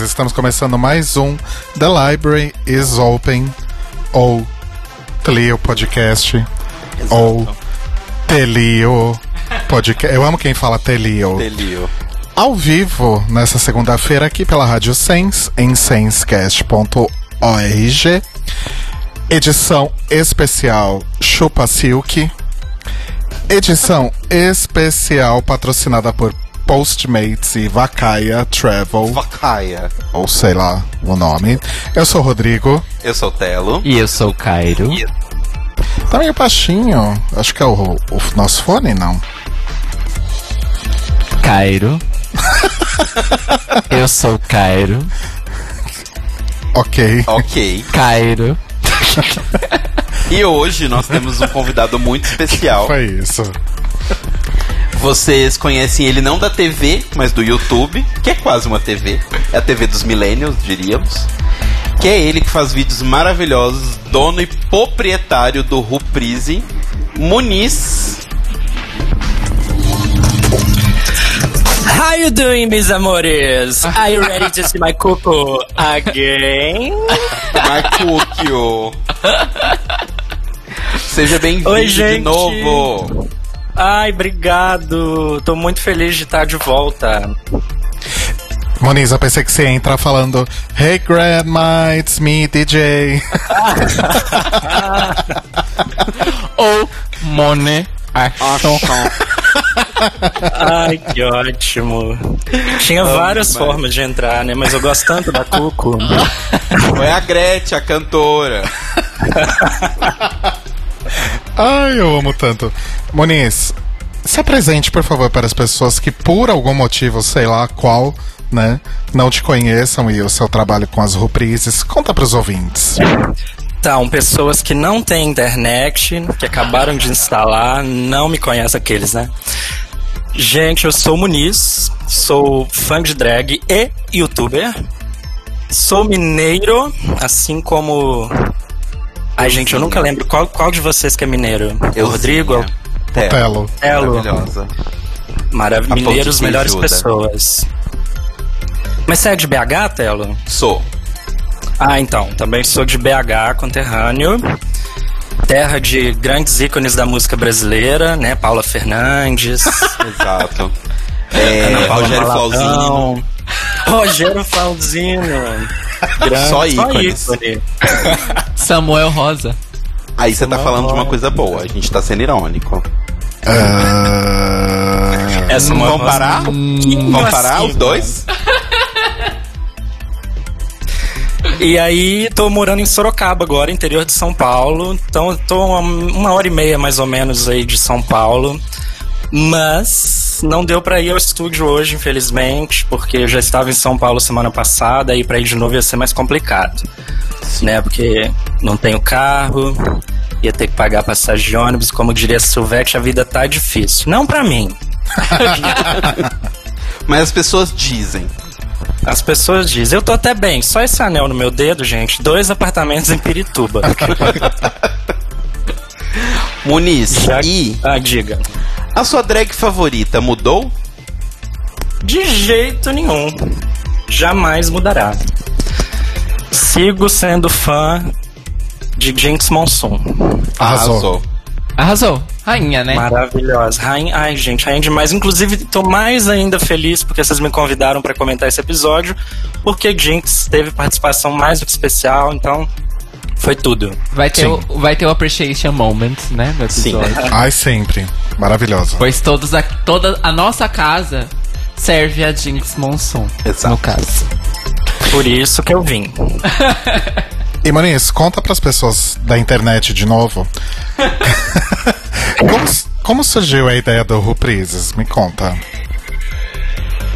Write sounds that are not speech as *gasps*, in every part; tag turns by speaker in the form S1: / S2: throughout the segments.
S1: Estamos começando mais um The Library is Open, ou Tlio Podcast, ou Telio Podcast. Eu amo quem fala Telio.
S2: Delio.
S1: Ao vivo, nessa segunda-feira, aqui pela Rádio Sense, em sensecast.org. Edição especial Chupa Silk. Edição especial patrocinada por Postmates e Vacaia Travel,
S2: Vacaia.
S1: ou sei lá o nome. Eu sou o Rodrigo.
S2: Eu sou o Telo.
S3: E eu sou o Cairo.
S1: Tá meio baixinho. Acho que é o, o nosso fone, não.
S3: Cairo. *laughs* eu sou o Cairo.
S1: Ok.
S2: Ok.
S3: Cairo.
S2: E hoje nós temos um convidado muito *laughs* especial.
S1: Foi isso.
S2: Vocês conhecem ele não da TV, mas do YouTube, que é quase uma TV. É a TV dos millennials, diríamos. Que é ele que faz vídeos maravilhosos, dono e proprietário do Ruprise, Muniz.
S4: How you doing, meus amores? Are you ready to see my cuckoo again?
S2: Marcúquio. Seja bem-vindo de novo.
S4: Ai, obrigado. Tô muito feliz de estar de volta.
S1: Moniz, eu pensei que você ia entrar falando Hey Grandma, it's me, DJ. *laughs*
S3: Ou Mone Achon.
S4: Ai, que ótimo. Tinha várias
S2: demais.
S4: formas de entrar, né? Mas eu gosto tanto da Cuco.
S2: Foi a Gretchen, a cantora. *laughs*
S1: Ai, eu amo tanto. Moniz, se apresente, por favor, para as pessoas que, por algum motivo, sei lá qual, né, não te conheçam e o seu trabalho com as reprises. Conta para os ouvintes.
S4: Então, pessoas que não têm internet, que acabaram de instalar, não me conhecem aqueles, né? Gente, eu sou Muniz, sou fã de drag e youtuber. Sou mineiro, assim como. Ai, gente, eu nunca lembro. Qual, qual de vocês que é mineiro?
S2: Eu,
S4: o Rodrigo?
S2: Telo.
S1: Telo.
S4: Telo.
S2: Maravilhosa. Fonte
S4: Mineiros, melhores
S2: ajuda.
S4: pessoas. Mas você é de BH, Telo?
S2: Sou.
S4: Ah, então. Também sou de BH, conterrâneo. Terra de grandes ícones da música brasileira, né? Paula Fernandes, *laughs*
S2: Exato. É,
S4: Ana Paula
S2: Rogério Flauzino.
S4: Maladão. Rogério Flauzino. Grande,
S2: Só ícones.
S4: ícone. *laughs*
S3: Samuel Rosa.
S2: Aí você tá falando de uma coisa boa, a gente tá sendo irônico.
S1: Ah,
S4: Essa é
S2: parar? Vamos parar
S4: assim,
S2: os dois?
S4: E aí, tô morando em Sorocaba agora, interior de São Paulo. Então, tô uma, uma hora e meia mais ou menos aí de São Paulo. Mas não deu pra ir ao estúdio hoje, infelizmente, porque eu já estava em São Paulo semana passada e pra ir de novo ia ser mais complicado. Né? Porque não tenho carro, ia ter que pagar passagem de ônibus, como diria a Silvete, a vida tá difícil. Não pra mim. *laughs*
S2: Mas as pessoas dizem.
S4: As pessoas dizem, eu tô até bem, só esse anel no meu dedo, gente, dois apartamentos em Pirituba. *laughs*
S2: Muniz,
S4: Já-
S2: e
S4: Ah, diga.
S2: A sua drag favorita mudou?
S4: De jeito nenhum. Jamais mudará. Sigo sendo fã de Jinx Monsoon.
S1: Arrasou.
S3: Arrasou. Rainha, né?
S4: Maravilhosa. Rainha, ai, gente, rainha demais. Inclusive, tô mais ainda feliz porque vocês me convidaram pra comentar esse episódio, porque Jinx teve participação mais do que especial, então foi tudo.
S3: Vai ter,
S1: Sim.
S3: o, vai ter o Appreciation Moment, né? No
S2: Sim.
S3: episódio.
S1: Ai, sempre. Maravilhosa.
S3: Pois todos a, toda a nossa casa serve a Jinx Monsoon.
S2: Exato.
S3: No caso.
S4: Por isso que eu vim. *laughs*
S1: E Moniz, conta pras pessoas da internet de novo. como, como surgiu a ideia do Reprises? Me conta.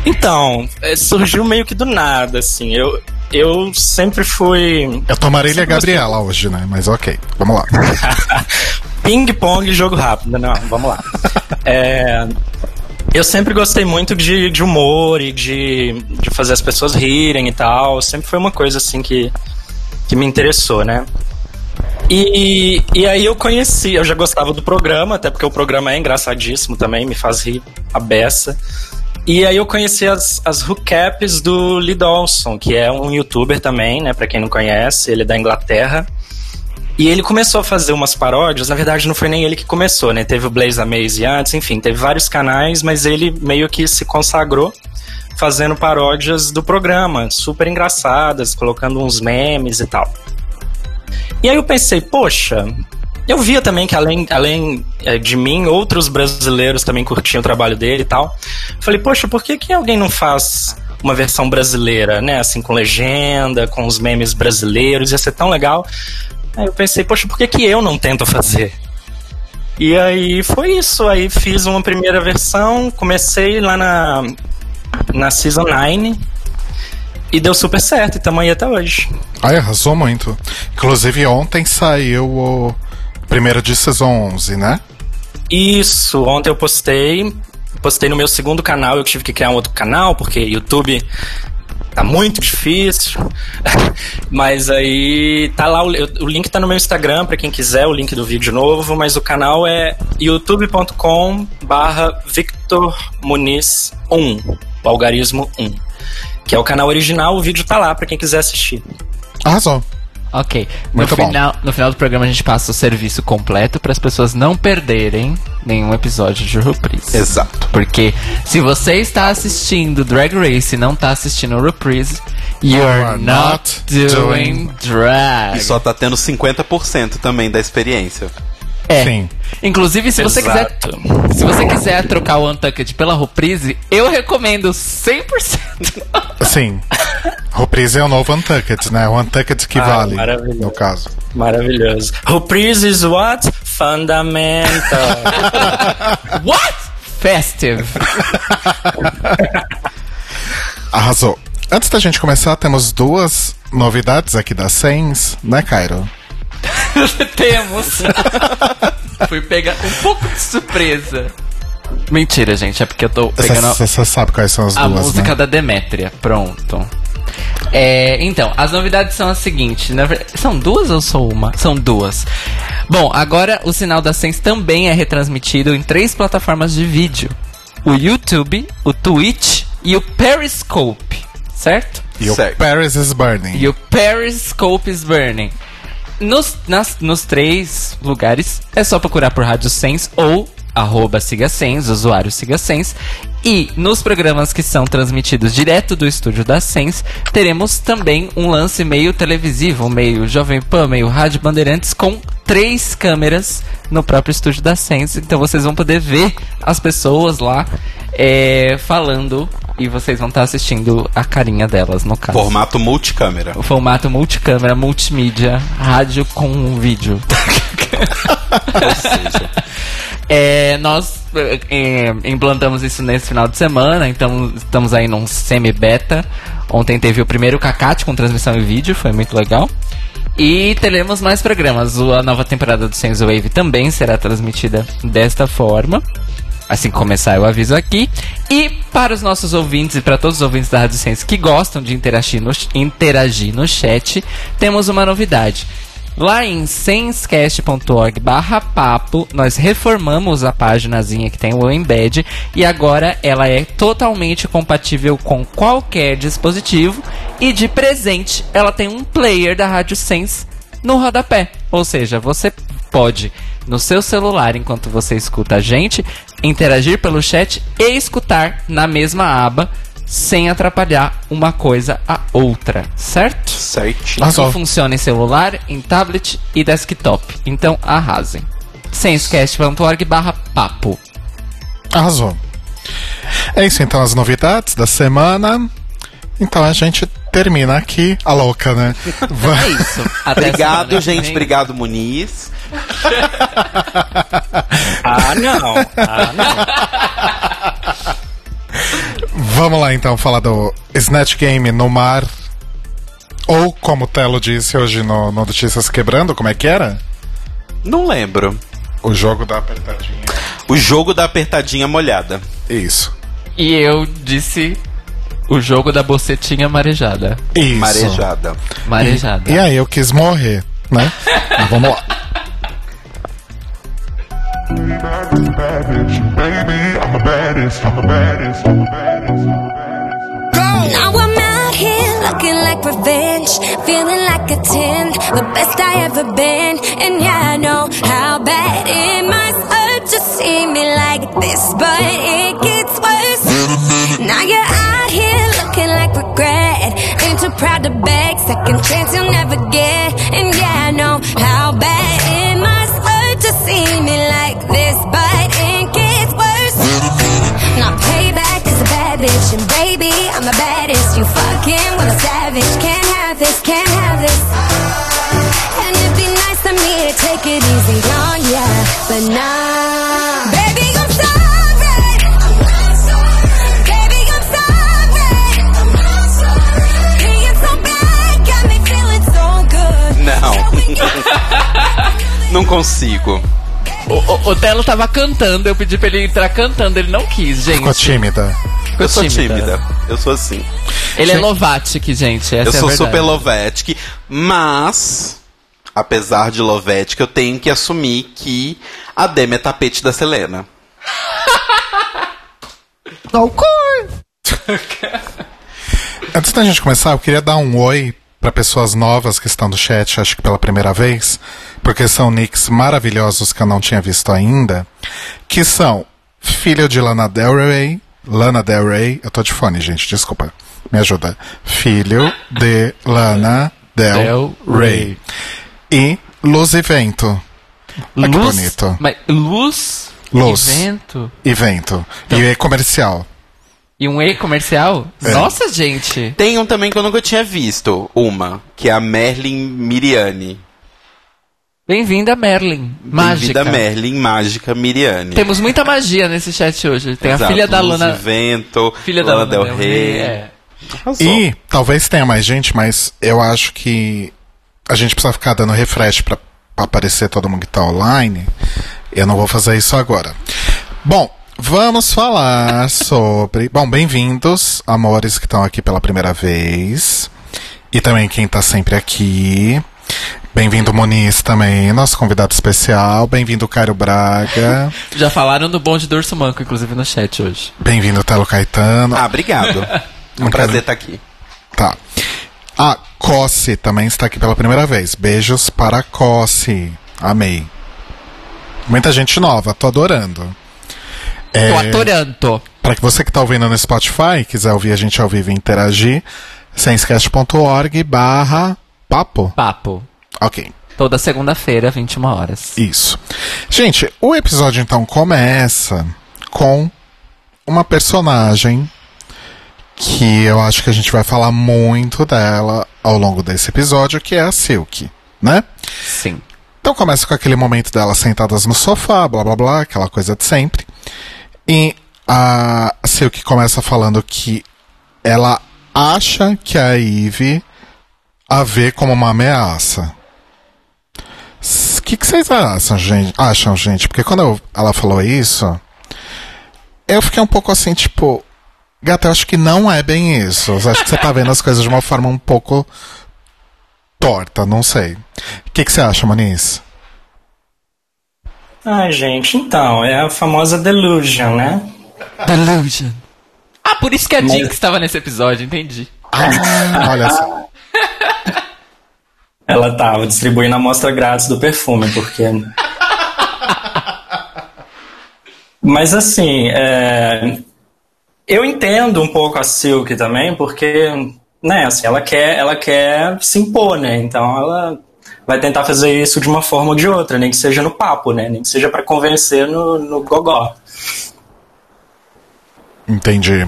S4: Então, é, surgiu meio que do nada, assim. Eu, eu sempre fui.
S1: Eu tô Marília Gabriela hoje, né? Mas ok, vamos lá. *laughs*
S4: Ping-pong jogo rápido. Não, vamos lá. *laughs* É, eu sempre gostei muito de, de humor e de, de fazer as pessoas rirem e tal. Sempre foi uma coisa assim que, que me interessou, né? E, e aí eu conheci, eu já gostava do programa, até porque o programa é engraçadíssimo também, me faz rir a beça. E aí eu conheci as, as hookups do Lee Dawson, que é um youtuber também, né, pra quem não conhece, ele é da Inglaterra. E ele começou a fazer umas paródias, na verdade não foi nem ele que começou, né, teve o Blaze Amaze antes, enfim, teve vários canais, mas ele meio que se consagrou fazendo paródias do programa, super engraçadas, colocando uns memes e tal. E aí eu pensei, poxa, eu via também que além, além é, de mim, outros brasileiros também curtiam o trabalho dele e tal. Falei, poxa, por que, que alguém não faz uma versão brasileira, né? Assim, com legenda, com os memes brasileiros, ia ser tão legal. Aí eu pensei, poxa, por que, que eu não tento fazer? E aí foi isso. Aí fiz uma primeira versão, comecei lá na, na Season 9 e deu super certo, e tamo aí até hoje.
S1: Ai, arrasou muito. Inclusive, ontem saiu o primeiro de Season 11, né?
S4: Isso, ontem eu postei. Postei no meu segundo canal, eu tive que criar um outro canal, porque YouTube tá muito difícil. *laughs* mas aí tá lá, o, o link tá no meu Instagram para quem quiser, o link do vídeo novo, mas o canal é youtube.com barra Victor Muniz 1, o algarismo 1 que é o canal original, o vídeo tá lá para quem quiser assistir.
S1: Arrasou.
S3: Ok. No
S1: Muito bom.
S3: final, no final do programa a gente passa o serviço completo para as pessoas não perderem nenhum episódio de Reprise.
S2: Exato.
S3: Porque se você está assistindo Drag Race e não está assistindo o Reprise, you're not
S1: not
S3: doing
S1: doing
S3: drag.
S2: E só tá tendo 50% também da experiência.
S3: É.
S1: Sim.
S3: Inclusive, se você quiser se você quiser trocar o Untucked pela Reprise, eu recomendo 100%.
S1: Sim. Reprise é o novo Untucked, né? O Untucked que
S4: Ah,
S1: vale,
S4: maravilhoso.
S1: no caso.
S4: Maravilhoso. Reprise is what? Fundamental. *laughs*
S3: What? Festive.
S1: Arrasou. Antes da gente começar, temos duas novidades aqui da Sens, né, Cairo? *laughs*
S3: Temos. Fui pegar um pouco de surpresa. Mentira, gente, é porque eu tô pegando
S1: Você sabe quais são as
S3: a
S1: duas,
S3: música
S1: né?
S3: da Demétria. Pronto. É, então, as novidades são as seguintes. Na verdade, são duas ou só uma? São duas. Bom, agora o sinal da Sense também é retransmitido em três plataformas de vídeo: o YouTube, o Twitch e o Periscope. Certo?
S1: E o
S2: Certo.
S1: Paris is Burning.
S3: E o Periscope is Burning. Nos, nas- nos três lugares é só procurar por Rádio Sense ou arroba Siga Sense, usuário Siga Sense. E nos programas que são transmitidos direto do estúdio da Sense, teremos também um lance meio televisivo, meio Jovem Pan, meio Rádio Bandeirantes, com três câmeras no próprio estúdio da Sense. Então vocês vão poder ver as pessoas lá é, falando e vocês vão estar assistindo a carinha delas, no caso.
S2: Formato multicâmera.
S3: O formato multicâmera, multimídia, rádio com vídeo. *laughs*
S2: Ou seja,
S3: É, nós é, é, implantamos isso nesse final de semana, então estamos aí num semi-beta. Ontem teve o primeiro Cacate com transmissão em vídeo, foi muito legal. E teremos mais programas. A nova temporada do Sense Wave também será transmitida desta forma. Assim que começar, eu aviso aqui. E para os nossos ouvintes e para todos os ouvintes da Rádio Sense que gostam de interagir no, interagir no chat, temos uma novidade. Lá em senscast.org barra papo, nós reformamos a paginazinha que tem o embed e agora ela é totalmente compatível com qualquer dispositivo e de presente ela tem um player da Rádio Sense no rodapé. Ou seja, você pode, no seu celular, enquanto você escuta a gente, interagir pelo chat e escutar na mesma aba sem atrapalhar uma coisa a outra, certo?
S2: certinho.
S1: Arrasou.
S3: Isso funciona em celular, em tablet e desktop. Então arrasem. sensecast.org barra papo.
S1: Arrasou. É isso então, as novidades da semana. Então a gente termina aqui a louca, né? *laughs*
S3: É isso. Até
S2: Obrigado, gente.
S3: vem.
S2: Obrigado, Muniz. *laughs*
S4: ah, não. Ah, não.
S1: Vamos lá então falar do Snatch Game no mar. Ou como o Telo disse hoje no, no Notícias Quebrando, como é que era?
S2: Não lembro.
S1: O jogo da apertadinha.
S2: O jogo da apertadinha molhada.
S1: Isso.
S3: E eu disse o jogo da bocetinha marejada.
S1: Isso.
S2: Marejada.
S3: Marejada.
S1: E aí eu quis morrer, né? Mas vamos lá.
S5: Now I'm out here looking like revenge, feeling like a 10, the best I ever been. And yeah, I know how bad it must hurt to see me like this, but it gets worse. Too proud to beg, second chance you'll never get. And yeah, I know how bad it must hurt to see me like this, but it gets worse. Now payback is a bad bitch, and baby, I'm the baddest. You fucking with a savage. Can't have this, can't have this. And it'd be nice of me to take it easy on ya, but nah.
S2: Não. Não consigo.
S3: O, o, o Telo tava cantando, eu pedi pra ele entrar cantando, ele não quis, gente.
S1: Ficou tímida.
S2: Eu sou tímida. Eu sou assim.
S3: Ele é Lovatic, gente. Essa
S2: eu
S3: é a
S2: sou
S3: verdade.
S2: super Lovetic, mas apesar de Lovetic, eu tenho que assumir que a Demi é tapete da Selena. *laughs*
S1: Antes da gente começar, eu queria dar um oi para pessoas novas que estão no chat, acho que pela primeira vez, porque são nicks maravilhosos que eu não tinha visto ainda, que são filho de Lana Del Rey, Lana Del Rey, eu tô de fone, gente, desculpa, me ajuda. Filho de Lana Del,
S3: Del
S1: Rey. E Luz e Vento. Olha que
S3: Luz,
S1: bonito.
S3: Mas, luz,
S1: Luz.
S3: evento
S1: E Vento. E é comercial.
S3: e um E comercial?
S1: É.
S3: Nossa, gente.
S2: Tem um também que eu nunca tinha visto, uma, que é a Merlin Miriane.
S3: Bem-vinda, Merlin. Mágica.
S2: Bem-vinda Merlin Mágica Miriane.
S3: Temos muita magia nesse chat hoje. Tem a
S2: Exato,
S3: filha da Luna.
S2: Vento,
S3: Filha da
S2: Lana
S3: Luna
S2: Del
S3: Del
S2: Rey.
S3: Rey. É.
S1: E talvez tenha mais gente, mas eu acho que a gente precisa ficar dando refresh pra aparecer todo mundo que tá online. Eu não vou fazer isso agora. Bom, vamos falar *laughs* sobre. Bom, bem-vindos, amores que estão aqui pela primeira vez. E também quem tá sempre aqui. Bem-vindo, Muniz, também, nosso convidado especial. Bem-vindo, Cairo Braga. *laughs*
S3: Já falaram do bonde do Urso Manco, inclusive, no chat hoje.
S1: Bem-vindo, Telo Caetano.
S2: Ah, obrigado. É *laughs* um prazer estar aqui.
S1: Tá. A Cossi também está aqui pela primeira vez. Beijos para a Cossi. Amei. Muita gente nova, tô adorando. É,
S3: Tô atorando.
S1: Para que você que tá ouvindo no Spotify, quiser ouvir a gente ao vivo e interagir, senscast.org barra papo.
S3: Papo.
S1: Ok.
S3: Toda segunda-feira, 21 horas.
S1: Isso. Gente, o episódio então começa com uma personagem que eu acho que a gente vai falar muito dela ao longo desse episódio, que é a Silk, né?
S3: Sim.
S1: Então começa com aquele momento delas sentadas no sofá, blá blá blá, aquela coisa de sempre. E a Silk começa falando que ela acha que a Eve a vê como uma ameaça. O que, que vocês acham gente, acham, gente? Porque quando eu- ela falou isso, eu fiquei um pouco assim, tipo, gata, eu acho que não é bem isso. Eu acho que você tá vendo as coisas de uma forma um pouco torta, não sei. O que, que você acha, Moniz?
S4: Ai, gente, então, é a famosa delusion, né?
S3: Delusion. Ah, por isso que a Jinx estava nesse episódio, entendi.
S1: Ah, olha só. *laughs*
S4: Ela tava distribuindo a amostra grátis do perfume, porque. Mas assim, é, eu entendo um pouco a Silk também, porque, né, assim, ela quer, ela quer se impor, né? Então ela vai tentar fazer isso de uma forma ou de outra, nem que seja no papo, né? Nem que seja pra convencer no, no gogó.
S1: Entendi.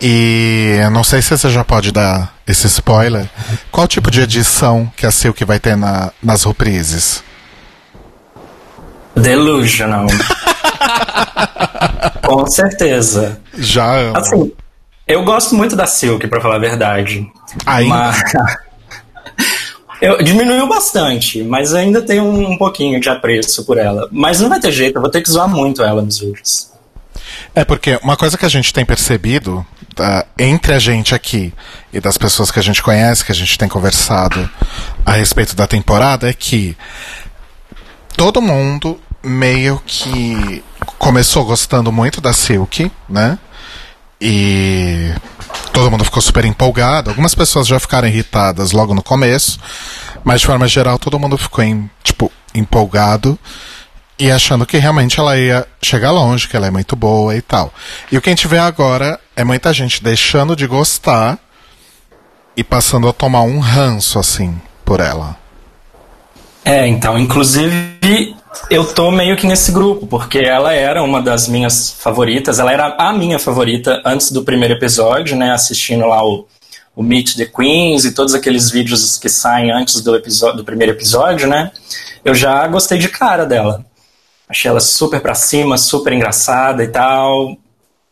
S1: E não sei se você já pode dar esse spoiler. Qual tipo de edição que a Silk vai ter na, nas reprises?
S4: Delusional. *laughs* Com certeza.
S1: Já amo.
S4: Assim, eu gosto muito da Silk, pra falar a verdade.
S1: Ainda?
S4: Mas... *laughs* eu, diminuiu bastante, mas ainda tem um, um pouquinho de apreço por ela. Mas não vai ter jeito, eu vou ter que zoar muito ela nos vídeos.
S1: É porque uma coisa que a gente tem percebido tá, entre a gente aqui e das pessoas que a gente conhece, que a gente tem conversado a respeito da temporada, é que todo mundo meio que começou gostando muito da Silk, né? E todo mundo ficou super empolgado. Algumas pessoas já ficaram irritadas logo no começo, mas de forma geral todo mundo ficou em, tipo empolgado e achando que realmente ela ia chegar longe, que ela é muito boa e tal. E o que a gente vê agora é muita gente deixando de gostar e passando a tomar um ranço assim por ela.
S4: É, então, inclusive eu tô meio que nesse grupo, porque ela era uma das minhas favoritas, ela era a minha favorita antes do primeiro episódio, né? Assistindo lá o, o Meet the Queens e todos aqueles vídeos que saem antes do, episódio, do primeiro episódio, né? Eu já gostei de cara dela. Achei ela super pra cima, super engraçada e tal.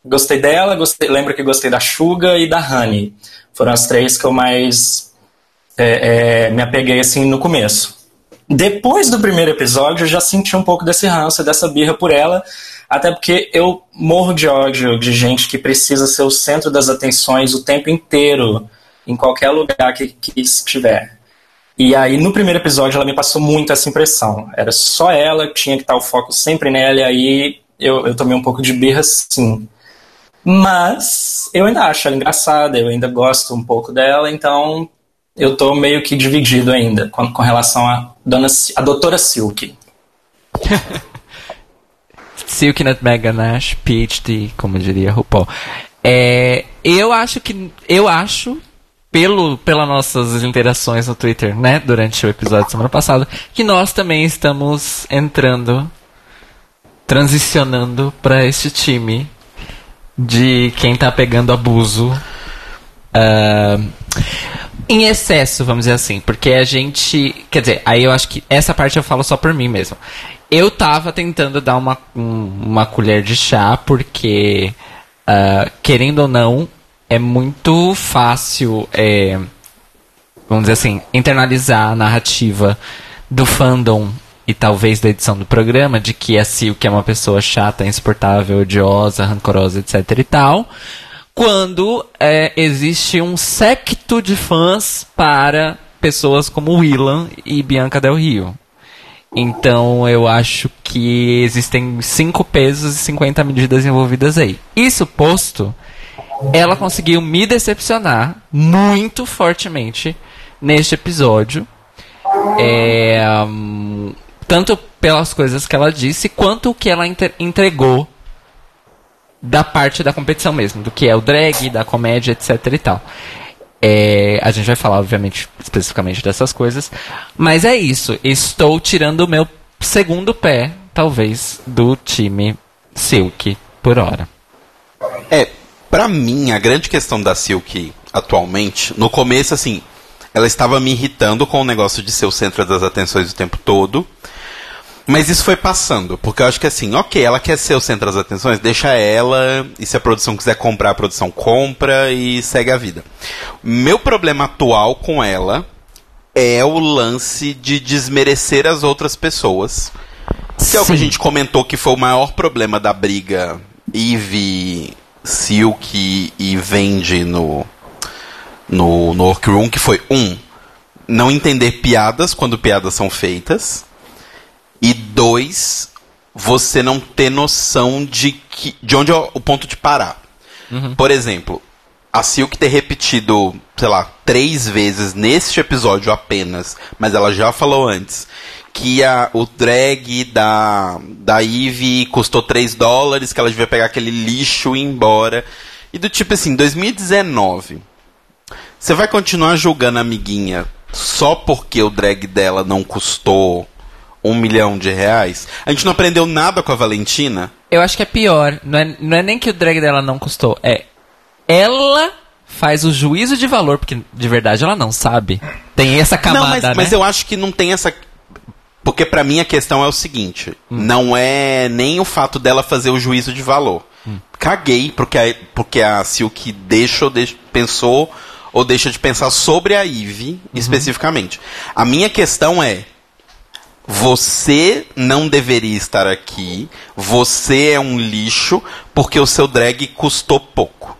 S4: Gostei dela, gostei, lembro que gostei da Suga e da Honey. Foram as três que eu mais é, é, me apeguei assim no começo. Depois do primeiro episódio, eu já senti um pouco desse ranço, dessa birra por ela, até porque eu morro de ódio de gente que precisa ser o centro das atenções o tempo inteiro, em qualquer lugar que, que estiver. E aí, no primeiro episódio, ela me passou muito essa impressão. Era só ela, tinha que estar o foco sempre nela, e aí eu, eu tomei um pouco de birra, sim. Mas eu ainda acho ela engraçada, eu ainda gosto um pouco dela, então eu tô meio que dividido ainda com, com relação a, dona, a doutora Silk. *laughs*
S3: Silk Nutmeg Ganache, PhD, como diria RuPaul. É, eu acho que. Eu acho, pelo, pelas nossas interações no Twitter, né, durante o episódio da semana passada, que nós também estamos entrando, transicionando para este time de quem tá pegando abuso. ah, em excesso, vamos dizer assim, porque a gente. Quer dizer, aí eu acho que essa parte eu falo só por mim mesmo. Eu tava tentando dar uma, um- uma colher de chá, porque, ah, querendo ou não, é muito fácil, é, vamos dizer assim, internalizar a narrativa do fandom e talvez da edição do programa de que a Silk é uma pessoa chata, insuportável, odiosa, rancorosa, etc e tal quando é, existe um secto de fãs para pessoas como Willan e Bianca Del Rio. Então eu acho que existem cinco pesos e 50 medidas envolvidas aí. Isso posto, ela conseguiu me decepcionar muito fortemente neste episódio. É, hum, tanto pelas coisas que ela disse, quanto o que ela entre- entregou da parte da competição mesmo, do que é o drag, da comédia, etc e tal. É, a gente vai falar, obviamente, especificamente dessas coisas. Mas é isso. Estou tirando o meu segundo pé, talvez, do time Silk por hora.
S2: É, pra mim, a grande questão da Silk atualmente, no começo, assim, ela estava me irritando com o negócio de ser o centro das atenções o tempo todo. Mas isso foi passando, porque eu acho que assim, ok, ela quer ser o centro das atenções, deixa ela, e se a produção quiser comprar, a produção compra e segue a vida. Meu problema atual com ela é o lance de desmerecer as outras pessoas. Que é o que a gente comentou que foi o maior problema da briga Eve, Silk e Vendi no, no, no Workroom, que foi um, não entender piadas quando piadas são feitas. E dois, você não ter noção de, que, de onde é o ponto de parar. Por exemplo, a Silk ter repetido, sei lá, três vezes neste episódio apenas, mas ela já falou antes, que a, o drag da, da Eve custou 3 dólares, que ela devia pegar aquele lixo e ir embora. E do tipo assim, 2019. Você vai continuar julgando a amiguinha só porque o drag dela não custou um milhão de reais? A gente não aprendeu nada com a Valentina?
S3: Eu acho que é pior. Não é, não é nem que o drag dela não custou. É. Ela faz o juízo de valor, porque de verdade ela não sabe. Tem essa camada,
S2: não, mas,
S3: né?
S2: mas eu acho que não tem essa. Porque pra mim a questão é o seguinte:
S3: Hum.
S2: não é nem o fato dela fazer o juízo de valor.
S3: Hum.
S2: caguei porque a, porque a Silk deixa ou deixa, pensou ou deixa de pensar sobre a Eve especificamente. A minha questão é você não deveria estar aqui, você é um lixo porque o seu drag custou pouco.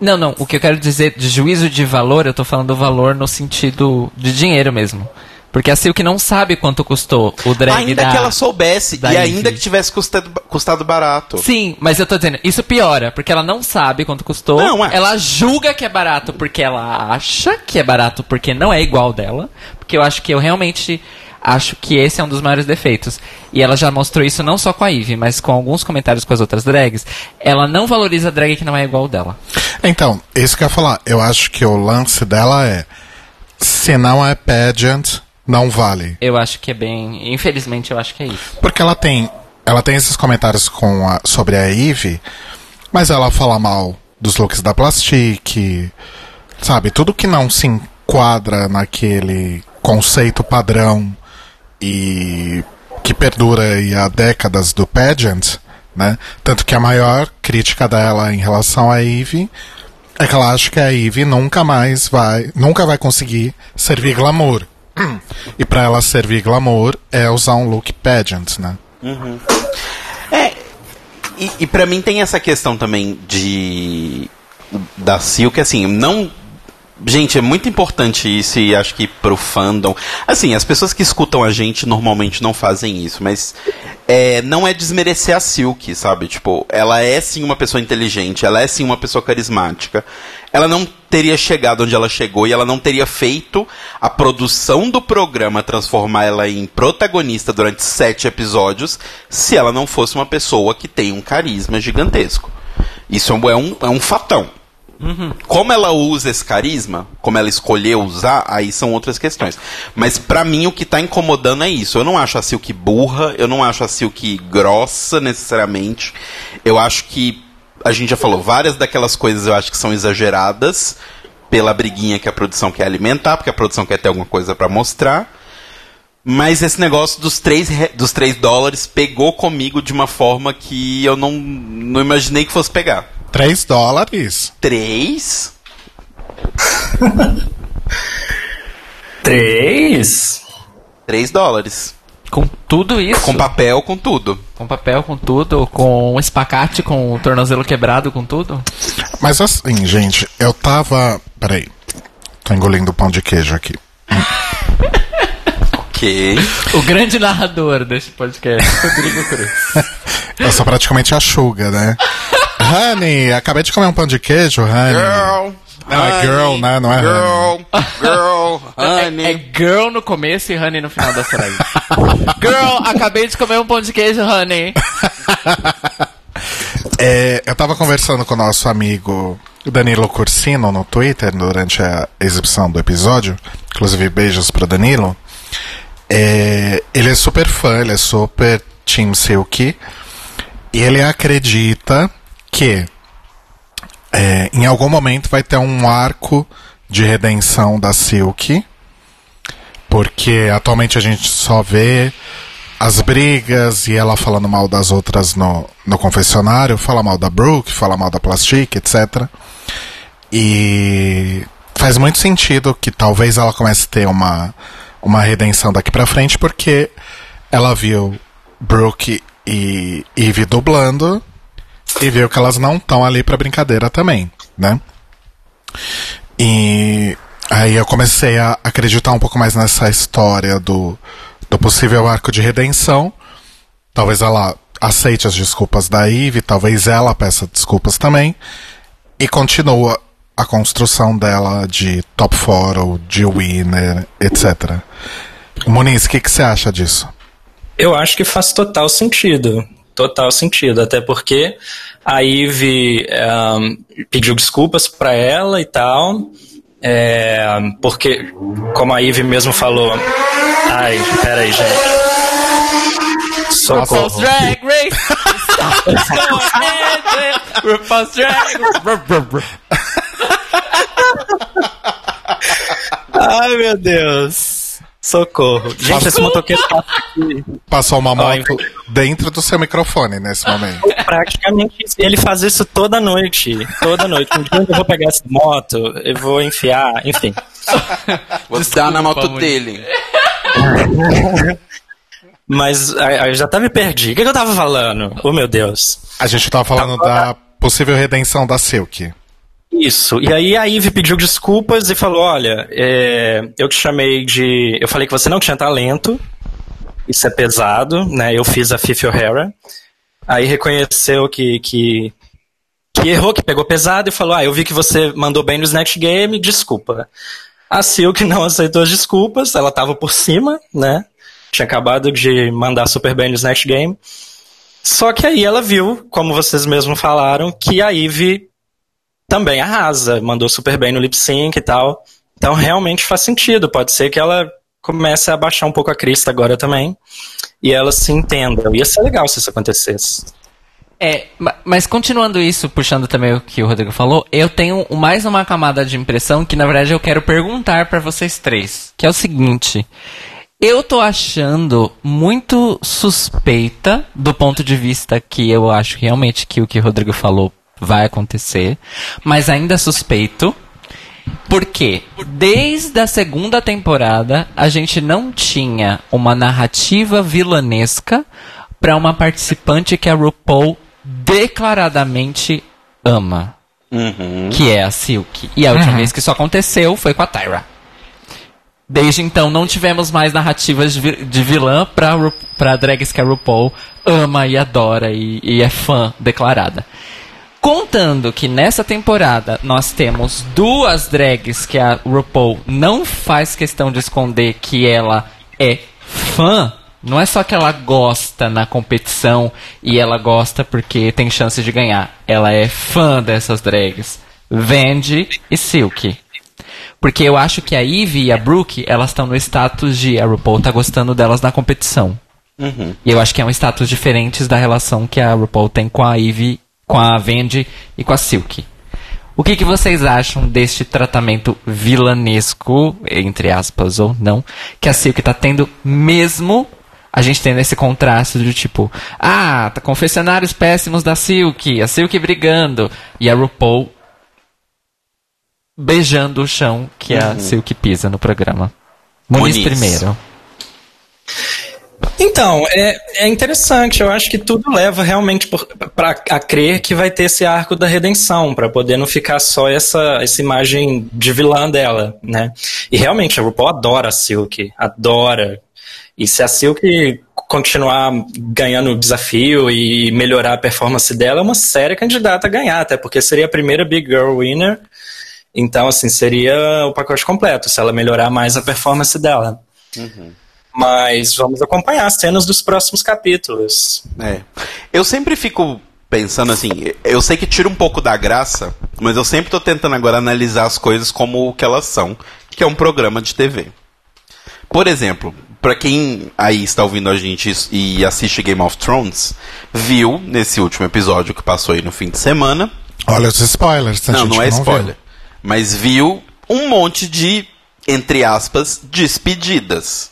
S3: Não, não. O que eu quero dizer de juízo de valor, eu tô falando do valor no sentido de dinheiro mesmo. Porque a Silk não sabe quanto custou o drag
S2: ainda
S3: da...
S2: que ela soubesse e ainda que tivesse custado, custado barato.
S3: Sim, mas eu tô dizendo, isso piora, porque ela não sabe quanto custou.
S2: Não, é.
S3: Ela julga que é barato porque ela acha que é barato porque não é igual dela. Porque eu acho que eu realmente acho que esse é um dos maiores defeitos. E ela já mostrou isso não só com a Ivy, mas com alguns comentários com as outras drags. Ela não valoriza a drag que não é igual dela.
S1: Então, isso que eu ia falar. Eu acho que o lance dela é: se não é pageant, não vale.
S3: Eu acho que é bem. Infelizmente, eu acho que é isso.
S1: Porque ela tem, ela tem esses comentários com a- sobre a Eve, mas ela fala mal dos looks da Plastic, sabe? Tudo que não se enquadra naquele conceito padrão e que perdura aí há décadas do pageant, né? Tanto que a maior crítica dela em relação à Eve é que ela acha que a Eve nunca mais vai, nunca vai conseguir servir glamour. E pra ela servir glamour é usar um look pageant, né?
S2: É, e, e para mim tem essa questão também de da Silk, assim, não Gente, é muito importante isso e acho que pro fandom. Assim, as pessoas que escutam a gente normalmente não fazem isso, mas é, não é desmerecer a Silk, sabe? Tipo, ela é sim uma pessoa inteligente, ela é sim uma pessoa carismática. Ela não teria chegado onde ela chegou e ela não teria feito a produção do programa transformar ela em protagonista durante sete episódios se ela não fosse uma pessoa que tem um carisma gigantesco. Isso é um, é um, é um fatão. Como ela usa esse carisma, como ela escolheu usar, aí são outras questões. Mas pra mim o que tá incomodando é isso. Eu não acho a Silk burra, eu não acho a Silk grossa necessariamente. Eu acho que a gente já falou várias daquelas coisas eu acho que são exageradas pela briguinha que a produção quer alimentar, porque a produção quer ter alguma coisa pra mostrar. Mas esse negócio dos 3, dos 3 dólares pegou comigo de uma forma que eu não, não imaginei que fosse pegar.
S1: 3 dólares?
S2: 3?
S4: Três? *laughs*
S2: 3 dólares.
S3: Com tudo isso.
S2: Com papel, com tudo.
S3: Com papel, com tudo, com espacate, com o tornozelo quebrado, com tudo.
S1: Mas assim, gente, eu tava. Peraí. Tô engolindo pão de queijo aqui. *laughs*
S2: Ok.
S3: O grande narrador deste podcast, Rodrigo Cruz. *laughs*
S1: Eu sou praticamente a Xuga, né? Honey, acabei de comer um pão de queijo, honey.
S2: Girl.
S1: Não, é girl, né? Não é
S2: Girl. Girl. *laughs*
S3: É,
S2: Honey.
S3: é girl no começo e honey no final da frase. *laughs* girl, acabei de comer um pão de queijo, honey. *laughs*
S1: É, eu tava conversando com o nosso amigo Danilo Cursino no Twitter durante a exibição do episódio. Inclusive, beijos pro Danilo. É, ele é super fã, ele é super Team Silk. E ele acredita que é, em algum momento vai ter um arco de redenção da Silk. Porque atualmente a gente só vê as brigas e ela falando mal das outras no, no confessionário, fala mal da Brooke, fala mal da Plastic, etc. E faz muito sentido que talvez ela comece a ter uma, uma redenção daqui pra frente, porque ela viu Brooke e Eve dublando e viu que elas não estão ali pra brincadeira também, né? E aí eu comecei a acreditar um pouco mais nessa história do, do possível arco de redenção. Talvez ela aceite as desculpas da Eve, talvez ela peça desculpas também. E continua a construção dela de top 4 ou de winner, etc. Muniz, o que, que você acha disso?
S4: Eu acho que faz total sentido. Total sentido. Até porque a Ivy ehm, pediu desculpas pra ela e tal. É, porque, como a Ivy mesmo falou. Ai, peraí, gente.
S3: RuPaul's
S4: Socorro.
S3: Drag Race. RuPaul's *laughs* Drag
S4: Ai, meu Deus. Socorro. Gente, esse motoqueiro tá aqui.
S1: Passou uma moto dentro do seu microfone nesse momento.
S4: praticamente ele faz isso toda noite. Toda noite. Um dia eu vou pegar essa moto, eu vou enfiar, enfim.
S2: Vou dar na moto dele. *laughs*
S4: Mas eu já até me perdi. O que, que eu tava falando? Oh, meu Deus.
S1: A gente tava falando da possível redenção da Silk.
S4: Isso. E aí a Ivy pediu desculpas e falou: olha, é, eu te chamei de. Eu falei que você não tinha talento. Isso é pesado, né? Eu fiz a Fifi O'Hara. Aí reconheceu que, que, que errou, que pegou pesado e falou: Ah, eu vi que você mandou bem no Snatch Game, desculpa. A Silk *laughs* não aceitou as desculpas, ela tava por cima, né? Tinha acabado de mandar super bem no Snatch Game. Só que aí ela viu, como vocês mesmos falaram, que a Ivy também arrasa, mandou super bem no lip sync e tal. Então realmente faz sentido. Pode ser que ela comece a baixar um pouco a crista agora também. E ela se entenda. Ia ser legal se isso acontecesse.
S3: É, ma- mas continuando isso, puxando também o que o Rodrigo falou, eu tenho mais uma camada de impressão que na verdade eu quero perguntar pra vocês três, que é o seguinte: eu tô achando muito suspeita do ponto de vista que eu acho realmente que o que o Rodrigo falou vai acontecer, mas ainda suspeito. Porque desde a segunda temporada a gente não tinha uma narrativa vilanesca pra uma participante que a RuPaul declaradamente ama,
S2: Uhum.
S3: que é a Silk. E a última vez que isso aconteceu foi com a Tyra. Desde então não tivemos mais narrativas de, vi- de vilã pra, Ru- pra drags que a RuPaul ama e adora e, e é fã declarada. Contando que nessa temporada nós temos duas drags que a RuPaul não faz questão de esconder que ela é fã, não é só que ela gosta na competição e ela gosta porque tem chance de ganhar. Ela é fã dessas drags. Vendi e Silk. Porque eu acho que a Ivy e a Brooke, elas estão no status de a RuPaul tá gostando delas na competição.
S2: Uhum.
S3: E eu acho que é um status diferentes da relação que a RuPaul tem com a Ivy, com a Vendi e com a Silk. O que, que vocês acham deste tratamento vilanesco, entre aspas ou não, que a Silk tá tendo mesmo a gente tendo esse contraste de tipo, ah, tá confessionários péssimos da Silk, a Silk brigando, e a RuPaul beijando o chão que a Silk pisa no programa. Muniz
S2: Muniz.
S3: primeiro.
S4: Então, é, é interessante. Eu acho que tudo leva realmente para a crer que vai ter esse arco da redenção, para poder não ficar só essa, essa imagem de vilã dela, né? E realmente, a RuPaul adora a Silk, adora. E se a Silk continuar ganhando o desafio e melhorar a performance dela, é uma séria candidata a ganhar, até porque seria a primeira Big Girl Winner. Então, assim, seria o pacote completo, se ela melhorar mais a performance dela. Mas vamos acompanhar as cenas dos próximos capítulos.
S2: É. Eu sempre fico pensando assim, eu sei que tira um pouco da graça, mas eu sempre tô tentando agora analisar as coisas como o que elas são, que é um programa de TV. Por exemplo, pra quem aí está ouvindo a gente e assiste Game of Thrones, viu nesse último episódio que passou aí no fim de semana,
S1: Olha os spoilers, tem
S2: não,
S1: gente
S2: não é
S1: não
S2: spoiler.
S1: viu.
S2: Mas viu um monte de, entre aspas, despedidas.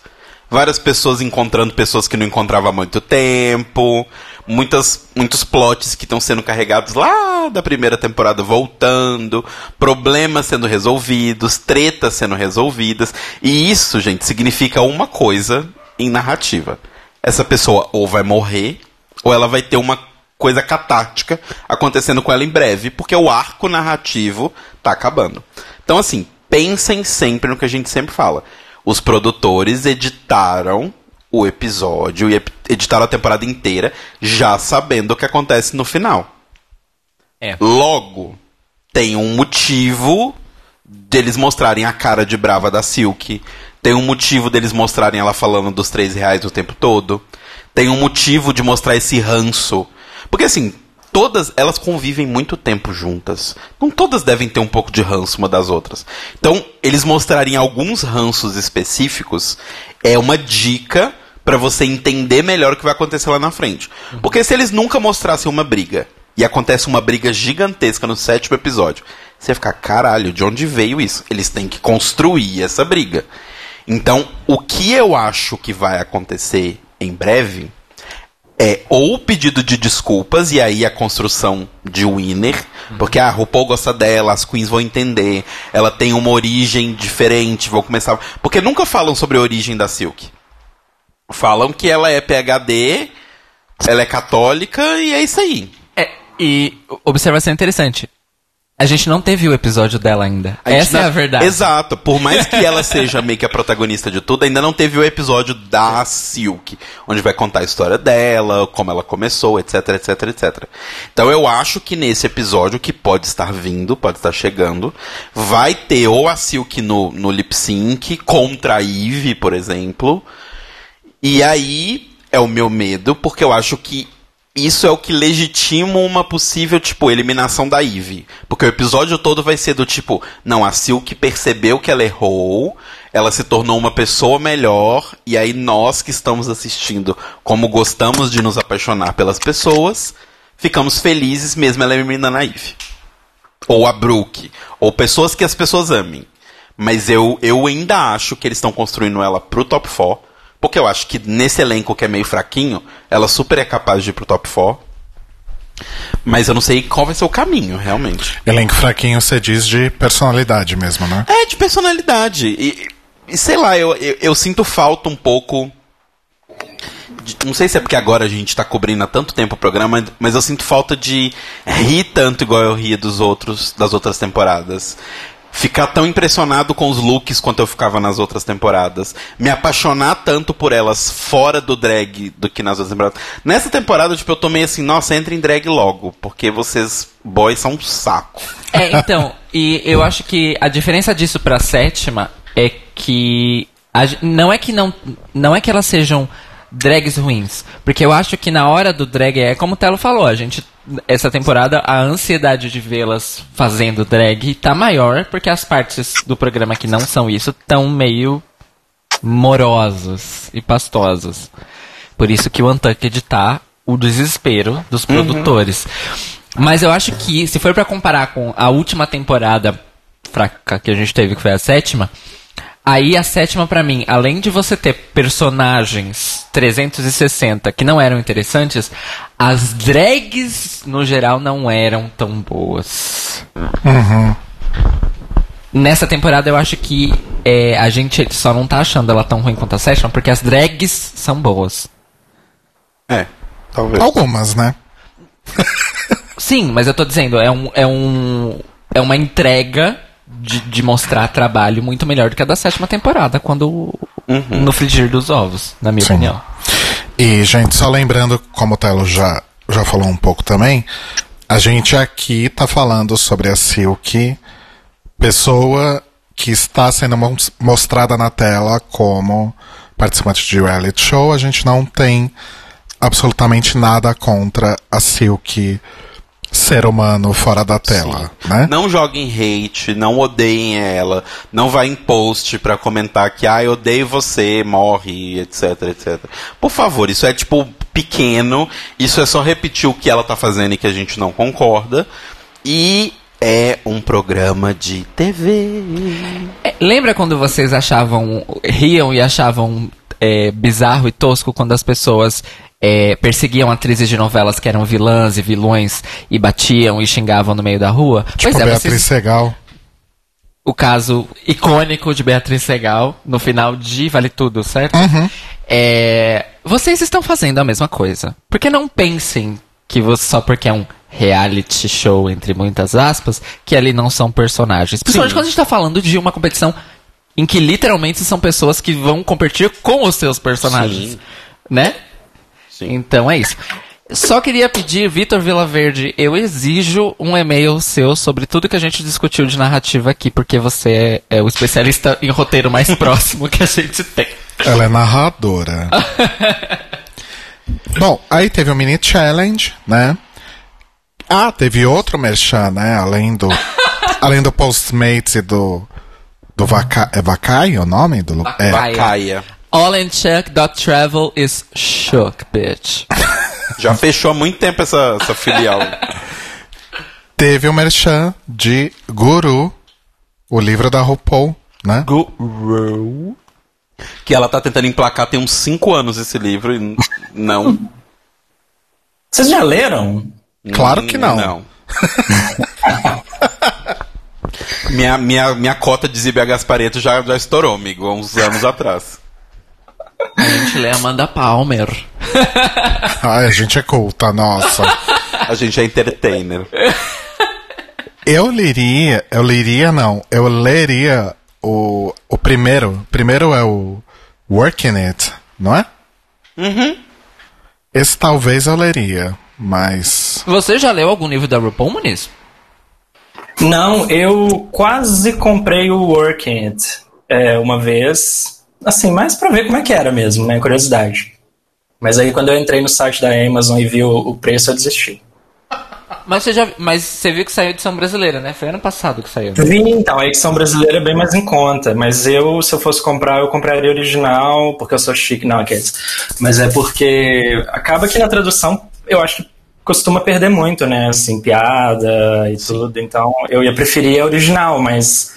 S2: Várias pessoas encontrando pessoas que não encontrava há muito tempo. Muitas, muitos plots que estão sendo carregados lá da primeira temporada voltando. Problemas sendo resolvidos. Tretas sendo resolvidas. E isso, gente, significa uma coisa em narrativa. Essa pessoa ou vai morrer, ou ela vai ter uma coisa catártica acontecendo com ela em breve, porque o arco narrativo tá acabando. Então, assim, pensem sempre no que a gente sempre fala. Os produtores editaram o episódio e editaram a temporada inteira já sabendo o que acontece no final.
S3: É.
S2: Logo, tem um motivo deles mostrarem a cara de brava da Silk. Tem um motivo deles mostrarem ela falando dos três reais o tempo todo. Tem um motivo de mostrar esse ranço. Porque assim, todas elas convivem muito tempo juntas. Não todas devem ter um pouco de ranço uma das outras. Então, eles mostrarem alguns ranços específicos é uma dica pra você entender melhor o que vai acontecer lá na frente. Porque se eles nunca mostrassem uma briga e acontece uma briga gigantesca no sétimo episódio, você ia ficar, caralho, de onde veio isso? Eles têm que construir essa briga. Então, o que eu acho que vai acontecer em breve é ou o pedido de desculpas e aí a construção de winner, porque a RuPaul gosta dela, as queens vão entender, ela tem uma origem diferente, vão começar. Porque nunca falam sobre a origem da Silk. Falam que ela é PhD, ela é católica e é isso aí.
S3: É, e observação interessante. A gente não teve o episódio dela ainda.
S2: A
S3: Essa é
S2: não-
S3: a verdade.
S2: Exato. Por mais que ela *laughs* seja meio que a protagonista de tudo, ainda não teve o episódio da Silk, onde vai contar a história dela, como ela começou, etc, etc, etc. Então eu acho que nesse episódio, que pode estar vindo, pode estar chegando, vai ter ou a Silk no, no lip sync contra a Eve, por exemplo. E aí é o meu medo, porque eu acho que isso é o que legitima uma possível, tipo, eliminação da Eve. Porque o episódio todo vai ser do tipo, não, a Silk percebeu que ela errou, ela se tornou uma pessoa melhor, e aí nós que estamos assistindo, como gostamos de nos apaixonar pelas pessoas, ficamos felizes mesmo ela eliminando a Eve. Ou a Brooke, ou pessoas que as pessoas amem. Mas eu, eu ainda acho que eles estão construindo ela pro top 4. Porque eu acho que nesse elenco que é meio fraquinho, ela super é capaz de ir pro top 4. Mas eu não sei qual vai ser o caminho, realmente.
S1: Elenco fraquinho, você diz de personalidade mesmo, né?
S2: É, de personalidade. E, e sei lá, eu, eu, eu sinto falta um pouco. de- não sei se é porque agora a gente tá cobrindo há tanto tempo o programa, mas eu sinto falta de rir tanto igual eu ria dos outros, das outras temporadas. Ficar tão impressionado com os looks quanto eu ficava nas outras temporadas. Me apaixonar tanto por elas fora do drag do que nas outras temporadas. Nessa temporada, tipo, eu tomei assim, nossa, entra em drag logo, porque vocês, boys, são um saco.
S3: É, então, e eu acho que a diferença disso pra sétima é que a não é que não não é que elas sejam drags ruins, porque eu acho que na hora do drag é como o Telo falou, a gente essa temporada a ansiedade de vê-las fazendo drag tá maior porque as partes do programa que não são isso tão meio morosos e pastosos. Por isso que o Untucked tá o desespero dos produtores. Mas eu acho que, se for pra comparar com a última temporada fraca que a gente teve, que foi a sétima, aí a sétima pra mim, além de você ter personagens 360 que não eram interessantes, as drags no geral não eram tão boas. Nessa temporada eu acho que é, a gente só não tá achando ela tão ruim quanto a sétima, porque as drags são boas.
S2: É, talvez.
S1: Algumas, né?
S3: Sim, mas eu tô dizendo, é um. É, um, é uma entrega de, de mostrar trabalho muito melhor do que a da sétima temporada, quando. No frigir dos ovos, na minha
S1: Sim.
S3: opinião.
S1: E, gente, só lembrando, como o Telo já, já falou um pouco também, a gente aqui tá falando sobre a Silk, pessoa que está sendo mos- mostrada na tela como participante de reality show. A gente não tem absolutamente nada contra a Silk ser humano fora da tela, né?
S2: Não joguem hate, não odeiem ela, não vá em post pra comentar que, ah, eu odeio você, morre, etc, etc. Por favor, isso é tipo pequeno, isso é só repetir o que ela tá fazendo e que a gente não concorda. E é um programa de TV.
S3: É, lembra quando vocês achavam. riam e achavam é, bizarro e tosco quando as pessoas é, perseguiam atrizes de novelas que eram vilãs e vilões e batiam e xingavam no meio da rua?
S1: Tipo,
S3: pois é,
S1: Beatriz
S3: vocês,
S1: Segal.
S3: o caso icônico de Beatriz Segal no final de Vale Tudo, certo? É, vocês estão fazendo a mesma coisa. Por que não pensem que você, só porque é um reality show, entre muitas aspas, que ali não são personagens? Principalmente quando a gente tá falando de uma competição em que literalmente são pessoas que vão competir com os seus personagens.
S2: Sim.
S3: Né?
S2: Sim.
S3: Então é isso. Só queria pedir, Vitor Vilaverde, eu exijo um e-mail seu sobre tudo que a gente discutiu de narrativa aqui, porque você é, é o especialista em roteiro mais *laughs* próximo que a gente tem.
S1: Ela é narradora. *laughs* Bom, aí teve o mini challenge, né? Ah, teve outro merchan, né? Além do, *laughs* além do Postmates e do do Vaca, é Vacai o nome do lugar? É.
S3: Vai.
S2: Caia.
S3: Allandchuck.travel is shook, bitch. *laughs*
S2: Já fechou há muito tempo essa, essa filial.
S1: Teve o merchan de Guru, o livro da RuPaul, né?
S3: Guru.
S2: Que ela tá tentando emplacar tem uns 5 anos esse livro e não.
S4: Vocês já leram?
S1: Claro que não.
S2: Não. *laughs* minha, minha, minha cota de Zíbia Gaspareto já, já estourou, amigo, há uns anos atrás.
S3: A gente lê Amanda Palmer. *laughs*
S1: Ai, a gente é culta, nossa.
S2: A gente é entertainer.
S1: Eu leria, eu leria não, eu leria o, o primeiro. Primeiro é o Working It, não é? Uhum. Esse talvez eu leria, mas.
S3: Você já leu algum livro da RuPaul, Muniz?
S4: Não, eu quase comprei o Working It é, uma vez. Assim, mais pra ver como é que era mesmo, né? Curiosidade. Mas aí quando eu entrei no site da Amazon e vi o, o preço, eu desisti.
S3: Mas você já, mas você viu que saiu edição brasileira, né? Foi ano passado que saiu.
S4: Vi, então, a edição brasileira é bem mais em conta, mas eu, se eu fosse comprar, eu compraria original, porque eu sou chique, não, aqueles. Mas é porque acaba que na tradução, eu acho que costuma perder muito, né, assim, piada e tudo, então eu ia preferir a original, mas...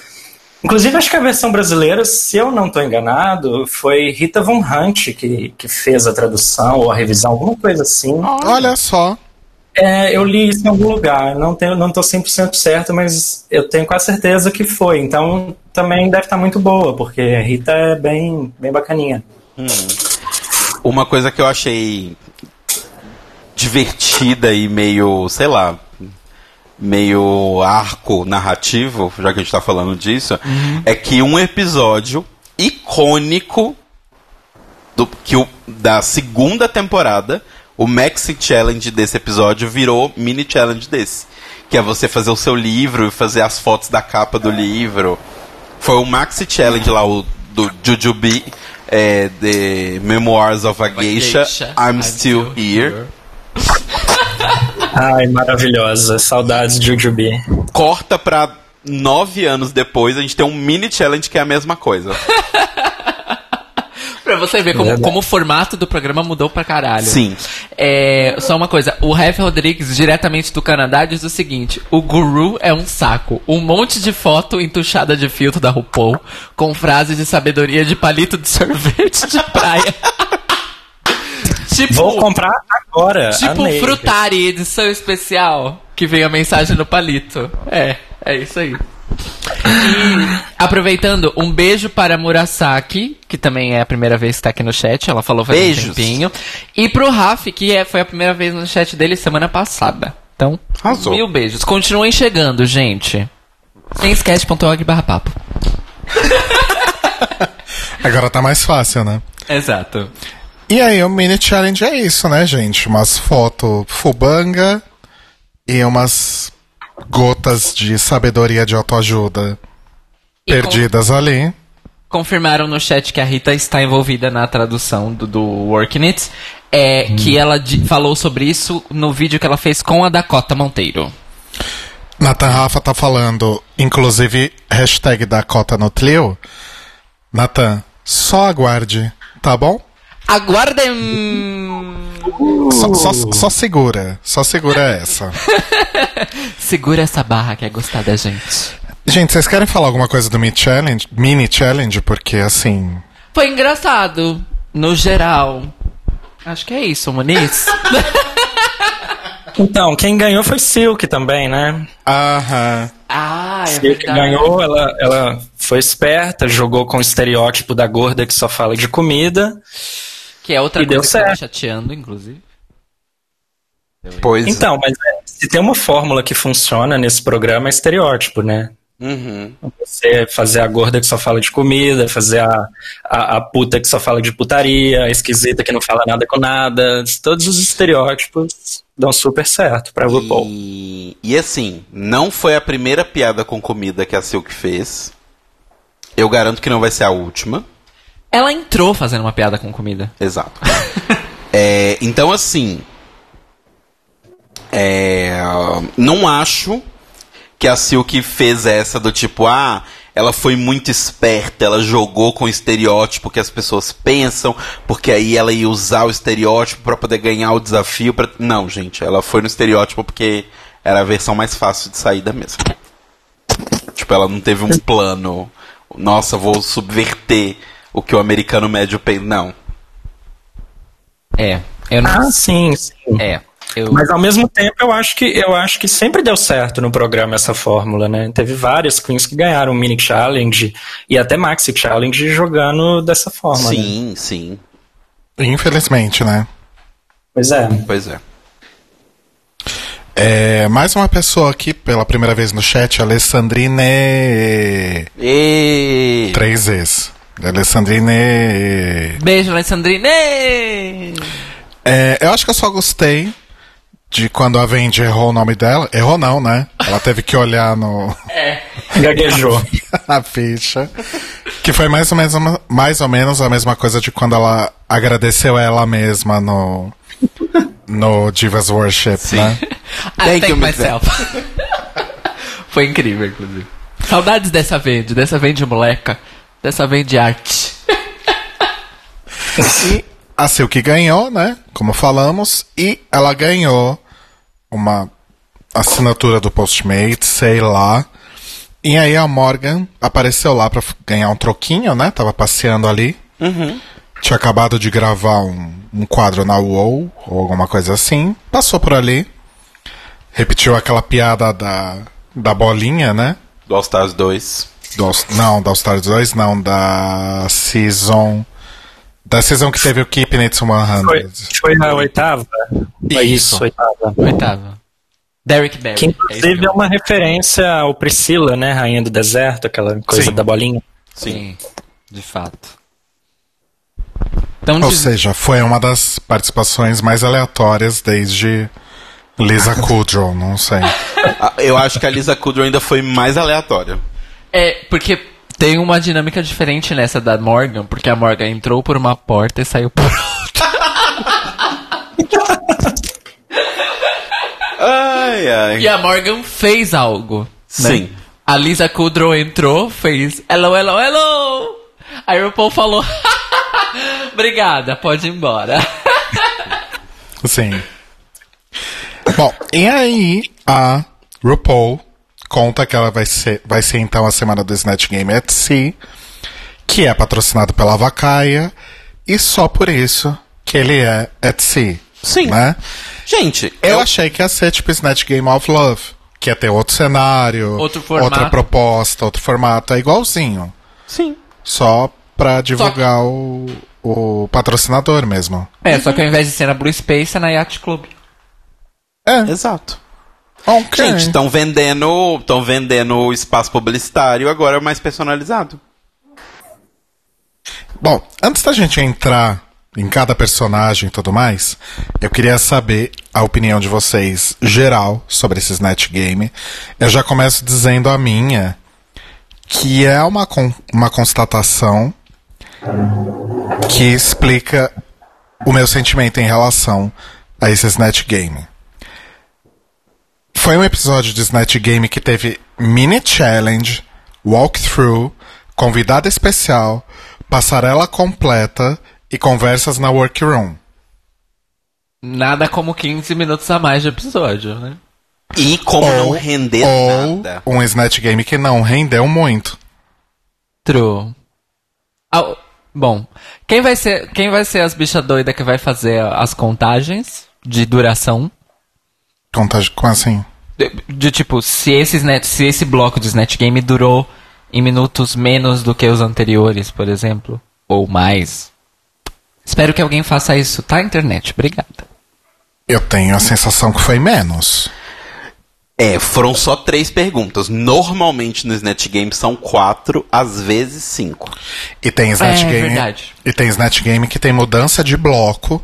S4: Inclusive, acho que a versão brasileira, se eu não estou enganado, foi Rita Von Hunt que, que fez a tradução ou a revisão, alguma coisa assim.
S1: Olha só.
S4: É, eu li isso em algum lugar, não tenho, não tô 100% certo, mas eu tenho quase certeza que foi. Então também deve estar muito boa, porque a Rita é bem, bem bacaninha.
S2: Uma coisa que eu achei divertida e meio, sei lá, meio arco narrativo, já que a gente tá falando disso, é que um episódio icônico do, que o, da segunda temporada, o Maxi Challenge desse episódio virou mini challenge desse. Que é você fazer o seu livro e fazer as fotos da capa do livro. Foi o Maxi Challenge lá, o do Jujubee, é, The Memoirs of a Geisha, I'm, Still, Here.
S4: Ai, maravilhosa. Saudades de Jujubi.
S2: Corta pra nove anos depois, a gente tem um mini challenge que é a mesma coisa. *laughs*
S3: Pra você ver como, como o formato do programa mudou pra caralho.
S2: Sim.
S3: É, só uma coisa, o Ref Rodrigues, diretamente do Canadá, diz o seguinte: o guru é um saco. Um monte de foto entuchada de filtro da RuPaul, com frases de sabedoria de palito de *laughs* sorvete de praia. Tipo,
S4: Vou comprar agora.
S3: tipo
S4: amei.
S3: Frutari, edição especial, que vem a mensagem no palito. É, é isso aí. E, aproveitando, um beijo para a Murasaki, que também é a primeira vez que está aqui no chat, ela falou faz
S2: Beijos.
S3: um tempinho. E pro Raf, que é, foi a primeira vez no chat dele semana passada. Então,
S2: Arrasou.
S3: mil beijos. Continuem chegando, gente. Sketch.org barra papo. *laughs*
S1: Agora tá mais fácil, né?
S3: Exato.
S1: E aí, o mini challenge é isso, né, gente? Umas fotos fubanga e umas gotas de sabedoria de autoajuda
S3: E
S1: perdidas ali.
S3: confirmaram no chat que a Rita está envolvida na tradução do, do Working It. É, Que ela falou sobre isso no vídeo que ela fez com a Dakota Monteiro.
S1: Nathan Rafa tá falando, inclusive, hashtag Dakota no Tlio. Nathan, só aguarde, tá bom?
S3: Aguardem!
S1: Só, só, só segura, só segura essa. *laughs*
S3: Segura essa barra que é gostar da gente.
S1: Gente, vocês querem falar alguma coisa do mini challenge? Mini challenge, porque assim.
S3: Foi engraçado, no geral. Acho que é isso, Muniz. *laughs*
S4: Então, quem ganhou foi Silk também, né?
S1: Aham.
S3: ah, é
S4: Silk
S3: verdade.
S4: ganhou, ela, ela foi esperta, jogou com o estereótipo da gorda que só fala de comida.
S3: Que é outra
S4: E
S3: coisa que tá chateando, inclusive.
S2: Pois
S4: Então, mas é, se tem uma fórmula que funciona nesse programa é estereótipo, né?
S2: Uhum.
S4: Você fazer a gorda que só fala de comida, fazer a, a, a puta que só fala de putaria, a esquisita que não fala nada com nada. Todos os estereótipos dão super certo pra RuPaul.
S2: E, e assim, não foi a primeira piada com comida que a Silk fez. Eu garanto que não vai ser a última.
S3: Ela entrou fazendo uma piada com comida.
S2: Exato. *laughs* É, então, assim. é, não acho que a Silk fez essa do tipo, ah, ela foi muito esperta, ela jogou com o estereótipo que as pessoas pensam, porque aí ela ia usar o estereótipo pra poder ganhar o desafio. Pra... Não, gente, ela foi no estereótipo porque era a versão mais fácil de saída mesmo. Tipo, ela não teve um plano. Nossa, vou subverter o que o americano médio pensa. Não.
S3: É, eu não.
S4: Ah, sim, sim.
S3: É. Eu,
S4: Mas ao mesmo tempo eu acho que eu acho que sempre deu certo no programa essa fórmula, né? Teve várias queens que ganharam mini challenge e até maxi challenge jogando dessa forma. né?
S2: Sim, sim.
S1: Infelizmente, né?
S4: Pois é.
S2: Pois é.
S1: É, mais uma pessoa aqui pela primeira vez no chat, Alessandrine.
S2: E...
S1: Três vezes. Alessandrine.
S3: Beijo, Alessandrine!
S1: É, eu acho que eu só gostei de quando a Vendi errou o nome dela. Errou não, né? Ela teve que olhar no. *laughs*
S4: Gaguejou.
S1: a ficha. Que foi mais ou, menos, mais ou menos a mesma coisa de quando ela agradeceu ela mesma no. No Divas Worship, né?
S3: I *laughs*
S2: Thank
S3: thank
S2: you,
S3: myself. *laughs* Foi incrível, inclusive. Saudades dessa vende, dessa vende moleca, dessa vende arte.
S1: E a Silk ganhou, né? Como falamos. E ela ganhou uma assinatura do Postmates, sei lá. E aí a Morgan apareceu lá pra ganhar um troquinho, né? Tava passeando ali. Tinha acabado de gravar um, um quadro na UOL, ou alguma coisa assim. Passou por ali. Repetiu aquela piada da, da bolinha, né?
S2: Do All Stars 2.
S1: Do, não, da All Stars 2, não, da Season. Da season que teve o Keeping It 100.
S4: Foi, foi na oitava? Foi
S1: Isso.
S4: isso, oitava.
S3: Oitava. Derek Barry.
S4: Que inclusive é uma referência ao Priscila, né? Rainha do deserto, aquela coisa
S1: Sim.
S4: da bolinha.
S3: Sim, de fato. Então,
S1: Ou
S3: diz-
S1: seja, foi uma das participações mais aleatórias desde Lisa *laughs* Kudrow, não sei.
S2: Ah, Eu acho que a Lisa Kudrow ainda foi mais aleatória.
S3: É porque tem uma dinâmica diferente nessa da Morgan, porque a Morgan entrou por uma porta e saiu por outra.
S2: Ai, ai.
S3: E a Morgan fez algo. né?
S2: Sim.
S3: A Lisa Kudrow entrou, fez hello, hello, hello. Aí o RuPaul falou, *laughs* obrigada, pode ir embora.
S1: Sim. Bom, e aí a RuPaul conta que ela vai ser, vai ser então a semana do Snatch Game at Sea, que é patrocinado pela Vacaia, e só por isso que ele é at Sea.
S2: Sim.
S1: Né?
S2: Gente,
S1: Eu achei que ia ser tipo Snatch Game of Love, que ia ter outro cenário,
S3: Outro
S1: outra proposta, outro formato, é igualzinho.
S2: Sim.
S1: Só pra divulgar o, o patrocinador mesmo.
S3: É, só que ao invés de ser na Blue Space, é na Yacht Club.
S1: É,
S2: Exato.
S1: Ok.
S2: Gente, estão vendendo, estão vendendo espaço publicitário agora mais personalizado.
S1: Bom, antes da gente entrar em cada personagem e tudo mais, eu queria saber a opinião de vocês geral sobre esse Snatch Game. Eu já começo dizendo a minha, que é uma, con- uma constatação que explica o meu sentimento em relação a esse Snatch Game. Foi um episódio de Snatch Game que teve mini challenge, walkthrough, convidada especial, passarela completa e conversas na workroom.
S3: Nada como 15 minutos a mais de episódio, né?
S2: E como não render
S1: ou
S2: nada.
S1: um Snatch Game que não rendeu muito.
S3: True. Ah, bom, quem vai ser, quem vai ser as bichas doidas que vai fazer as contagens de duração?
S1: Contagem, como assim?
S3: De, tipo, se esse, Snatch, se esse bloco de Snatch Game durou em minutos menos do que os anteriores, por exemplo, ou mais. Espero que alguém faça isso, tá, internet? Obrigada.
S1: Eu tenho a sensação que foi menos.
S2: É, foram só três perguntas. Normalmente no Snatch Game são quatro, às vezes cinco.
S1: E tem Snatch
S3: É,
S1: Game.
S3: verdade.
S1: E tem Snatch Game que tem mudança de bloco.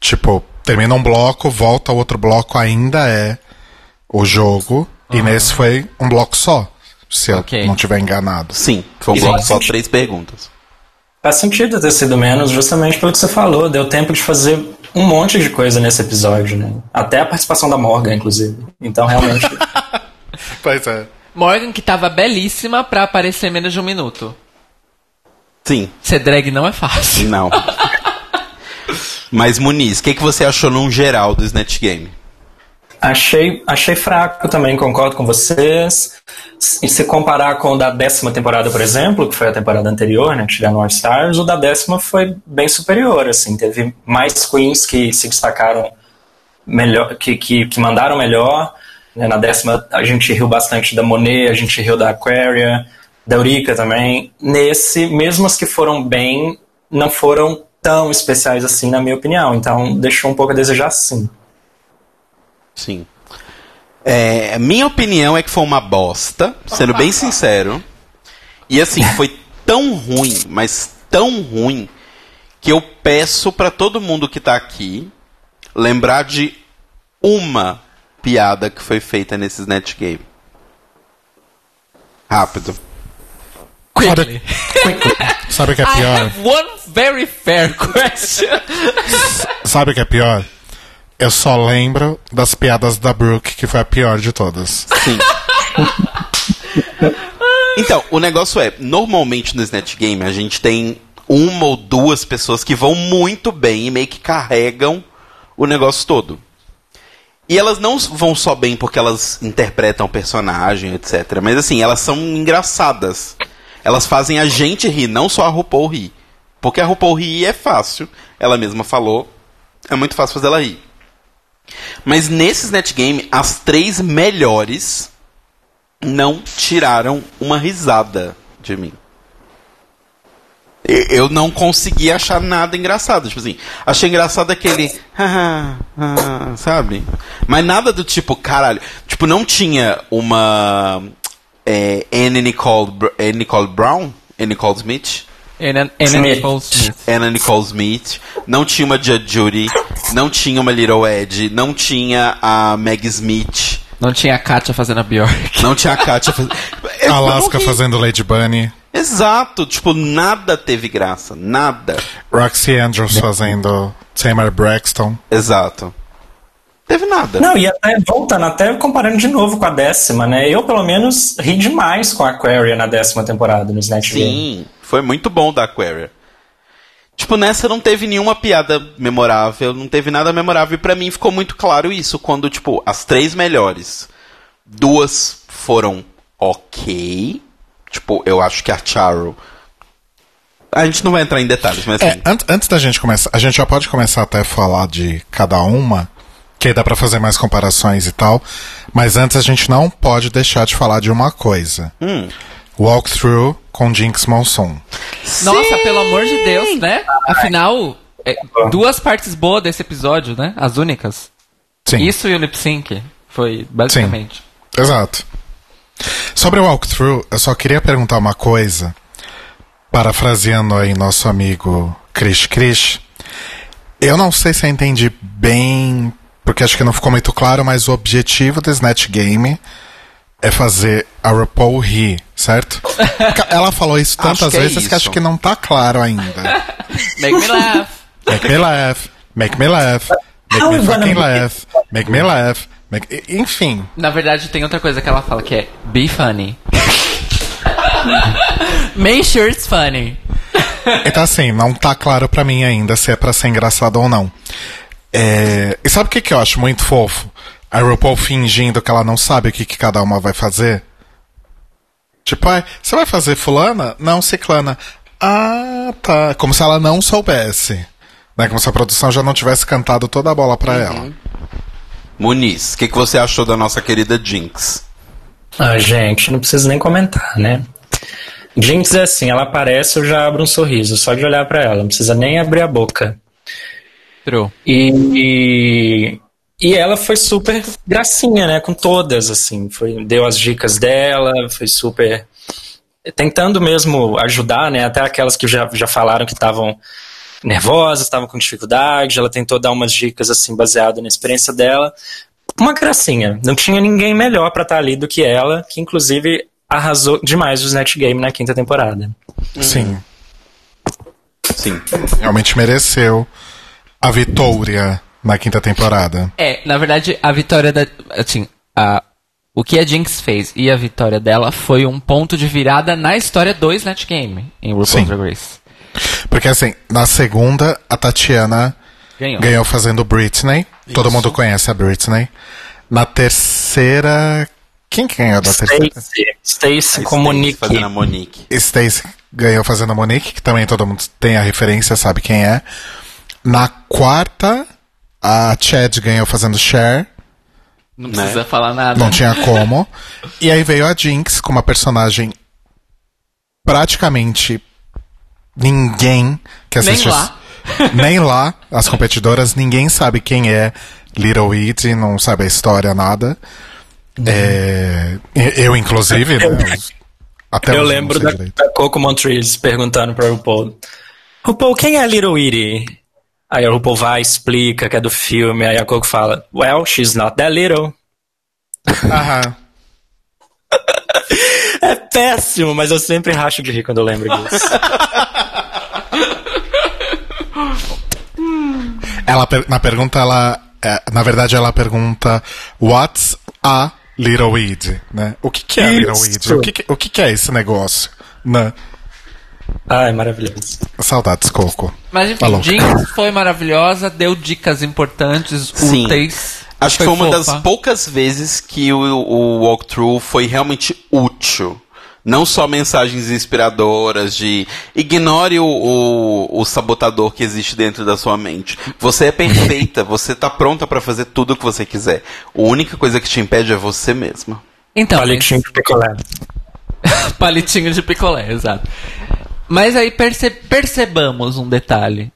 S1: Tipo, termina um bloco, volta ao outro bloco, ainda é o jogo. E nesse foi um bloco só. Se
S3: Ok.
S1: eu não tiver enganado.
S2: Sim, foi um bloco só três perguntas.
S4: Faz sentido ter sido menos, justamente pelo que você falou. Deu tempo de fazer um monte de coisa nesse episódio, né? Até a participação da Morgan, inclusive. Então, realmente. *laughs*
S1: Pois é.
S3: Morgan, que tava belíssima pra aparecer menos de um minuto.
S2: Sim,
S3: Ser drag não é fácil.
S2: não. *laughs* Mas Muniz, o que, que você achou num geral do Snatch Game?
S4: Achei, achei fraco também, concordo com vocês. E se comparar com o da décima temporada, por exemplo, que foi a temporada anterior, né, tirando All Stars, o da décima foi bem superior, assim, teve mais queens que se destacaram melhor, que, que, que mandaram melhor. Né, na décima a gente riu bastante da Monet, a gente riu da Aquaria, da Eurica também. Nesse, mesmo as que foram bem, não foram tão especiais assim, na minha opinião. Então deixou um pouco a desejar sim.
S2: Sim. É, minha opinião é que foi uma bosta, sendo bem *laughs* sincero. E assim, foi tão ruim, mas tão ruim, que eu peço pra todo mundo que tá aqui lembrar de uma piada que foi feita nesses netgame. Rápido.
S3: Quickly.
S1: Sabe o que é *laughs*
S3: I
S1: pior?
S3: have one very fair *laughs* question.
S1: Sabe o que é pior? Eu só lembro das piadas da Brooke, que foi a pior de todas.
S2: Sim. *laughs* Então, o negócio é, normalmente no Snatch Game a gente tem uma ou duas pessoas que vão muito bem e meio que carregam o negócio todo. E elas não vão só bem porque elas interpretam o personagem, etc. Mas assim, elas são engraçadas. Elas fazem a gente rir, não só a RuPaul rir. Porque a RuPaul rir é fácil. Ela mesma falou. É muito fácil fazer ela rir. Mas nesse Snatch Game, as três melhores não tiraram uma risada de mim. Eu não consegui achar nada engraçado. Tipo assim, achei engraçado aquele. *laughs* Sabe? Mas nada do tipo, caralho. Tipo, não tinha uma. É, Anne Nicole, Nicole Brown? Anne Nicole Smith?
S3: Anna, Anna
S4: Smith.
S3: Nicole Smith.
S2: Anna Nicole Smith, não tinha uma Judge Judy, não tinha uma Little Ed, não tinha a Meg Smith,
S3: Não tinha a Katia fazendo a Bjork.
S2: não tinha a Katia fazendo. *laughs*
S1: Alaska fazendo Lady Bunny.
S2: Exato, tipo, nada teve graça, nada.
S1: Roxy Andrews fazendo Tamar Braxton.
S2: Exato. Teve nada.
S4: Não, e até voltando, até comparando de novo com a décima, né? Eu, pelo menos, ri demais com a Aquaria na décima temporada no Snatch Game.
S2: Foi muito bom da Aquaria. Tipo, nessa não teve nenhuma piada memorável, não teve nada memorável. E pra mim ficou muito claro isso, quando, tipo, as três melhores, duas foram ok. Tipo, eu acho que a Charo. A gente não vai entrar em detalhes, mas
S1: É,
S2: assim.
S1: an- antes da gente começar, a gente já pode começar até a falar de cada uma, que aí dá pra fazer mais comparações e tal. Mas antes a gente não pode deixar de falar de uma coisa.
S2: Hum.
S1: Walkthrough com Jinx Monsoon.
S3: Nossa, pelo amor de Deus, né? Afinal, é, duas partes boas desse episódio, né? As únicas.
S1: Sim.
S3: Isso e o lip sync. Foi basicamente.
S1: Exato. Sobre o walkthrough, eu só queria perguntar uma coisa, parafraseando aí nosso amigo Krish Krish. Eu não sei se eu entendi bem, porque acho que não ficou muito claro, mas o objetivo do Snatch Game é fazer a RuPaul rir, certo? *laughs* Ela falou isso tantas
S2: que é
S1: vezes que
S2: isso.
S1: acho que não tá claro ainda. *laughs*
S3: Make me laugh.
S1: Make me laugh, make me laugh, make
S4: How
S1: me fucking laugh, make me laugh, make... enfim.
S3: Na verdade, tem outra coisa que ela fala que é be funny. *laughs* Make sure it's funny.
S1: Então assim, não tá claro pra mim ainda se é pra ser engraçado ou não. É, E sabe o que, que eu acho muito fofo? A RuPaul fingindo que ela não sabe o que, que cada uma vai fazer. Tipo, ai, você vai fazer fulana? Não, ciclana. Ah, tá. Como se ela não soubesse. Né? Como se a produção já não tivesse cantado toda a bola pra ela.
S2: Muniz, o que, que você achou da nossa querida Jinx?
S4: Ah, gente, não preciso nem comentar, né? Jinx é assim, ela aparece, eu já abro um sorriso, só de olhar pra ela, não precisa nem abrir a boca.
S3: True.
S4: E, e, e ela foi super gracinha, né? Com todas, assim. Foi, deu as dicas dela, foi super. Tentando mesmo ajudar, né? Até aquelas que já, já falaram que estavam nervosas, estavam com dificuldade. Ela tentou dar umas dicas, assim, baseado na experiência dela. Uma gracinha. Não tinha ninguém melhor pra estar ali do que ela, que inclusive arrasou demais o Snatch Game na quinta temporada.
S1: Sim.
S2: Sim.
S1: Realmente mereceu a vitória na quinta temporada.
S3: É, na verdade, a vitória da. Assim, a, o que a Jinx fez e a vitória dela foi um ponto de virada na história do Snatch Game em RuPaul's. Drag Race.
S1: Porque assim, na segunda, a Tatiana
S3: Ganhou.
S1: ganhou fazendo Britney. Todo mundo conhece a Britney. Na terceira. Quem que ganhou da terceira?
S4: Stacy. Stacy com Monique.
S2: Fazendo a Monique.
S1: Stacy ganhou fazendo a Monique, que também todo mundo tem a referência, sabe quem é. Na quarta, a Chad ganhou fazendo Cher.
S3: Não
S2: Né?
S3: precisa falar nada.
S1: Não tinha *laughs* como. E aí veio a Jinx com uma personagem praticamente ninguém que
S3: Nem
S1: assiste.
S3: lá.
S1: Nem lá, as competidoras, ninguém sabe quem é Little It, não sabe a história, nada. É, eu, inclusive, né? os- Até
S4: Eu lembro da,
S1: direito.
S4: da Coco Montrese perguntando pra RuPaul. RuPaul, quem é Little Edie? Aí a RuPaul vai, explica que é do filme, aí a Coco fala, Well, she's not that little.
S1: Aham. *laughs*
S4: É péssimo, mas eu sempre racho de rir quando eu lembro disso. *laughs*
S1: Ela, na pergunta, ela. é, na verdade, ela pergunta: What's a Little Weed? Né? O que, que é Little
S4: Isso.
S1: Weed? O, que, que- o que, que é esse negócio? Né?
S4: Ai, maravilhoso.
S1: Saudades, Coco.
S3: Mas enfim,
S1: Falou.
S3: Jinx *laughs* foi maravilhosa, deu dicas importantes,
S2: Sim.
S3: úteis.
S2: Acho que foi uma das poucas vezes que o, o walkthrough foi realmente útil. Não só mensagens inspiradoras de ignore o, o, o sabotador que existe dentro da sua mente. Você é perfeita, *laughs* você tá pronta pra fazer tudo o que você quiser. A única coisa que te impede é você mesma.
S3: Então,
S4: Palitinho de picolé. *laughs*
S3: Palitinho de picolé, exato. Mas aí perce- percebamos um detalhe.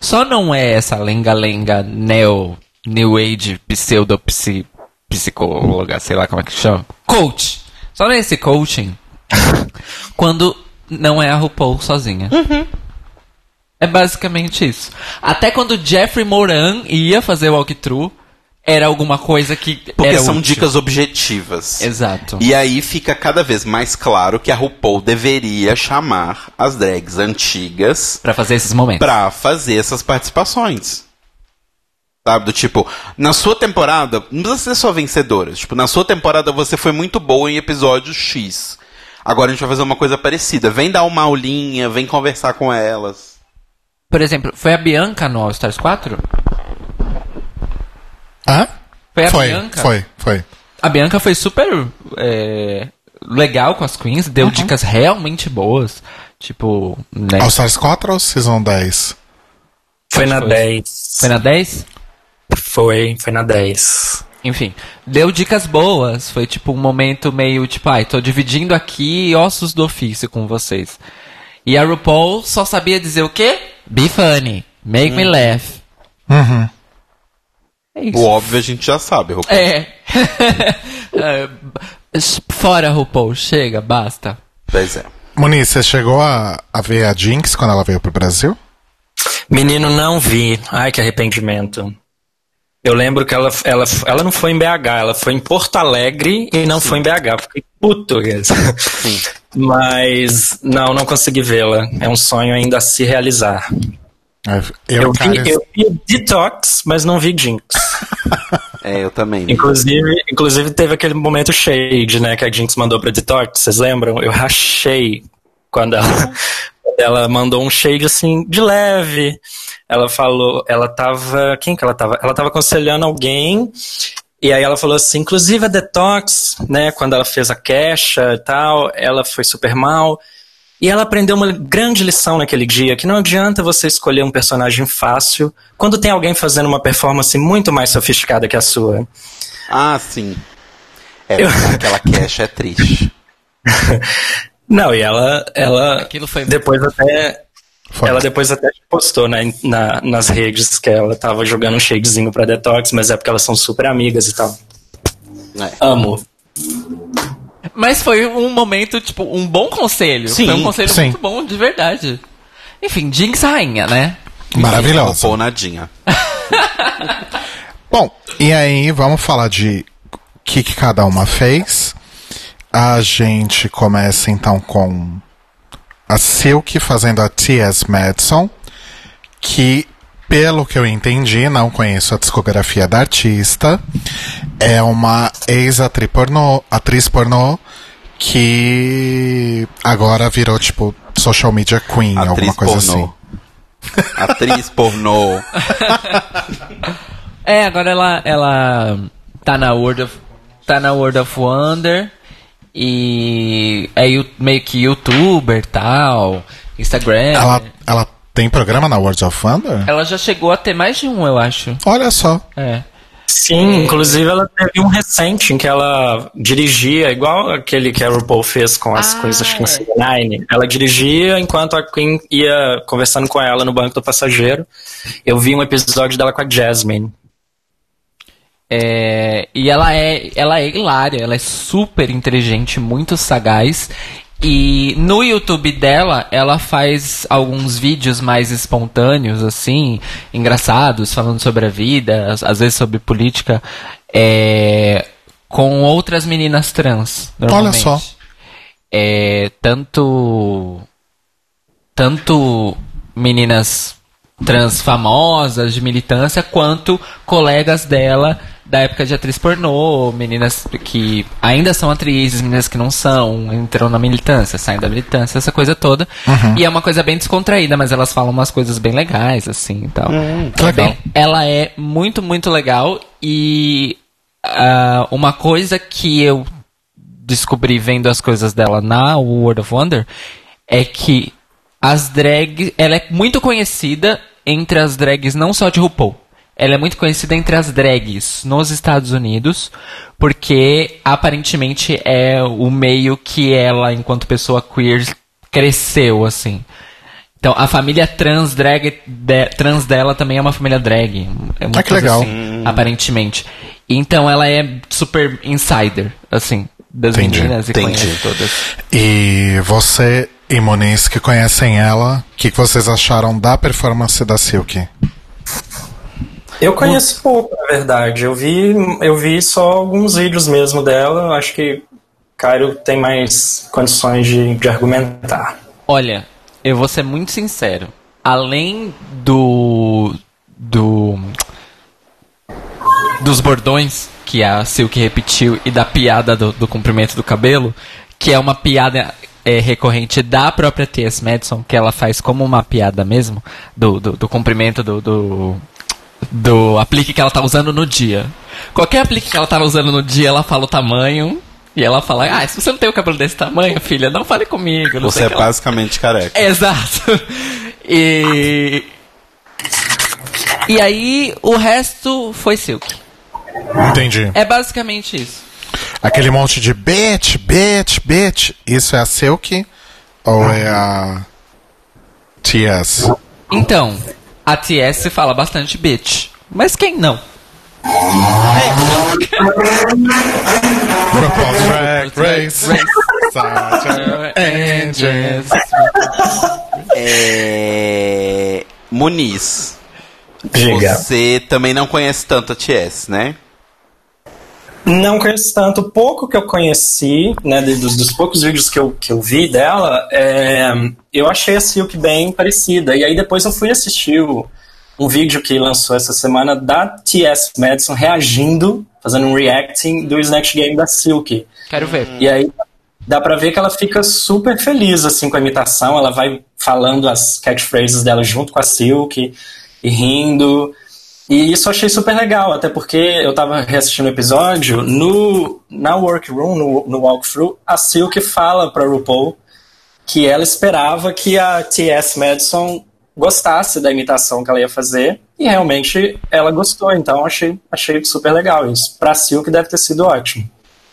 S3: Só não é essa lenga-lenga neo, new age, pseudo psi, psicóloga, sei lá como é que chama. Coach. Só não é esse coaching *laughs* quando não é a RuPaul sozinha. É basicamente isso. Até quando Jeffrey Moran ia fazer o walkthrough, era alguma coisa que
S2: Porque
S3: era
S2: são
S3: útil.
S2: dicas objetivas.
S3: Exato.
S2: E aí fica cada vez mais claro que a RuPaul deveria chamar as drags antigas
S3: Pra fazer esses momentos.
S2: pra fazer essas participações. Sabe? Do tipo, na sua temporada, não precisa ser só vencedoras. Tipo, na sua temporada você foi muito boa em episódio X. Agora a gente vai fazer uma coisa parecida. Vem dar uma aulinha, vem conversar com elas.
S3: Por exemplo, foi a Bianca no All Stars 4?
S1: Hã?
S3: Foi a
S1: foi,
S3: Bianca?
S1: foi, foi.
S3: A Bianca foi super é, legal com as queens, deu
S1: Uhum.
S3: dicas realmente boas. Tipo, né?
S1: All Stars 4 ou Season 10?
S4: Foi na
S3: foi?
S4: 10.
S3: Foi na 10?
S4: Foi, foi na 10.
S3: Enfim, deu dicas boas. Foi tipo um momento meio tipo, ai, tô dividindo aqui ossos do ofício com vocês. E a RuPaul só sabia dizer o quê? Be funny. Make me laugh.
S1: Uhum.
S3: É isso.
S2: O óbvio a gente já sabe, RuPaul.
S3: É. *laughs* É, Fora, RuPaul. Chega, basta.
S2: Pois é.
S1: Muniz, você chegou a, a ver a Jinx quando ela veio pro Brasil?
S4: Menino, não vi. Ai, que arrependimento. Eu lembro que ela, ela, ela não foi em BH, ela foi em Porto Alegre e não foi em BH. Fiquei puto.
S2: Sim.
S4: Mas não, não consegui vê-la. É um sonho ainda a se realizar.
S1: É, Eu,
S4: Eu,
S1: cara,
S4: vi, eu vi Detox, mas não vi Jinx. *laughs*
S2: É, eu também.
S4: Inclusive, inclusive teve aquele momento shade, né, que a Jinx mandou pra Detox, vocês lembram? Eu rachei quando ela, *laughs* quando ela mandou um shade assim, de leve. Ela falou, ela tava. Quem que ela tava? Ela tava aconselhando alguém. E aí ela falou assim, inclusive a Detox, né, quando ela fez a queixa e tal, ela foi super mal. E ela aprendeu uma grande lição naquele dia, que não adianta você escolher um personagem fácil quando tem alguém fazendo uma performance muito mais sofisticada que a sua.
S2: Ah, sim. É, aquela cash é triste. *laughs*
S4: Não, e ela, ela
S3: Aquilo foi-
S4: depois até
S1: Foi.
S4: ela depois até postou né, na, nas redes que ela tava jogando um shadezinho pra Detox, mas é porque elas são super amigas e tal.
S2: É.
S4: Amo.
S3: Mas foi um momento, tipo, um bom conselho.
S2: Sim,
S3: foi um conselho
S1: sim.
S3: muito bom, de verdade. Enfim, Jinx rainha, né?
S1: maravilhosa.
S2: RuPaul nadinha. *laughs*
S1: Bom, e aí vamos falar de o que, que cada uma fez. A gente começa então com a Silk fazendo a T.S. Madison, que, pelo que eu entendi, não conheço a discografia da artista, é uma ex-atriz pornô, atriz pornô que agora virou tipo social media queen, alguma
S2: Atriz
S1: coisa
S2: pornô.
S1: assim. *laughs*
S2: Atriz pornô.
S3: É, agora ela, ela tá na World of, tá na World of Wonder e é meio que youtuber tal, Instagram.
S1: Ela, ela tem programa na World of Wonder?
S3: Ela já chegou a ter mais de um, eu acho.
S1: Olha só.
S3: É.
S4: Sim, inclusive ela teve um recente em que ela dirigia, igual aquele que a RuPaul fez com as
S3: Ah,
S4: coisas que
S3: é.
S4: Nine. Ela dirigia enquanto a Queen ia conversando com ela no banco do passageiro. Eu vi um episódio dela com a Jasmine.
S3: É, e ela é, ela é hilária, ela é super inteligente, muito sagaz. E no YouTube dela, ela faz alguns vídeos mais espontâneos, assim, engraçados, falando sobre a vida, às, vezes sobre política, é, com outras meninas trans. Normalmente.
S1: só.
S3: É, tanto tanto meninas trans famosas de militância quanto colegas dela da época de atriz pornô, meninas que ainda são atrizes, meninas que não são, entram na militância, saem da militância, essa coisa toda. E é uma coisa bem descontraída, mas elas falam umas coisas bem legais, assim, e tal.
S1: que legal.
S3: Ela é muito, muito legal e ah, uma coisa que eu descobri vendo as coisas dela na World of Wonder é que as drags, ela é muito conhecida entre as drags não só de RuPaul. Ela é muito conhecida entre as drags nos Estados Unidos, porque aparentemente é o meio que ela, enquanto pessoa queer, cresceu, assim. Então, a família trans, drag, de- trans dela também é uma família drag. É uma
S1: Ah, que
S3: coisa
S1: legal.
S3: assim, aparentemente. Então, ela é super insider, assim, das
S1: Entendi,
S3: meninas e
S2: entendi.
S3: conhece todas.
S1: E você e Moniz que conhecem ela, o que, que vocês acharam da performance da Silk?
S4: Eu conheço pouco, na verdade. Eu vi, eu vi só alguns vídeos mesmo dela. Acho que Cairo tem mais condições de, de argumentar.
S3: Olha, eu vou ser muito sincero. Além do. do. dos bordões que a Silk repetiu e da piada do, do comprimento do cabelo, que é uma piada é, recorrente da própria T.S. Madison, que ela faz como uma piada mesmo, do, do, do comprimento do, do, do aplique que ela tá usando no dia. Qualquer aplique que ela tá usando no dia, ela fala o tamanho. E ela fala, ah, se você não tem o cabelo desse tamanho, filha, não fale comigo. Não
S2: Você
S3: sei
S2: é
S3: ela-
S2: basicamente careca.
S3: Exato. E. E aí, o resto foi Silk.
S1: Entendi.
S3: É basicamente isso.
S1: Aquele monte de bitch, bitch, bitch, isso é a Silk ou é a TS?
S3: Então, a TS fala bastante bitch. Mas quem não?
S1: RuPaul's Drag Race. Such a angel.
S2: É... Muniz,
S4: Diga.
S2: você também não conhece tanto a TS, né?
S4: Não conheço tanto. Pouco que eu conheci, né, dos, dos poucos vídeos que eu, que eu vi dela, é, eu achei a Silk bem parecida. E aí depois eu fui assistir o- um vídeo que lançou essa semana da T.S. Madison reagindo, fazendo um reacting do Snatch Game da Silk.
S3: Quero ver.
S4: E aí dá pra ver que ela fica super feliz assim com a imitação, ela vai falando as catchphrases dela junto com a Silk e rindo. E isso eu achei super legal, até porque eu tava reassistindo o episódio, no, na workroom, no, no walkthrough, a Silk fala pra RuPaul que ela esperava que a T.S. Madison gostasse da imitação que ela ia fazer, e realmente ela gostou, então achei, achei super legal isso. Pra Silk deve ter sido ótimo.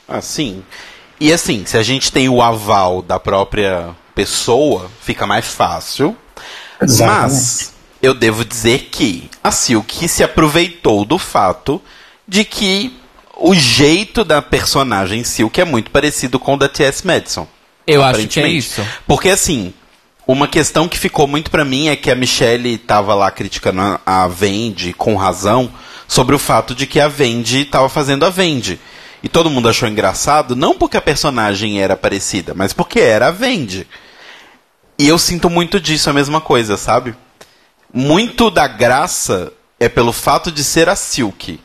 S2: Ah, sim. E assim, se a gente tem o aval da própria pessoa, fica mais fácil. Mas eu devo dizer que a Silk se aproveitou do fato de que o jeito da personagem Silk é muito parecido com o da T.S. Madison.
S3: Eu acho que é
S2: aparentemente.
S3: isso.
S2: Porque assim, uma questão que ficou muito pra mim é que a Michelle tava lá criticando a- Vendi com razão sobre o fato de que a Vendi tava fazendo a Vendi. E todo mundo achou engraçado, não porque a personagem era parecida, mas porque era a Vendi. E eu sinto muito disso, a mesma coisa, sabe? Muito da graça é pelo fato de ser a Silk.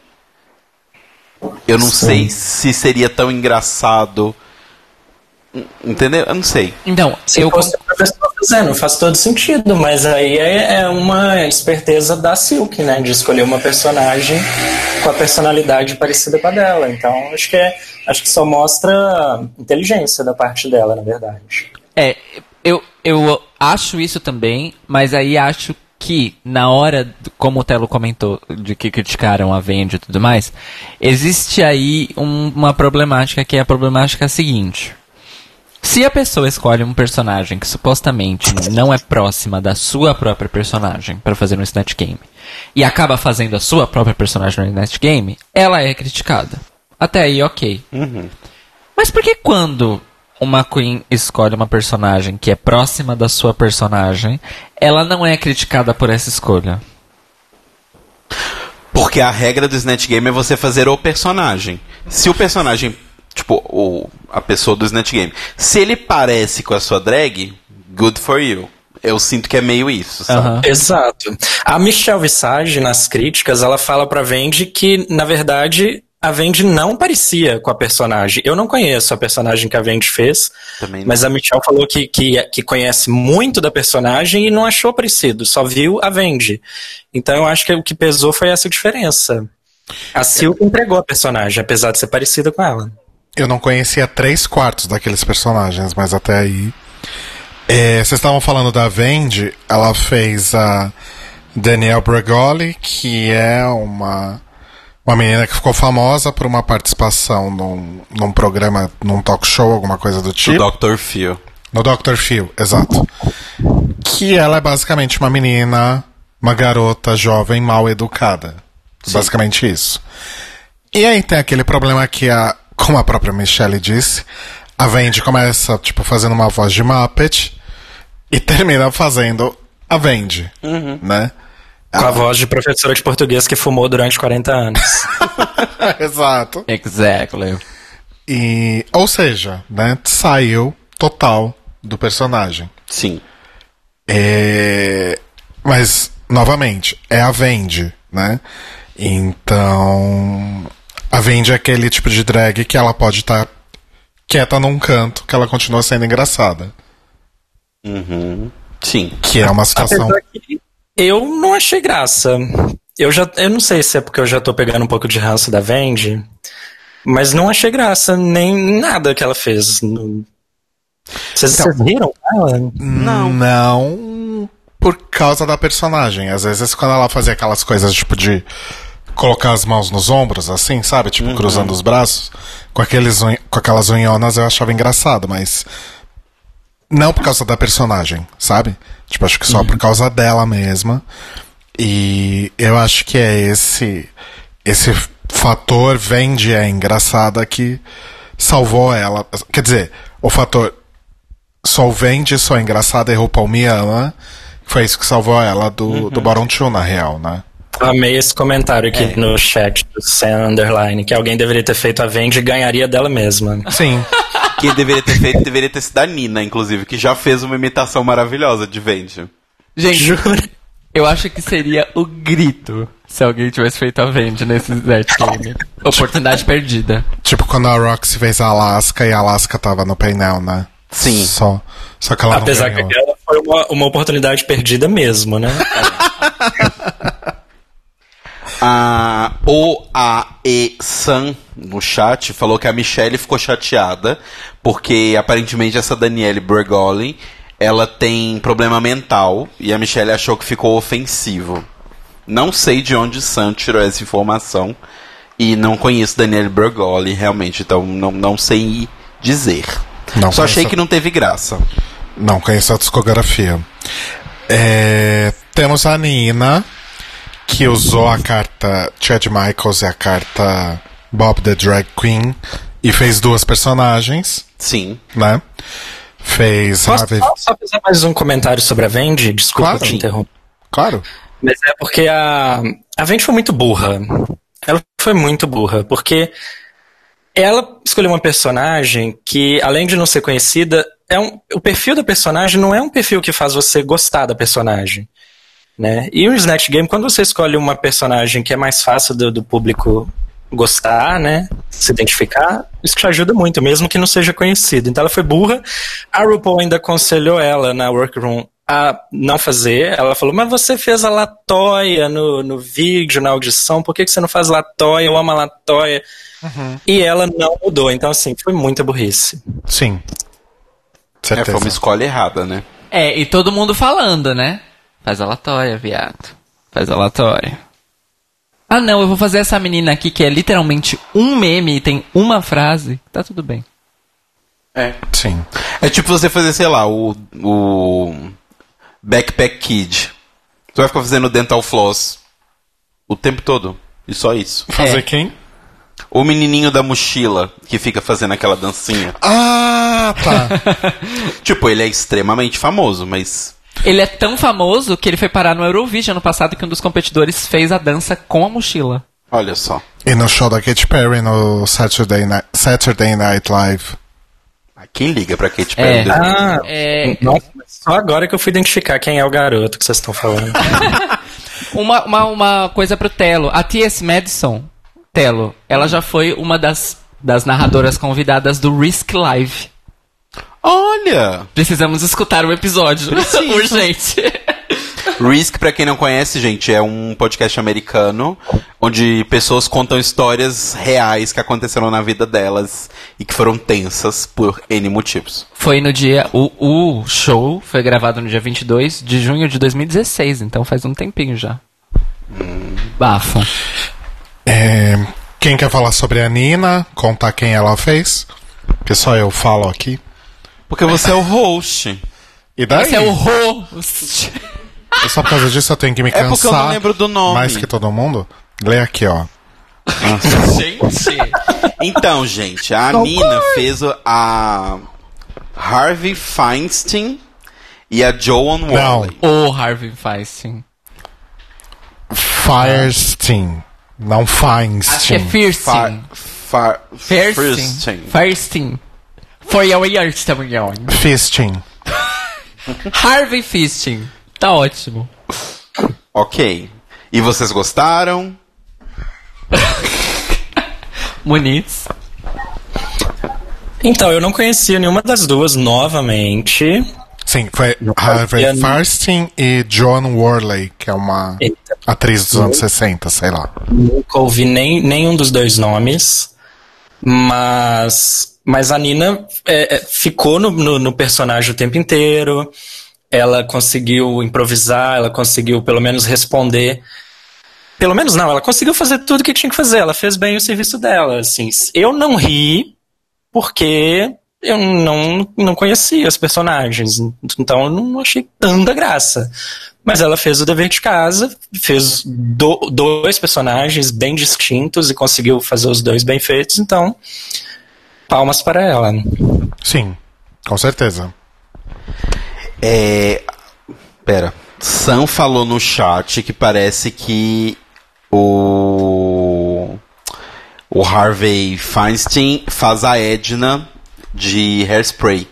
S2: Eu não sei se seria tão engraçado. Entendeu? Eu não sei.
S3: Então,
S4: Se
S3: eu.
S4: fosse a pessoa Pois é, não faz todo sentido, mas aí é, é uma esperteza da Silk, né? De escolher uma personagem com a personalidade parecida com a dela. Então, acho que é, acho que só mostra inteligência da parte dela, na verdade.
S3: É, eu, eu acho isso também, mas aí acho que na hora, como o Telo comentou, de que criticaram a Vendi e tudo mais, existe aí um- uma problemática que é a problemática seguinte. Se a pessoa escolhe um personagem que supostamente não é próxima da sua própria personagem para fazer um Snatch Game e acaba fazendo a sua própria personagem no Snatch Game, ela é criticada. Até aí, ok. Mas por que quando uma Queen escolhe uma personagem que é próxima da sua personagem, ela não é criticada por essa escolha?
S2: Porque a regra do Snatch Game é você fazer o personagem. Se o personagem, tipo, o, a pessoa do Snatch Game, se ele parece com a sua drag, good for you. Eu sinto que é meio isso, sabe?
S3: Aham.
S4: Exato. A Michelle Visage, nas críticas, ela fala pra Vendi que, na verdade, a Vendi não parecia com a personagem. Eu não conheço a personagem que a Vendi fez, mas a Michelle falou que, que, que conhece muito da personagem e não achou parecido, só viu a Vendi. Então eu acho que o que pesou foi essa diferença. A Silk entregou a personagem, apesar de ser parecida com ela.
S1: Eu não conhecia três quartos daqueles personagens, mas até aí. É, vocês estavam falando da Vendi, ela fez a Danielle Bregoli, que é uma, uma menina que ficou famosa por uma participação num, num programa, num talk show, alguma coisa do tipo.
S2: Dr. Phil.
S1: No Dr. Phil, exato. Que ela é basicamente uma menina, uma garota jovem mal educada. Basicamente isso. E aí tem aquele problema que a, como a própria Michelle disse, a Vendi começa, tipo, fazendo uma voz de Muppet e termina fazendo a Vendi, né?
S4: Com a voz de professora de português que fumou durante 40 anos. *laughs*
S1: Exato.
S3: Exactly.
S1: E, ou seja, né, saiu total do personagem.
S2: Sim.
S1: É, mas, novamente, é a Vendi, né? Então, a Vendi é aquele tipo de drag que ela pode estar quieta num canto, que ela continua sendo engraçada.
S2: Sim.
S1: Que é uma situação.
S4: Apesar que eu não achei graça. Eu já, eu não sei se é porque eu já tô pegando um pouco de ranço da Vendi, mas não achei graça nem nada que ela fez. Vocês
S1: Então.
S4: vocês riram ela?
S1: Não. Não por causa da personagem. Às vezes, quando ela fazia aquelas coisas tipo de colocar as mãos nos ombros, assim, sabe? Tipo, cruzando os braços, com, aqueles, com aquelas unhonas eu achava engraçado, mas. Não por causa da personagem, sabe? Tipo, acho que só por causa dela mesma. E eu acho que é esse. Esse fator vende é engraçada que salvou ela. Quer dizer, o fator só vende, só é engraçada e RuPaul me ama. Foi isso que salvou ela do, do Bottom Two, na real, né?
S4: Amei esse comentário aqui no chat do Sam Underline, que alguém deveria ter feito a Vendi e ganharia dela mesma.
S1: Sim. *laughs*
S2: Quem deveria ter feito deveria ter sido a Nina, inclusive, que já fez uma imitação maravilhosa de Vendi.
S3: Gente,
S4: Juro.
S3: eu acho que seria o grito se alguém tivesse feito a Vendi nesse Snatch Game. *laughs* Oportunidade perdida.
S1: tipo quando a Roxy fez a Alaska e a Alaska tava no painel, né?
S2: Sim.
S1: Só, só que ela
S4: Apesar
S1: não
S4: que aquela foi uma, uma oportunidade perdida mesmo, né? *laughs*
S2: A O A E San no chat falou que a Michelle ficou chateada porque aparentemente essa Danielle Bregoli ela tem problema mental e a Michelle achou que ficou ofensivo. Não sei de onde San tirou essa informação e não conheço Danielle Bregoli realmente, então não, não sei dizer.
S1: Não
S2: Só achei que não teve graça.
S1: Não conheço a discografia. É, temos a Nina, que usou a carta Chad Michaels e a carta Bob the Drag Queen e fez duas personagens,
S2: Sim.
S1: né? Fez
S4: Posso
S1: Harvey-
S4: só, só fazer mais um comentário sobre a Vendi? Desculpa
S1: Claro.
S4: te interromper.
S1: Claro.
S4: Mas é porque a, a Vendi foi muito burra. Ela foi muito burra, porque ela escolheu uma personagem que, além de não ser conhecida, é um, o perfil da personagem não é um perfil que faz você gostar da personagem. Né? E o Snatch Game, quando você escolhe uma personagem que é mais fácil do, do público gostar, né? Se identificar, isso te ajuda muito, mesmo que não seja conhecido. Então ela foi burra. A RuPaul ainda aconselhou ela na workroom a não fazer. Ela falou, mas você fez a Latoya no, no vídeo, na audição, por que, que você não faz Latoya? Eu amo a Latoya. E ela não mudou. Então, assim, foi muita burrice.
S1: Sim.
S2: É,
S1: Certeza.
S2: foi uma escolha errada, né?
S3: É, e todo mundo falando, né? Faz a latória, viado. Faz a latória. Ah, não, eu vou fazer essa menina aqui que é literalmente um meme e tem uma frase. Tá tudo bem.
S2: É.
S1: Sim.
S2: É tipo você fazer, sei lá, o. o Backpack Kid. Você vai ficar fazendo dental floss o tempo todo. E só isso.
S1: Fazer
S3: É.
S1: quem?
S2: O menininho da mochila que fica fazendo aquela dancinha.
S1: Ah, tá. *laughs*
S2: Tipo, ele é extremamente famoso, mas.
S3: Ele é tão famoso que ele foi parar no Eurovision ano passado que um dos competidores fez a dança com a mochila.
S2: Olha só.
S1: e no show da Katy Perry no Saturday Night, Saturday Night Live.
S2: Ah, Quem liga pra Katy
S3: É.
S2: Perry?
S4: Ah,
S3: É,
S4: nossa, só agora que eu fui identificar quem é o garoto que vocês estão falando. *laughs*
S3: uma, uma, uma coisa pro Telo. A T.S. Madison, Telo, ela já foi uma das, das narradoras convidadas do Risk Live.
S2: Olha!
S3: Precisamos escutar o episódio. *laughs* Urgente.
S2: Risk, pra quem não conhece, gente, é um podcast americano onde pessoas contam histórias reais que aconteceram na vida delas e que foram tensas por N motivos.
S3: Foi no dia. O, o show foi gravado no dia 22 de junho de 2016, então faz um tempinho já. Bafo.
S1: É, quem quer falar sobre a Nina? Contar quem ela fez? Porque só eu falo aqui.
S2: Porque você é o host.
S1: E daí?
S3: Esse é o host.
S1: E Só por causa disso eu tenho que me
S2: É porque
S1: cansar.
S2: eu não lembro do nome.
S1: Mais que todo mundo. Lê aqui, ó.
S3: Gente.
S2: Então, gente, a Nina fez o- a Harvey Feinstein e a Joan Worley.
S3: O Harvey Feinstein.
S1: Firestein. Não
S3: Acho que é
S1: Feinstein.
S3: Fierstein.
S2: Fa-
S3: For your ears também.
S1: Fisting.
S3: Harvey Fisting. Tá ótimo.
S2: Ok. E vocês gostaram? *laughs*
S3: Muniz.
S4: então, eu não conhecia nenhuma das duas novamente.
S1: Sim, foi Harvey Firestein e Joan Worley, que é uma
S4: Eita.
S1: atriz dos anos 60, sei lá.
S4: Nunca ouvi nem, nenhum dos dois nomes. Mas, mas a Nina é, é, ficou no, no, no personagem o tempo inteiro. Ela conseguiu improvisar, ela conseguiu pelo menos responder. Pelo menos não, ela conseguiu fazer tudo o que tinha que fazer. Ela fez bem o serviço dela. Assim, eu não ri porque eu não, não conhecia os personagens. Então eu não achei tanta graça. Mas ela fez o dever de casa, fez do- dois personagens bem distintos e conseguiu fazer os dois bem feitos, então palmas para ela.
S1: Sim, com certeza.
S2: É. Pera. Sam falou no chat que parece que o. O Harvey Feinstein faz a Edna de Hairspray.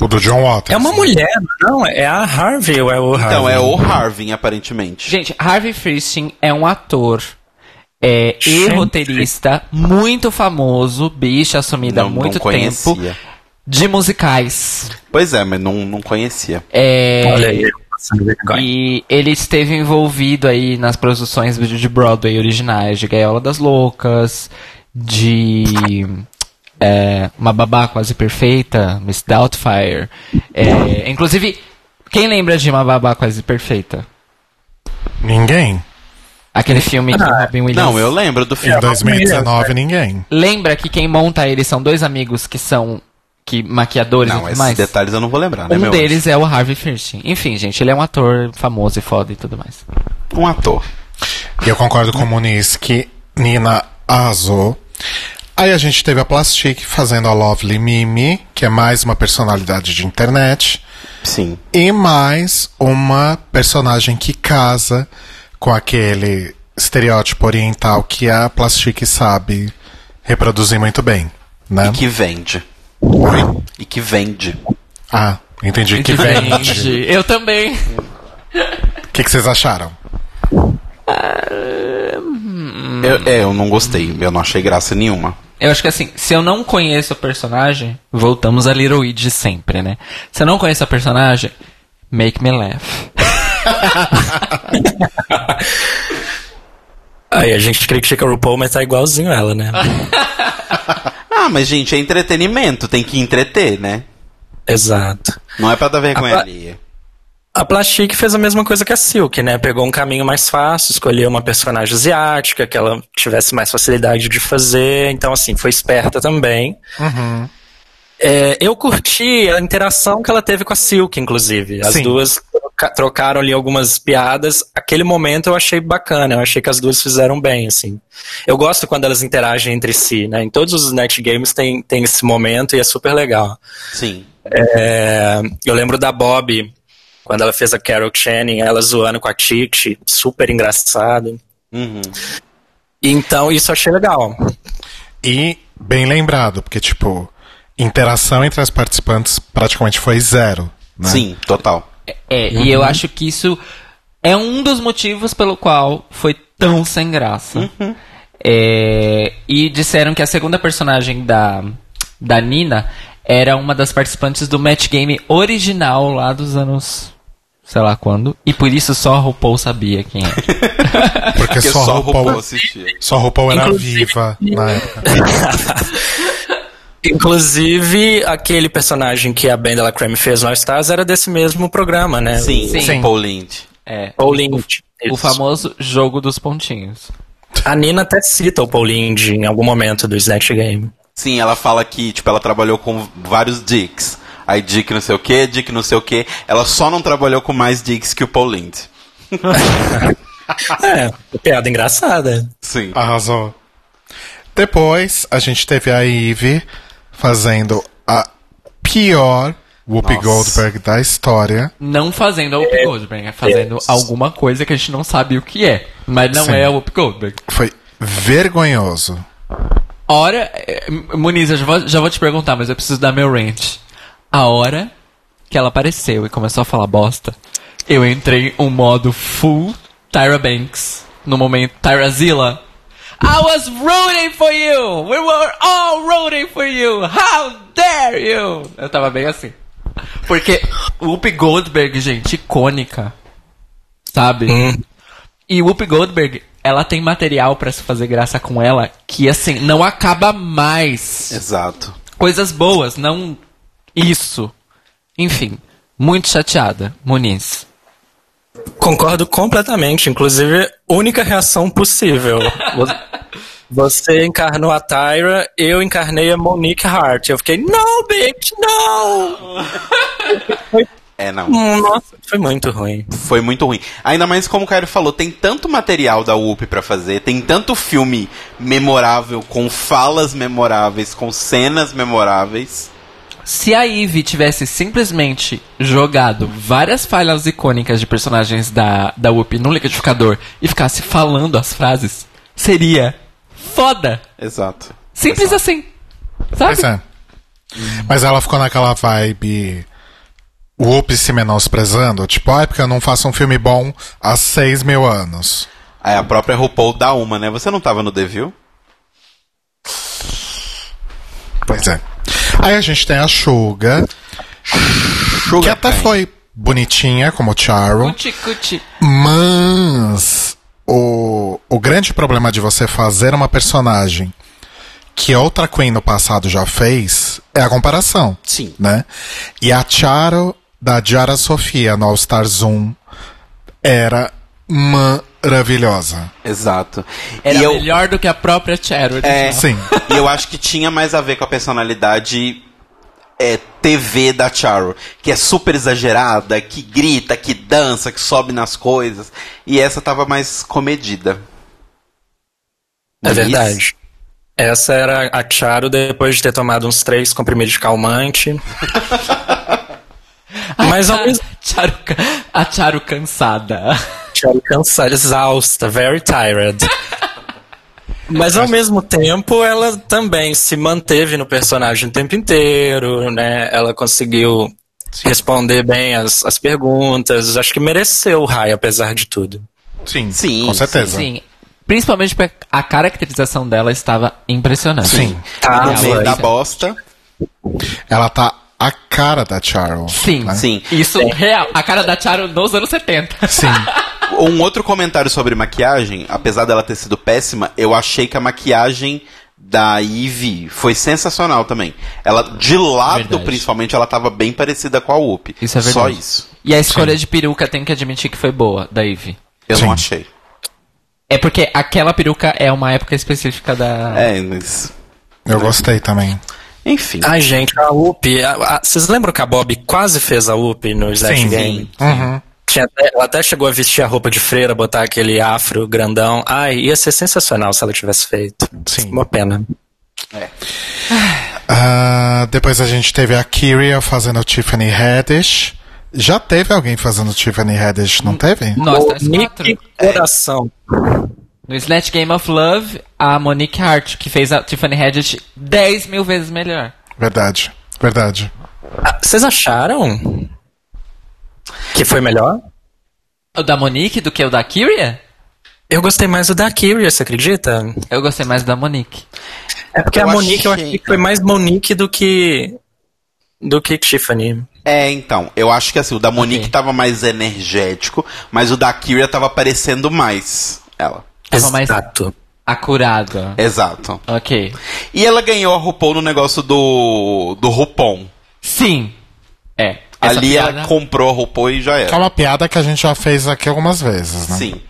S1: O do John Waters.
S4: É uma mulher, não? É a Harvey ou é o Harvey?
S2: Então, é o Harvey, aparentemente.
S3: Gente, Harvey Fierstein é um ator é, e roteirista muito famoso, bicha assumida há
S2: Não,
S3: muito
S2: não conhecia.
S3: tempo, de musicais.
S2: Pois é, mas não, não conhecia.
S3: É,
S4: Olha aí.
S3: E ele esteve envolvido aí nas produções de de Broadway originais, de Gaiola das Loucas, de é, Uma Babá Quase Perfeita, Miss Doubtfire. É, inclusive, quem lembra de Uma Babá Quase Perfeita?
S1: Ninguém.
S3: Aquele filme que o Robin Williams...
S2: Não, eu lembro do
S1: Em
S2: filme.
S1: 2019, ninguém.
S3: Lembra que quem monta ele são dois amigos que são que maquiadores e
S2: Não,
S3: tudo
S2: esses
S3: mais?
S2: detalhes eu não vou lembrar, né,
S3: Um
S2: meu?
S3: deles é o Harvey Fierstein. Enfim, gente, ele é um ator famoso e foda e tudo mais.
S2: Um ator.
S1: E eu concordo com o Muniz que Nina arrasou. Aí a gente teve a Plastic fazendo a Lovely Mimi, que é mais uma personalidade de internet.
S2: Sim.
S1: E mais uma personagem que casa com aquele estereótipo oriental que a Plastic sabe reproduzir muito bem, né?
S2: E que vende.
S1: Oi?
S2: E que vende.
S1: Ah, entendi que vende.
S3: Eu também.
S1: O que, que vocês acharam?
S2: Eu, é, eu não gostei. Eu não achei graça nenhuma.
S3: Eu acho que assim, se eu não conheço a personagem, voltamos a Little Weed de sempre, né? Se eu não conheço a personagem, make me laugh. *laughs*
S4: Aí a gente critica a RuPaul, mas tá igualzinho ela, né? *laughs*
S2: Ah, mas gente, é entretenimento. Tem que entreter, né?
S4: Exato.
S2: Não é pra dar vergonha
S4: A-
S2: alheia.
S4: A Plastic fez a mesma coisa que a Silk, né? Pegou um caminho mais fácil, escolheu uma personagem asiática que ela tivesse mais facilidade de fazer. Então, assim, foi esperta também. É, eu curti a interação que ela teve com a Silk, inclusive. As
S1: Sim.
S4: duas troca- trocaram ali algumas piadas. Aquele momento eu achei bacana. Eu achei que as duas fizeram bem, assim. Eu gosto quando elas interagem entre si, né? Em todos os Net Games tem, tem esse momento e é super legal.
S2: Sim.
S4: É, eu lembro da Bob, quando ela fez a Carol Channing, ela zoando com a Titi, super engraçado.
S2: Uhum.
S4: Então, isso eu achei legal.
S1: E bem lembrado, porque, tipo, interação entre as participantes praticamente foi zero. Né?
S2: Sim, total.
S3: É, e eu acho que isso é um dos motivos pelo qual foi tão sem graça. É, e disseram que a segunda personagem da, da Nina era uma das participantes do match game original lá dos anos. Sei lá quando. E por isso só a RuPaul sabia quem era.
S1: Porque,
S2: Porque
S1: só,
S2: a
S1: RuPaul,
S2: RuPaul assistia.
S1: só RuPaul era
S4: Inclusive-
S1: viva na época. *laughs*
S4: Inclusive, aquele personagem que a Bendela Creme fez no All Stars era desse mesmo programa, né?
S2: Sim,
S3: Sim.
S2: sim. Paul Lind.
S3: É.
S4: Paul Lynch.
S3: O
S4: Isso.
S3: famoso jogo dos pontinhos.
S4: A Nina até cita o Paul Lynch em algum momento do Snatch Game.
S2: Sim, ela fala que, tipo, ela trabalhou com vários Dicks. Aí Dick não sei o que, Dick não sei o que. Ela só não trabalhou com mais Dicks que o Paul Lind. *laughs*
S4: É, piada engraçada.
S2: Sim.
S1: Arrasou. Depois, a gente teve a Eve fazendo a pior Whoopi
S2: Nossa.
S1: Goldberg da história.
S3: Não fazendo a Whoopi Goldberg, é fazendo alguma coisa que a gente não sabe o que é. Mas não
S1: Sim.
S3: é a Whoopi Goldberg.
S1: Foi vergonhoso.
S3: Hora. eh, Muniz, eu já vou, já vou te perguntar, mas eu preciso dar meu rant. A hora que ela apareceu e começou a falar bosta, eu entrei um modo full Tyra Banks. No momento, Tyrazilla. I was rooting for you! We were all rooting for you! How dare you! Eu tava bem assim. Porque Whoopi Goldberg, gente, icônica. Sabe? E Whoopi Goldberg, ela tem material pra se fazer graça com ela que, assim, não acaba mais.
S2: Exato.
S3: Coisas boas, não isso. Enfim, muito chateada, Muniz.
S4: Concordo completamente. Inclusive, única reação possível. Vo- *laughs* Você encarnou a Tyra, eu encarnei a Monique Hart. Eu fiquei, não, bitch, não!
S2: É, não.
S4: Hum, Nossa, foi muito ruim.
S2: Foi muito ruim. Ainda mais como o Caio falou, tem tanto material da Whoopi pra fazer, tem tanto filme memorável, com falas memoráveis, com cenas memoráveis.
S3: Se a Eve tivesse simplesmente jogado várias falhas icônicas de personagens da, da Whoopi no liquidificador e ficasse falando as frases, seria foda.
S2: Exato.
S3: Simples assim. Sabe?
S1: Pois é. Mas ela ficou naquela vibe. Whoop se menosprezando. Tipo, ah, é porque eu não faço um filme bom há seis mil anos.
S2: Aí a própria RuPaul dá uma, né? Você não tava no The View?
S1: Pois é. Aí a gente tem a Suga, que até foi bonitinha, como Charo.
S3: Cuti, cuti.
S1: Mas o, o grande problema de você fazer uma personagem que outra Queen no passado já fez é a comparação.
S2: Sim.
S1: Né? E a Charo da Jara Sofia no All Star Zoom era maravilhosa.
S2: Exato.
S3: Era
S2: eu,
S3: melhor do que a própria Cher.
S2: É.
S1: Sim.
S2: E eu acho que tinha mais a ver com a personalidade é, TV da Charo, que é super exagerada, que grita, que dança, que sobe nas coisas. E essa tava mais comedida.
S4: É
S2: Muniz?
S4: verdade. Essa era a Charo depois de ter tomado uns três comprimidos de calmante. *laughs* Mas ao mesmo
S3: Charo, a Charo cansada.
S4: Charo cansada, exausta, very tired. *laughs* Mas ao mesmo tempo, ela também se manteve no personagem o tempo inteiro, né? Ela conseguiu responder bem as, as perguntas. Acho que mereceu o raio, apesar de tudo.
S1: Sim,
S2: Sim,
S1: com certeza.
S3: Sim. Principalmente porque a caracterização dela estava impressionante.
S1: Sim.
S4: Tá,
S2: no meio
S4: foi.
S2: da bosta.
S1: Ela tá a cara da Charles.
S3: Sim,
S1: né?
S2: Sim.
S3: Isso real. A cara da Charo nos anos 70.
S1: Sim. *laughs*
S2: Um outro comentário sobre maquiagem, apesar dela ter sido péssima, eu achei que a maquiagem da Eve foi sensacional também. Ela, de lado,
S3: Verdade.
S2: principalmente, ela tava bem parecida com a Whoop.
S3: Isso é
S2: Só
S3: verdade.
S2: isso.
S3: E a escolha de peruca tem que admitir que foi boa, da Ivy.
S2: Eu
S1: Sim.
S2: não achei.
S3: É porque aquela peruca é uma época específica da.
S2: É, mas.
S1: Eu gostei também.
S2: Enfim.
S4: Ai, gente, a UP. Vocês lembram que a Bob quase fez a UP no Slash
S1: Sim.
S4: Game?
S1: Uhum.
S4: Tinha até- ela até chegou a vestir a roupa de freira, botar aquele afro grandão. Ai, ia ser sensacional se ela tivesse feito.
S1: Sim.
S4: Uma pena.
S1: Ah, depois a gente teve a Kyria fazendo Tiffany Haddish. Já teve alguém fazendo Tiffany Haddish, não teve?
S3: Nós nós quatro.
S4: Coração.
S3: No Snatch Game of Love, a Monique Hart, que fez a Tiffany Haddish 10 mil vezes melhor.
S1: Verdade, verdade.
S4: Ah, Vocês acharam que foi melhor?
S3: O da Monique do que o da Kyria?
S4: Eu gostei mais do da Kyria, você acredita?
S3: Eu gostei mais da Monique.
S4: É porque
S2: Eu
S4: a Monique eu
S2: achei-
S4: achei que foi mais Monique do que. do que Tiffany.
S2: É, então, eu acho que assim, o da Monique
S3: Ok.
S2: tava mais energético, mas o da Kyria tava parecendo mais ela.
S3: Tava mais
S4: Exato.
S3: acurada.
S2: Exato.
S3: Ok.
S2: E ela ganhou a RuPaul no negócio do. do Rupon.
S3: Sim. É. Essa
S2: Ali
S3: piada-
S2: ela comprou a RuPaul e já
S1: Que é
S2: era.
S1: uma piada que a gente já fez aqui algumas vezes, né?
S2: Sim.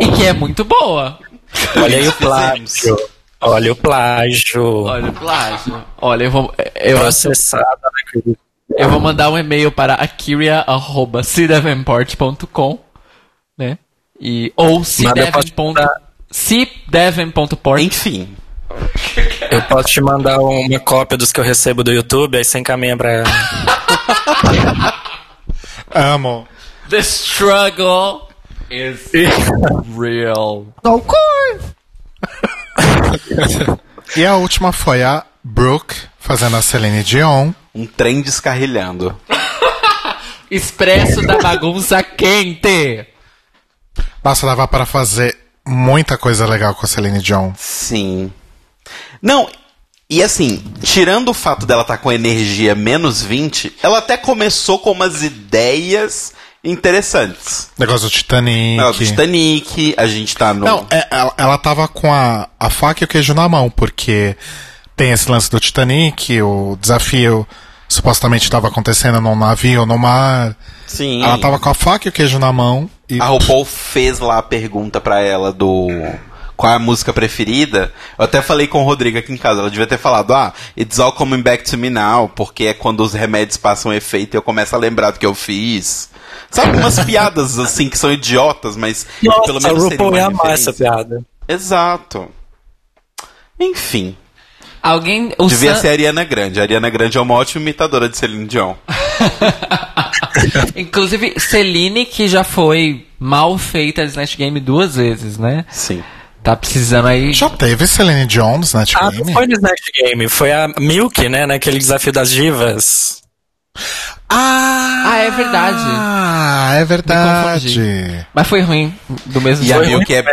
S3: E que é muito boa.
S4: Olha aí o plágio. Olha o plágio.
S3: Olha o plágio. Olha, eu vou. Eu,
S4: Processada, né,
S3: eu vou mandar um e-mail para akiria.cdavenport.com, né? E, ou cdaven.port.
S2: Enfim.
S4: Eu posso te mandar uma cópia dos que eu recebo do YouTube, aí você encaminha pra ela. *laughs*
S1: Amo.
S3: The struggle is *laughs* real. Of course.
S1: E a última foi a Brooke fazendo a Celine Dion.
S2: Um trem descarrilhando. *laughs*
S3: Expresso da bagunça quente.
S1: Nossa, dava para fazer muita coisa legal com a Celine Dion.
S2: Sim. Não, e assim, tirando o fato dela estar com energia menos 20, ela até começou com umas ideias interessantes.
S1: Negócio do Titanic.
S2: Ela do Titanic, a gente tá no.
S1: Não, é, ela, ela tava com a, a faca e o queijo na mão, porque tem esse lance do Titanic, o desafio supostamente estava acontecendo num navio, no mar.
S2: Sim.
S1: Ela tava com a faca e o queijo na mão. E
S2: A RuPaul fez lá a pergunta pra ela do. Qual é a música preferida? Eu até falei com o Rodrigo aqui em casa. Ela devia ter falado: Ah, It's All Coming Back to Me Now, porque é quando os remédios passam efeito e eu começo a lembrar do que eu fiz. Sabe, umas *laughs* piadas assim que são idiotas, mas
S4: Nossa,
S2: pelo
S4: a
S2: menos seriam
S4: RuPaul ia amar essa piada.
S2: Exato. Enfim.
S3: Alguém. O
S2: Devia
S3: Sam-
S2: ser a Ariana Grande. A Ariana Grande é uma ótima imitadora de Celine Dion. *laughs*
S3: Inclusive, Celine, que já foi mal feita no Snatch Game duas vezes, né?
S2: Sim.
S3: Tá precisando aí.
S1: já teve Celine Dion no Snatch
S4: Ah,
S1: Game?
S4: não foi no Snatch Game, foi a Milk, né, naquele desafio das divas.
S1: Ah,
S3: Ah, é verdade.
S1: Ah, é verdade.
S3: Mas foi ruim, do mesmo
S2: E a
S3: jeito.
S2: Milk é.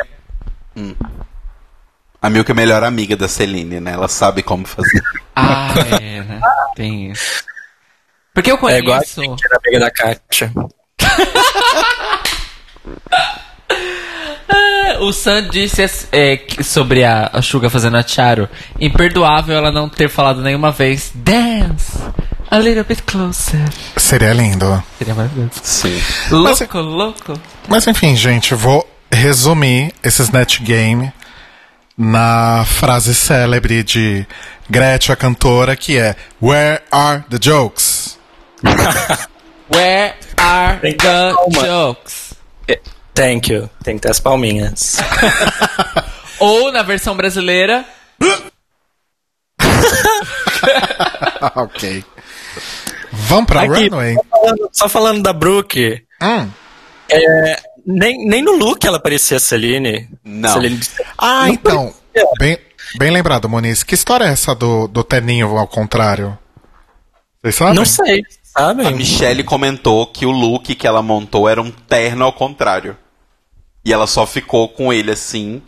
S2: Hum. A Milk é a melhor amiga da Celine, né? Ela sabe como fazer. *laughs*
S3: Ah, é, né? Tem isso. Porque eu
S4: É igual a
S3: conheço.
S4: que era amiga da Kátia. *laughs* *laughs*
S3: O Sam disse é, sobre a, a Suga fazendo a Charo. Imperdoável ela não ter falado nenhuma vez. Dance! A little bit closer.
S1: Seria lindo.
S3: Seria maravilhoso.
S2: Sim.
S3: Louco, louco.
S1: Mas enfim, gente, vou resumir esse Snatch Game na frase célebre de Gretchen, a cantora, que é Where are the jokes? *laughs*
S3: Where are the jokes?
S4: Thank you. Tem que ter as palminhas. *laughs*
S3: Ou na versão brasileira. *laughs*
S1: ok. Vamos pra
S4: Aqui,
S1: runway?
S4: só falando, só falando da Brooke,
S1: Hum.
S4: nem, nem no look ela parecia Celine.
S2: Não.
S4: Celine
S1: Ah,
S4: Não
S1: então. Bem, bem lembrado, Moniz. Que história é essa do, do terninho ao contrário? Vocês sabem?
S4: Não sei,
S2: A
S4: sabem?
S2: Michelle comentou que o look que ela montou era um terno ao contrário. E ela só ficou com ele assim,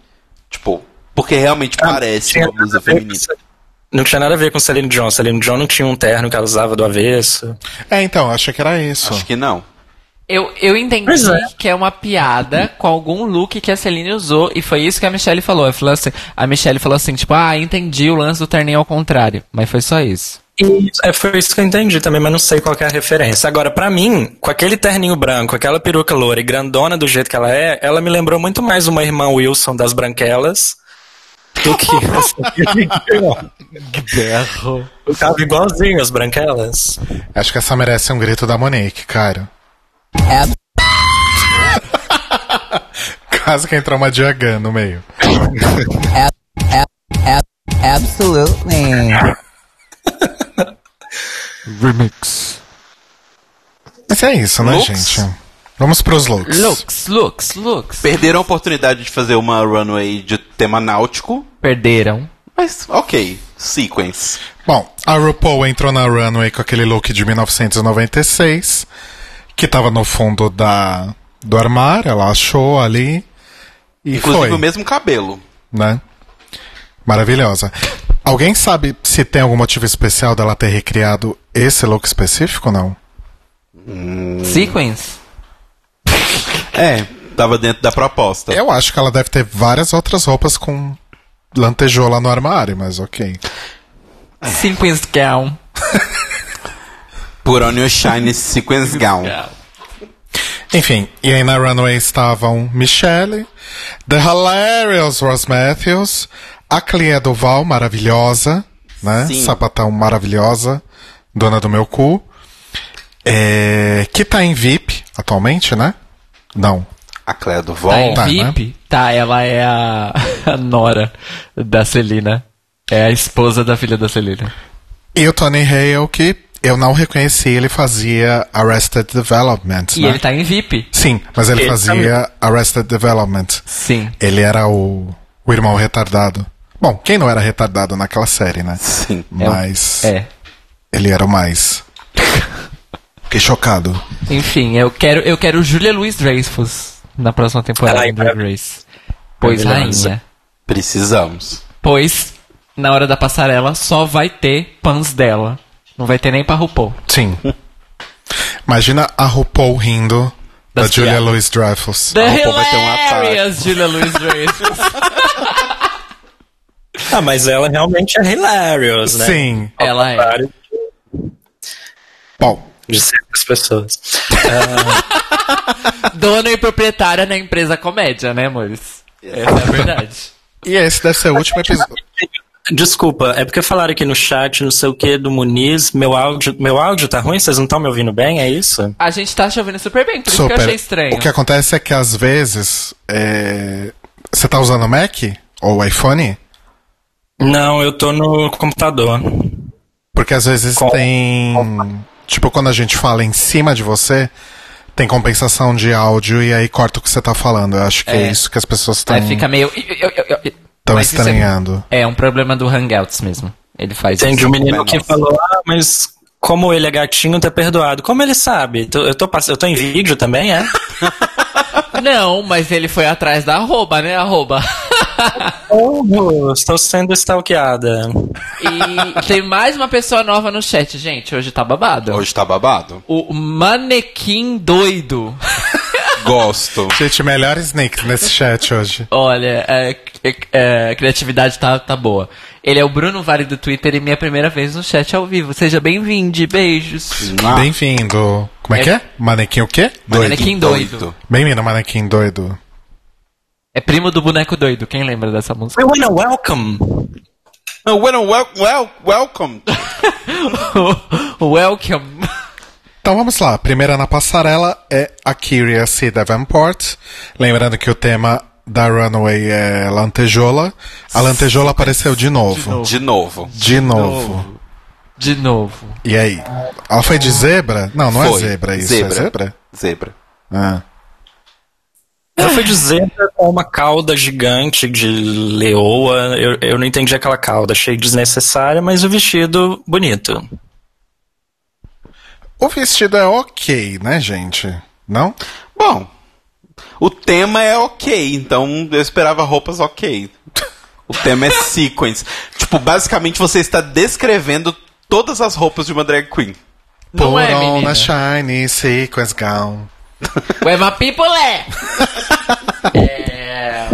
S2: Tipo, porque realmente parece
S4: tinha
S2: uma blusa
S4: a
S2: feminina.
S4: Não tinha nada a ver com Celine Dion. Celine Dion não tinha um terno que ela usava do avesso.
S1: É, então, achei que era isso.
S2: Acho que não.
S3: Eu, eu entendi
S4: é.
S3: que é uma piada com algum look que a Celine usou, e foi isso que a Michelle falou assim, a Michelle falou assim, tipo, ah, entendi o lance do terninho ao contrário. Mas foi só isso.
S4: E é, foi isso que eu entendi também, mas não sei qual que é a referência. Agora, pra mim, com aquele terninho branco, aquela peruca loura e grandona do jeito que ela é, ela me lembrou muito mais uma irmã Wilson das Branquelas do que a Celine Dion.
S3: Berro.
S4: Eu tava igualzinho as Branquelas.
S1: Acho que essa merece um grito da Monique, cara. *laughs* Quase que entrou uma Diagan no meio.
S6: Absolutely.
S3: Remix.
S1: Mas é isso, né,
S2: Looks?
S1: gente? Vamos pros looks.
S3: Looks, looks, looks.
S2: Perderam a oportunidade de fazer uma runway de tema náutico,
S3: Perderam.
S2: mas ok. Sequence.
S1: Bom, a RuPaul entrou na runway com aquele look de 1996, que tava no fundo da, do armário, ela achou ali e
S2: Inclusive
S1: foi,
S2: o mesmo cabelo.
S1: né? Maravilhosa. Alguém sabe se tem algum motivo especial dela ter recriado esse look específico ou não?
S3: Sequence.
S2: É, tava dentro da proposta.
S1: Eu acho que ela deve ter várias outras roupas com lantejoula no armário, mas ok.
S3: Sequence gown.
S2: Put on your shiny sequence *laughs* gown.
S1: Enfim, e aí na runway estavam Michelle, The Hilarious Ross Matthews, a Clea Duval, maravilhosa, né?
S2: Sim.
S1: Sapatão maravilhosa, dona do meu cu. É, que tá em VIP atualmente, né? Não.
S2: A Cléa do
S3: Tá em
S1: Tá,
S3: VIP? Tá, ela é a, *laughs* a nora da Celina. É a esposa da filha da Celina.
S1: E o Tony Hale, que eu não reconheci, ele fazia Arrested Development,
S3: E
S1: né?
S3: ele tá em VIP.
S1: Sim, mas ele,
S4: Ele
S1: fazia Arrested Development.
S3: Sim.
S1: Ele era o, o irmão retardado. Bom, quem não era retardado naquela série, né?
S2: Sim.
S3: É
S1: Mas
S3: É.
S1: ele era o mais. Fiquei chocado.
S3: Enfim, eu quero, eu quero Julia Louis Dreyfus na próxima temporada
S4: Ai,
S3: do Drag Race. Pois rainha.
S2: Precisamos.
S3: Pois, na hora da passarela, só vai ter pans dela. Não vai ter nem pra RuPaul.
S1: Sim. Imagina a RuPaul rindo da
S3: Das
S1: Julia
S3: piadas.
S1: Louis Dreyfus.
S3: The
S2: RuPaul vai ter um
S3: hilarious Julia Louis Dreyfus. *laughs*
S4: Ah, mas ela realmente é hilarious, né?
S1: Sim.
S3: Ela é.
S1: Bom,
S4: De certas pessoas. *laughs*
S3: Dona e proprietária na empresa comédia, né, amores? Essa é a verdade.
S1: e esse deve ser o último episódio.
S4: Desculpa, é porque falaram aqui no chat, não sei o que, do Muniz. Meu áudio, meu áudio tá ruim? Vocês não estão me ouvindo bem? É isso?
S3: A gente tá chovendo super bem, por isso que eu achei estranho.
S1: O que acontece é que às vezes. é, Você tá usando o Mac? Ou iPhone?
S4: Não, eu tô no computador.
S1: Porque às vezes
S4: Com-
S1: tem. Tipo, quando a gente fala em cima de você, tem compensação de áudio e aí corta o que você tá falando. Eu acho que é,
S3: É.
S1: isso que as pessoas estão
S3: Aí fica meio.
S1: tão
S3: Mas isso é-
S1: estranhando.
S3: É um problema do Hangouts mesmo. Ele faz
S4: Entendi
S3: isso.
S4: o menino que falou, ah, mas como ele é gatinho, tá perdoado. Como ele sabe? Eu tô, pass- eu tô em vídeo também, é? *laughs*
S3: Não, mas ele foi atrás da arroba, né? Arroba.
S4: Oh, estou sendo stalkeada.
S3: E tem mais uma pessoa nova no chat, gente. Hoje tá babado.
S2: Hoje tá babado.
S3: O manequim doido.
S2: Gosto. *laughs*
S1: Gente, melhores nicks nesse chat hoje.
S3: Olha, é, é, é, a criatividade tá, tá boa. Ele é o Bruno Vale do Twitter e minha primeira vez no chat ao vivo. Seja bem-vindo, beijos.
S2: Ah,
S1: Bem-vindo. Como é,
S3: É-
S1: que é? Manequim o quê?
S3: Manequim doido.
S1: Bem-vindo, manequim doido.
S3: É primo do boneco doido. Quem lembra dessa música?
S4: We wanna welcome.
S2: Oh, well, well, well, welcome. *laughs*
S3: Welcome.
S1: Então vamos lá. A primeira na passarela é a Kyria C. Davenport. Lembrando que o tema da Runway é lantejola. A lantejola apareceu de novo.
S2: De novo.
S1: De novo.
S3: De novo.
S1: E aí? Ela foi de zebra? Não, não
S2: Foi.
S1: é zebra isso.
S2: Zebra.
S1: É zebra?
S2: Zebra.
S1: Ah.
S4: Ela foi de zebra com uma cauda gigante de leoa. Eu, eu não entendi aquela cauda, achei desnecessária, mas o vestido bonito.
S1: O vestido é ok, né, gente? Não?
S2: Bom, o tema é ok, então eu esperava roupas ok. O tema é *laughs* sequence. tipo, basicamente você está descrevendo todas as roupas de uma drag queen.
S3: Não
S1: Put
S3: é,
S1: on
S3: menina?
S1: a shiny sequence gown. *laughs*
S3: Where my people é? é...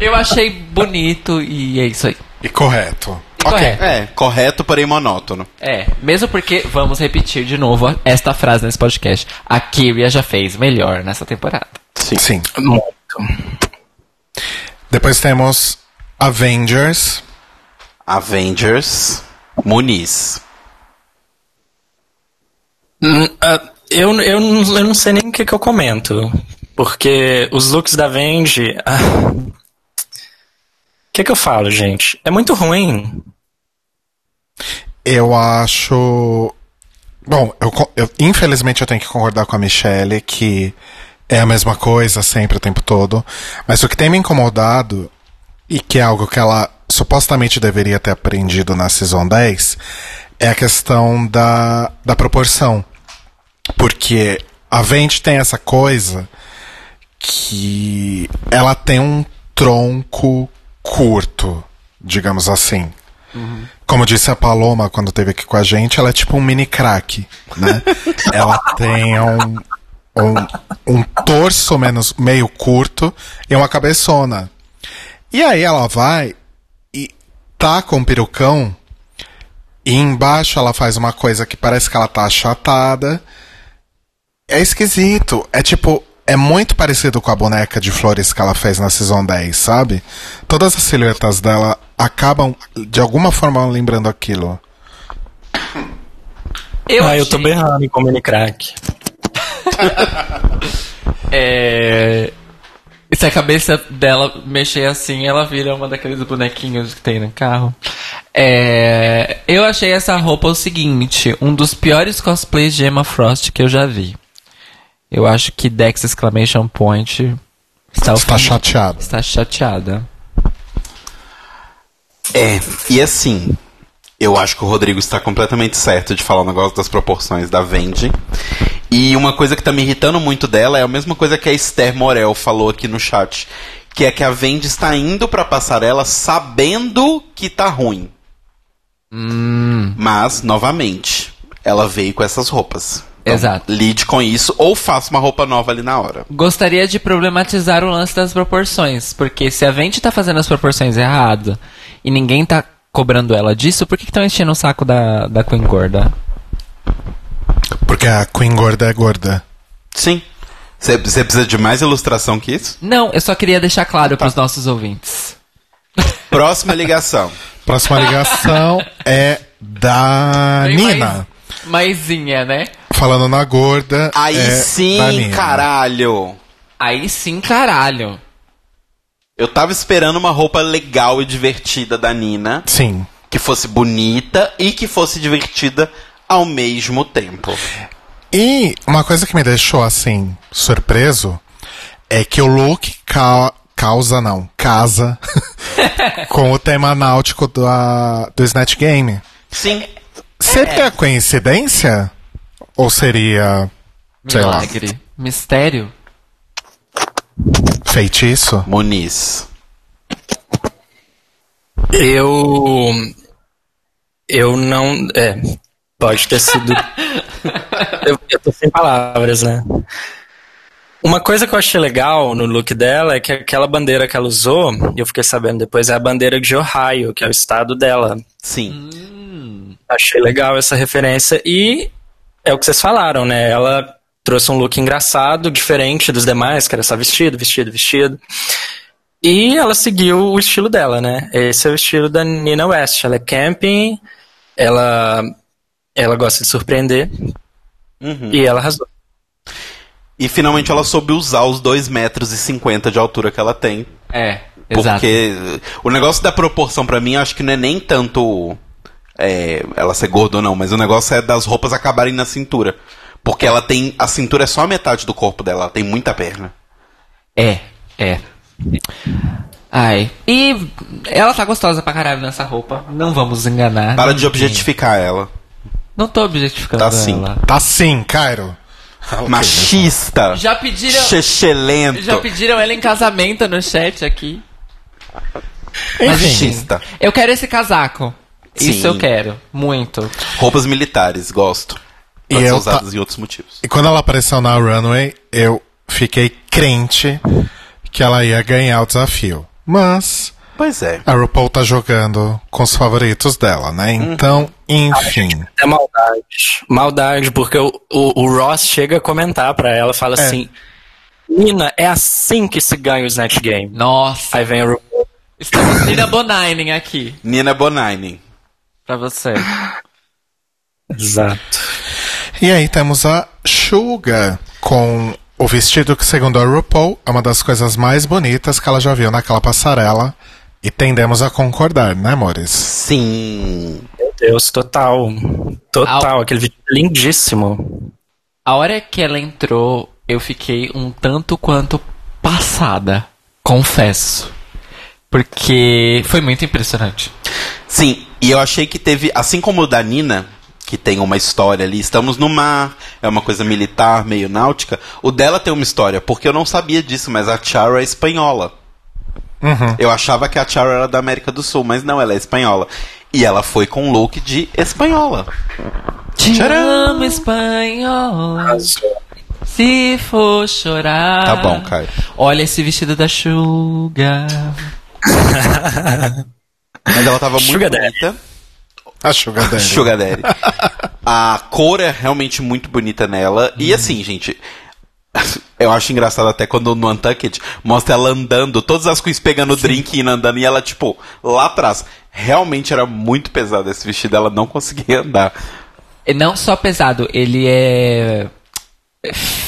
S3: Eu achei bonito e é isso aí.
S1: E correto.
S3: E
S1: Ok.
S3: correto.
S2: É, correto, porém monótono.
S3: É, mesmo porque, vamos repetir de novo esta frase nesse podcast. A Kyria já fez melhor nessa temporada.
S1: Sim.
S4: Muito.
S1: Depois temos Avengers.
S2: Avengers, Muniz.
S4: Hum, ah, eu, eu, não- eu não sei nem o que, que eu comento. Porque os looks da Vendi. ah, O que, que eu falo, gente? É muito ruim.
S1: Eu acho. Bom, eu, eu- infelizmente eu tenho que concordar com a Michelle que é a mesma coisa sempre o tempo todo. Mas o que tem me incomodado, e que é algo que ela supostamente deveria ter aprendido na Season 10, é a questão da, da proporção. Porque a Vente tem essa coisa que ela tem um tronco curto, digamos assim. Como disse a Paloma quando esteve aqui com a gente, ela é tipo um mini crack, né? *laughs* ela tem um, um, um torso menos, meio curto e uma cabeçona. E aí ela vai e tá com um perucão e embaixo ela faz uma coisa que parece que ela tá achatada. É esquisito. É tipo, é muito parecido com a boneca de flores que ela fez na Season 10, sabe? Todas as silhuetas dela acabam de alguma forma lembrando aquilo.
S3: Eu
S4: ah, eu tô
S3: achei-
S4: berrando com o mini crack. *laughs*
S3: É... E se a cabeça dela mexer assim, ela vira uma daqueles bonequinhos que tem no carro. É... Eu achei essa roupa o seguinte: um dos piores cosplays de Emma Frost que eu já vi. Eu acho que Dex Exclamation Point está,
S1: Está chateado.
S3: Está chateada.
S2: É, e assim, eu acho que o Rodrigo está completamente certo de falar o negócio das proporções da Vendi. E uma coisa que tá me irritando muito dela é a mesma coisa que a Esther Morel falou aqui no chat. Que é que a Vendi está indo pra passarela sabendo que tá ruim. Mas, novamente, ela veio com essas roupas. Então,
S3: Exato.
S2: Lide com isso ou faça uma roupa nova ali na hora.
S3: Gostaria de problematizar o lance das proporções, porque se a Vente tá fazendo as proporções errado e ninguém tá cobrando ela disso, por que estão enchendo o saco da, da Queen Gorda?
S1: Porque a Queen gorda é gorda.
S2: Sim. Você precisa de mais ilustração que isso?
S3: Não, eu só queria deixar claro pros nossos ouvintes.
S2: Próxima ligação. *laughs*
S1: Próxima ligação é da
S3: Bem
S1: Nina.
S3: mais- Maisinha, né?
S1: Falando na gorda.
S2: Aí
S1: é
S2: sim, caralho.
S3: Aí sim, caralho.
S2: Eu tava esperando uma roupa legal e divertida da Nina,
S1: Sim.
S2: que fosse bonita e que fosse divertida ao mesmo tempo.
S1: E uma coisa que me deixou assim surpreso é que o look ca- causa não, casa *laughs* *laughs* com o tema náutico do, do Snatch Game.
S2: Sim.
S1: Seria coincidência? Ou seria, sei lá,
S3: Milagre. Mistério.
S1: feitiço?
S2: Muniz.
S4: Eu. Eu não. É. Pode ter sido. *laughs* eu, eu tô sem palavras, né? Uma coisa que eu achei legal no look dela é que aquela bandeira que ela usou, e eu fiquei sabendo depois, é a bandeira de Ohio, que é o estado dela.
S2: Sim.
S4: Achei legal essa referência e é o que vocês falaram, né? Ela trouxe um look engraçado, diferente dos demais, que era só vestido, vestido, vestido. E ela seguiu o estilo dela, né? Esse é o estilo da Nina West. Ela é camping, ela, ela gosta de surpreender
S2: Uhum.
S4: e ela arrasou.
S2: E finalmente ela soube usar os 2 metros e 50 de altura que ela tem.
S3: É, exato.
S2: Porque o negócio da proporção pra mim, eu acho que não é nem tanto é, ela ser gorda ou não, mas o negócio é das roupas acabarem na cintura. Porque ela tem. A cintura é só a metade do corpo dela, ela tem muita perna.
S3: É, é. Ai. E ela tá gostosa pra caralho nessa roupa. Não vamos enganar.
S2: Para de objetificar ela.
S3: Não tô objetificando
S2: Tá sim.
S3: ela.
S1: Tá sim, Cairo.
S2: Machista.
S3: Já pediram.
S2: Chechelento.
S3: Já pediram ela em casamento no chat aqui.
S2: Machista.
S3: Eu quero esse casaco. Isso
S2: Sim.
S3: eu quero. Muito.
S2: Roupas militares, gosto.
S1: E
S2: Pode ser
S1: eu
S2: usadas
S1: ta-
S2: em outros motivos.
S1: E quando ela apareceu na runway, eu fiquei crente que ela ia ganhar o desafio. Mas
S2: Pois é.
S1: a RuPaul tá jogando com os favoritos dela, né?
S2: Uhum.
S1: Então, enfim.
S4: É maldade. Maldade, porque o, o, o Ross chega a comentar pra ela, fala assim: Nina, é assim que se ganha o Snatch Game.
S3: Nossa.
S4: Aí vem o RuPaul.
S3: Estamos Nina Bonainen aqui.
S2: Nina Bonainen.
S3: Pra você.
S4: Exato.
S1: E aí temos a Suga com o vestido que, segundo a RuPaul, é uma das coisas mais bonitas que ela já viu naquela passarela. E tendemos a concordar, né, amores?
S2: Sim.
S4: Meu Deus, total. Total.
S3: Au.
S4: Aquele vídeo lindíssimo.
S3: A hora que ela entrou, eu fiquei um tanto quanto passada. Confesso. Porque foi muito impressionante.
S2: Sim, e eu achei que teve, assim como o da Nina, que tem uma história ali, estamos no mar, é uma coisa militar, meio náutica, o dela tem uma história, porque eu não sabia disso, mas a Chara é espanhola. Eu achava que a Chara era da América do Sul, mas não, ela é espanhola. E ela foi com um look de espanhola.
S3: Te
S2: Tcharam!
S3: amo, espanhol. Se for chorar.
S2: Tá bom, Caio.
S3: Olha esse vestido da Suga. *laughs*
S2: Mas ela tava muito
S4: Sugar Daddy.
S2: bonita.
S1: A Suga Daddy.
S2: Sugar Daddy. *laughs* A cor é realmente muito bonita nela. E assim, gente. *laughs* Eu acho engraçado até quando no Untucked mostra ela andando, todas as queens pegando o drink e indo andando, e ela, tipo, lá atrás. Realmente era muito pesado esse vestido, ela não conseguia andar.
S3: E não só pesado, ele é.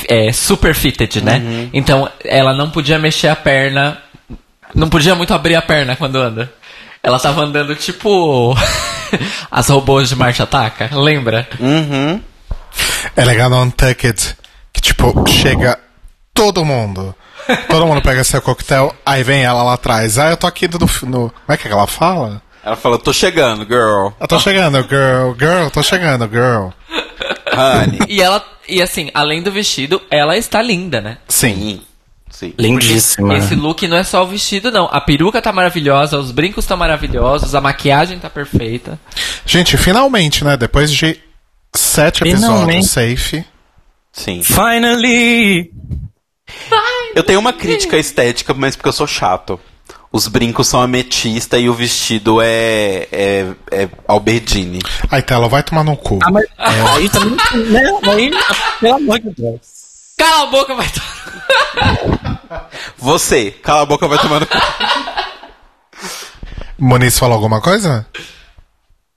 S3: É super fitted, né?
S2: Uhum.
S3: Então ela não podia mexer a perna. Não podia muito abrir a perna quando anda. Ela tava andando tipo. *laughs* As robôs de marcha ataca, lembra?
S2: Uhum.
S1: É legal no Untucked que, tipo, chega todo mundo. Todo mundo pega seu coquetel, aí vem ela lá atrás. Ah, eu tô aqui no. no como é que ela fala?
S2: Ela falou, tô chegando, girl.
S1: Eu tô chegando, girl, girl, tô chegando, girl.
S2: Honey.
S3: E ela. E assim, além do vestido, ela está linda, né?
S1: Sim.
S2: Sim. Sim.
S4: Lindíssima.
S3: Esse look não é só o vestido, não. A peruca tá maravilhosa, os brincos estão maravilhosos, a maquiagem tá perfeita.
S1: Gente, finalmente, né? Depois de sete episódios safe.
S2: Sim.
S4: Finally!
S2: Eu tenho uma crítica estética, mas porque eu sou chato. Os brincos são ametista e o vestido é, é, é Albertine.
S1: Aí, Tela, vai tomar no cu.
S4: Ah, mas aí também. Né? Aí, pelo amor de Deus.
S3: Cala a boca, vai.
S2: Você, cala a boca, vai tomar no cu.
S1: Muniz falou alguma coisa?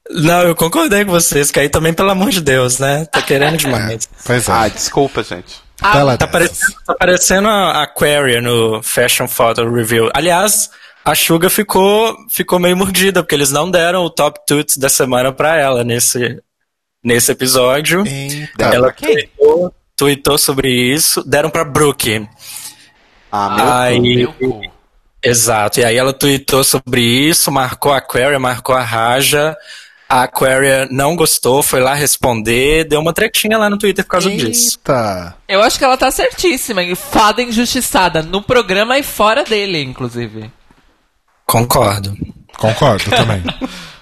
S4: Não, eu concordei com vocês, que aí também, pelo amor de Deus, né? Tá querendo demais. *laughs*
S1: Pois é.
S2: Ah, desculpa, gente.
S4: Tá
S1: dez.
S4: parecendo, tá parecendo a Aquaria no Fashion Photo Review. Aliás, a Suga ficou, ficou meio mordida, porque eles não deram o Top Toots da semana pra ela nesse, nesse episódio.
S1: Eita.
S4: Ela
S2: quem?
S4: tweetou, tweetou sobre isso, deram pra Brooke.
S2: Ah, meu
S4: Aí,
S3: Meu cu.
S4: Exato, e aí ela tweetou sobre isso, marcou a Aquaria, marcou a Raja. A Aquaria não gostou, foi lá responder, deu uma tretinha lá no Twitter por causa disso.
S1: Eita.
S3: Eu acho que ela tá certíssima. e Fada injustiçada. No programa e fora dele, inclusive.
S4: Concordo.
S1: Concordo também. *laughs*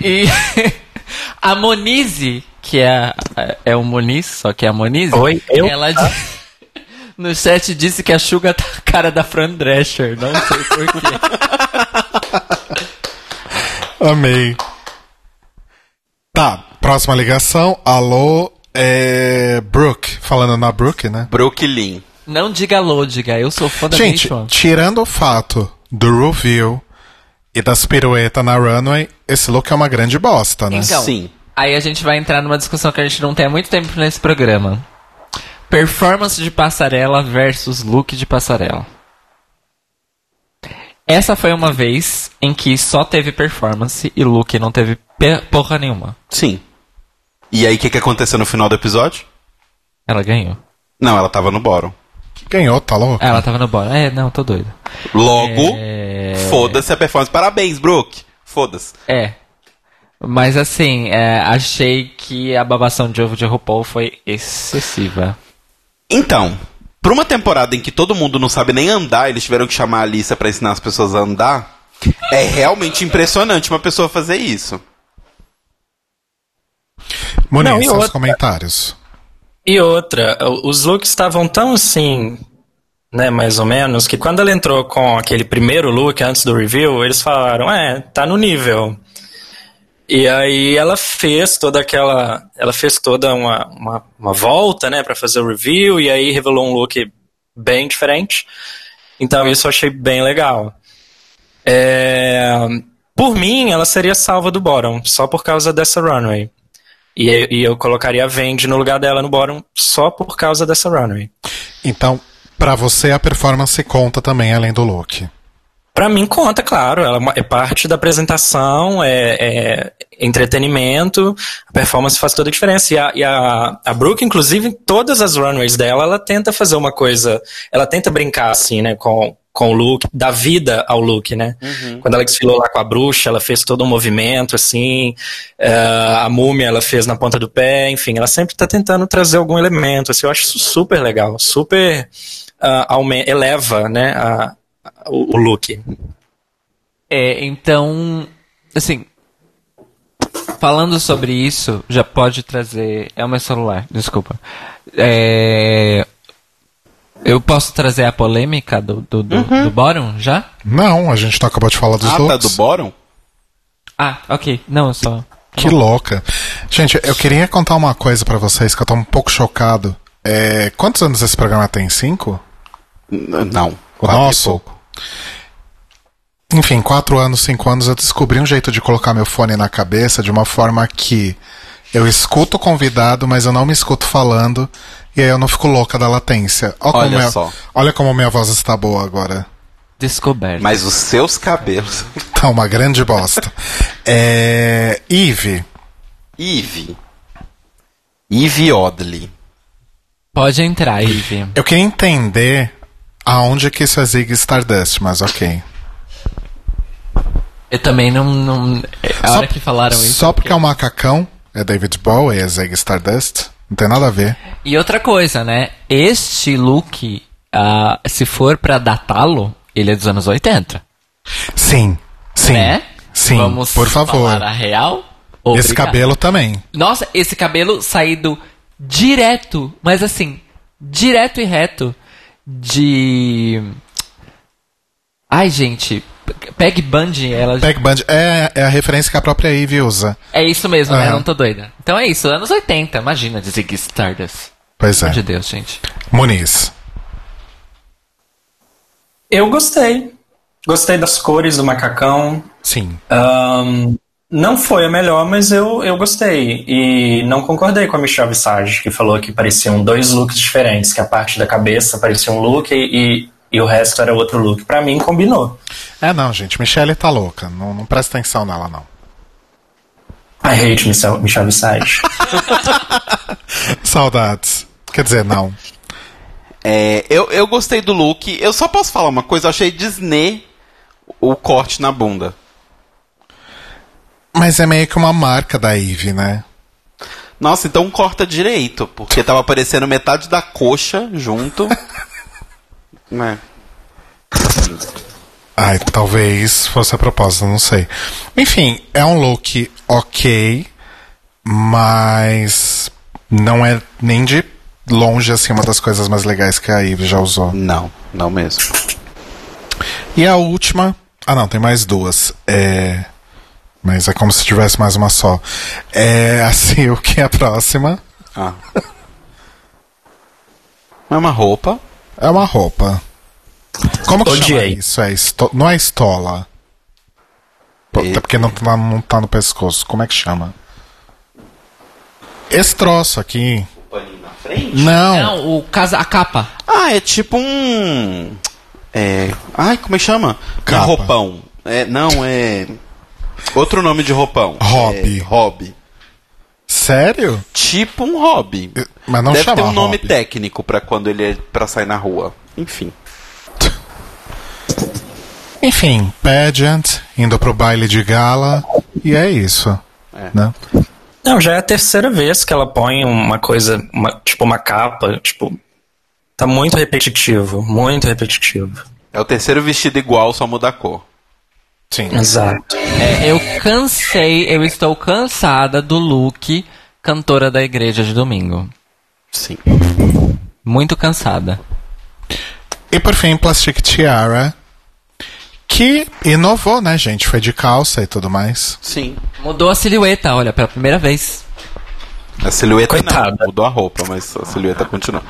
S3: E *laughs* a Monize, que é, é o Moniz, só que é a Monize.
S4: Oi, eu?
S3: Ela di- *laughs* no chat disse que a Suga tá a cara da Fran Drescher. Não sei porquê. *laughs*
S1: Amei. Tá, próxima ligação. Alô, é. Brooke. Falando na Brooke, né?
S2: Brooklyn.
S3: Não diga alô, diga. Eu sou fã da
S1: Gente,
S3: Nation.
S1: tirando o fato do review e das piruetas na runway, esse look é uma grande bosta, né?
S3: Então,
S2: Sim.
S3: Aí a gente vai entrar numa discussão que a gente não tem há muito tempo nesse programa. Performance de passarela versus look de passarela. Essa foi uma vez em que só teve performance e look não teve porra nenhuma.
S2: Sim. E aí, o que, que aconteceu no final do episódio?
S3: Ela ganhou.
S2: Não, ela tava no bórum.
S1: Ganhou, tá louco?
S3: Ela tava no bora. É, não, tô doido.
S2: Logo,
S3: É.
S2: foda-se a performance. Parabéns, Brooke. Foda-se.
S3: É. Mas assim, é, achei que a babação de ovo de RuPaul foi excessiva.
S2: Então, pra uma temporada em que todo mundo não sabe nem andar, eles tiveram que chamar a Alissa pra ensinar as pessoas a andar. É realmente impressionante uma pessoa fazer isso.
S1: Muniz,
S4: Não, e
S1: seus
S4: outra-
S1: comentários.
S4: E outra, os looks estavam tão assim, né, mais ou menos, que quando ela entrou com aquele primeiro look antes do review, eles falaram, é, tá no nível. E aí ela fez toda aquela. Ela fez toda uma, uma, uma volta, né, pra fazer o review, e aí revelou um look bem diferente. Então isso eu achei bem legal. É, por mim, ela seria salva do bottom, só por causa dessa runway. E, e eu colocaria a Vendi no lugar dela no bottom só por causa dessa runway.
S1: Então, pra você a performance conta também, além do look.
S4: Pra mim conta, claro, ela é é parte da apresentação, é, é entretenimento, a performance faz toda a diferença. E a, e a, a Brooke, inclusive, em todas as runways dela, ela tenta fazer uma coisa, ela tenta brincar assim, né, com, com o look, dar vida ao look, né? Quando ela desfilou lá com a bruxa, ela fez todo um movimento, assim, eh, a múmia ela fez na ponta do pé, enfim, ela sempre tá tentando trazer algum elemento, assim, eu acho isso super legal, super aume- eleva, né, a- o, o look.
S3: É, então, assim, falando sobre isso, já pode trazer. É o meu celular, desculpa. É, eu posso trazer a polêmica do, do, do, do bottom já?
S1: Não, a gente não acabou de falar dos
S2: Ah, tá
S1: looks.
S2: do bottom?
S3: Ah, ok. Não, eu só.
S1: Que louca. Gente, eu queria contar uma coisa pra vocês que eu tô um pouco chocado. É, quantos anos esse programa tem? Cinco?
S2: N- Não. Quatro
S1: nosso?
S2: pouco.
S1: Enfim, quatro anos, cinco anos, eu descobri um jeito de colocar meu fone na cabeça de uma forma que eu escuto o convidado, mas eu não me escuto falando, e aí eu não fico louca da latência. Ó como
S2: Olha
S1: minha-
S2: só.
S1: Olha como minha voz está boa agora.
S3: Descoberto.
S2: Mas os seus cabelos. *laughs*
S1: Tá uma grande bosta. é. Eve,
S2: Eve. Eve Odley.
S3: Pode entrar, Ivy.
S1: eu queria entender aonde que isso é Zig Stardust, mas ok.
S3: Eu também não. não a
S1: Só-
S3: hora que falaram isso.
S1: Só porque é um macacão, é David Bowie, é Zig Stardust, não tem nada a ver.
S3: E outra coisa, né? Este look, ah, se for pra datá-lo, ele é dos anos 80.
S1: Sim, sim.
S3: Né?
S1: Sim,
S3: Vamos
S1: por favor.
S3: falar a real?
S1: Esse
S3: Obrigado.
S1: cabelo também.
S3: Nossa, esse cabelo saído direto, mas assim, direto e reto de. Ai, gente. Peg Bundy, ela.
S1: Peg Band é, é a referência que a própria Eve usa.
S3: É isso mesmo, né?
S1: Aham.
S3: Não tô doida. Então é isso, anos 80, imagina de Ziggy Stardust.
S1: Pois
S3: Pelo
S1: é.
S3: amor de Deus, gente.
S1: Muniz.
S4: Eu gostei. Gostei das cores do macacão.
S1: Sim.
S4: Ahn, não foi a melhor, mas eu, eu gostei. E não concordei com a Michelle Visage, que falou que pareciam dois looks diferentes, que a parte da cabeça parecia um look e, e, e o resto era outro look. Pra mim, combinou.
S1: É, não, gente. Michelle tá louca. Não, não presta atenção nela, não.
S4: I hate Michelle, Michelle Visage. *laughs*
S1: Saudades. Quer dizer, não.
S2: É, eu, eu gostei do look. Eu só posso falar uma coisa. Eu achei Disney o corte na bunda.
S1: Mas é meio que uma marca da Eve, né?
S2: Nossa, então corta direito. Porque tava aparecendo metade da coxa junto. *laughs* é.
S1: Ai, talvez fosse a propósito, não sei. Enfim, é um look ok, mas não é nem de longe assim uma das coisas mais legais que a Eve já usou.
S2: Não, não mesmo.
S1: E a última. Ah, não, tem mais duas. É. Mas é como se tivesse mais uma só. É *laughs* a Silk, a próxima.
S2: Ah. É uma roupa.
S1: É uma roupa. Como que chama
S4: Odiei.
S1: isso? É esto... Não é estola. Pô, Até porque não tá, não tá no pescoço. Como é que chama? Esse troço aqui.
S2: Na frente?
S1: Não.
S3: Não, o casa, a capa.
S2: Ah, é tipo um. É. Ai, como é que chama?
S1: Capa.
S2: Um roupão. É, não, é. Outro nome de roupão.
S1: Hobby.
S2: É, hobby.
S1: Sério?
S2: Tipo um hobby.
S1: Mas não
S2: Deve
S1: chama
S2: ter um nome
S1: hobby.
S2: técnico pra quando ele é pra sair na rua. Enfim.
S1: Enfim, pageant, indo pro baile de gala. E é isso.
S2: É.
S1: Né?
S4: Não, já é a terceira vez que ela põe uma coisa, uma- tipo uma capa, tipo. Tá muito repetitivo, muito repetitivo.
S2: É o terceiro vestido igual, só muda a cor.
S1: Sim.
S4: Exato.
S3: É, eu cansei, eu estou cansada do look cantora da igreja de domingo.
S2: Sim.
S3: Muito cansada.
S1: E por fim, Plastic Tiara, que inovou, né, gente? Foi de calça e tudo mais.
S2: Sim.
S3: Mudou a silhueta, olha, pela primeira vez.
S2: A silhueta
S4: Coitada.
S2: não, mudou a roupa, mas a silhueta continua.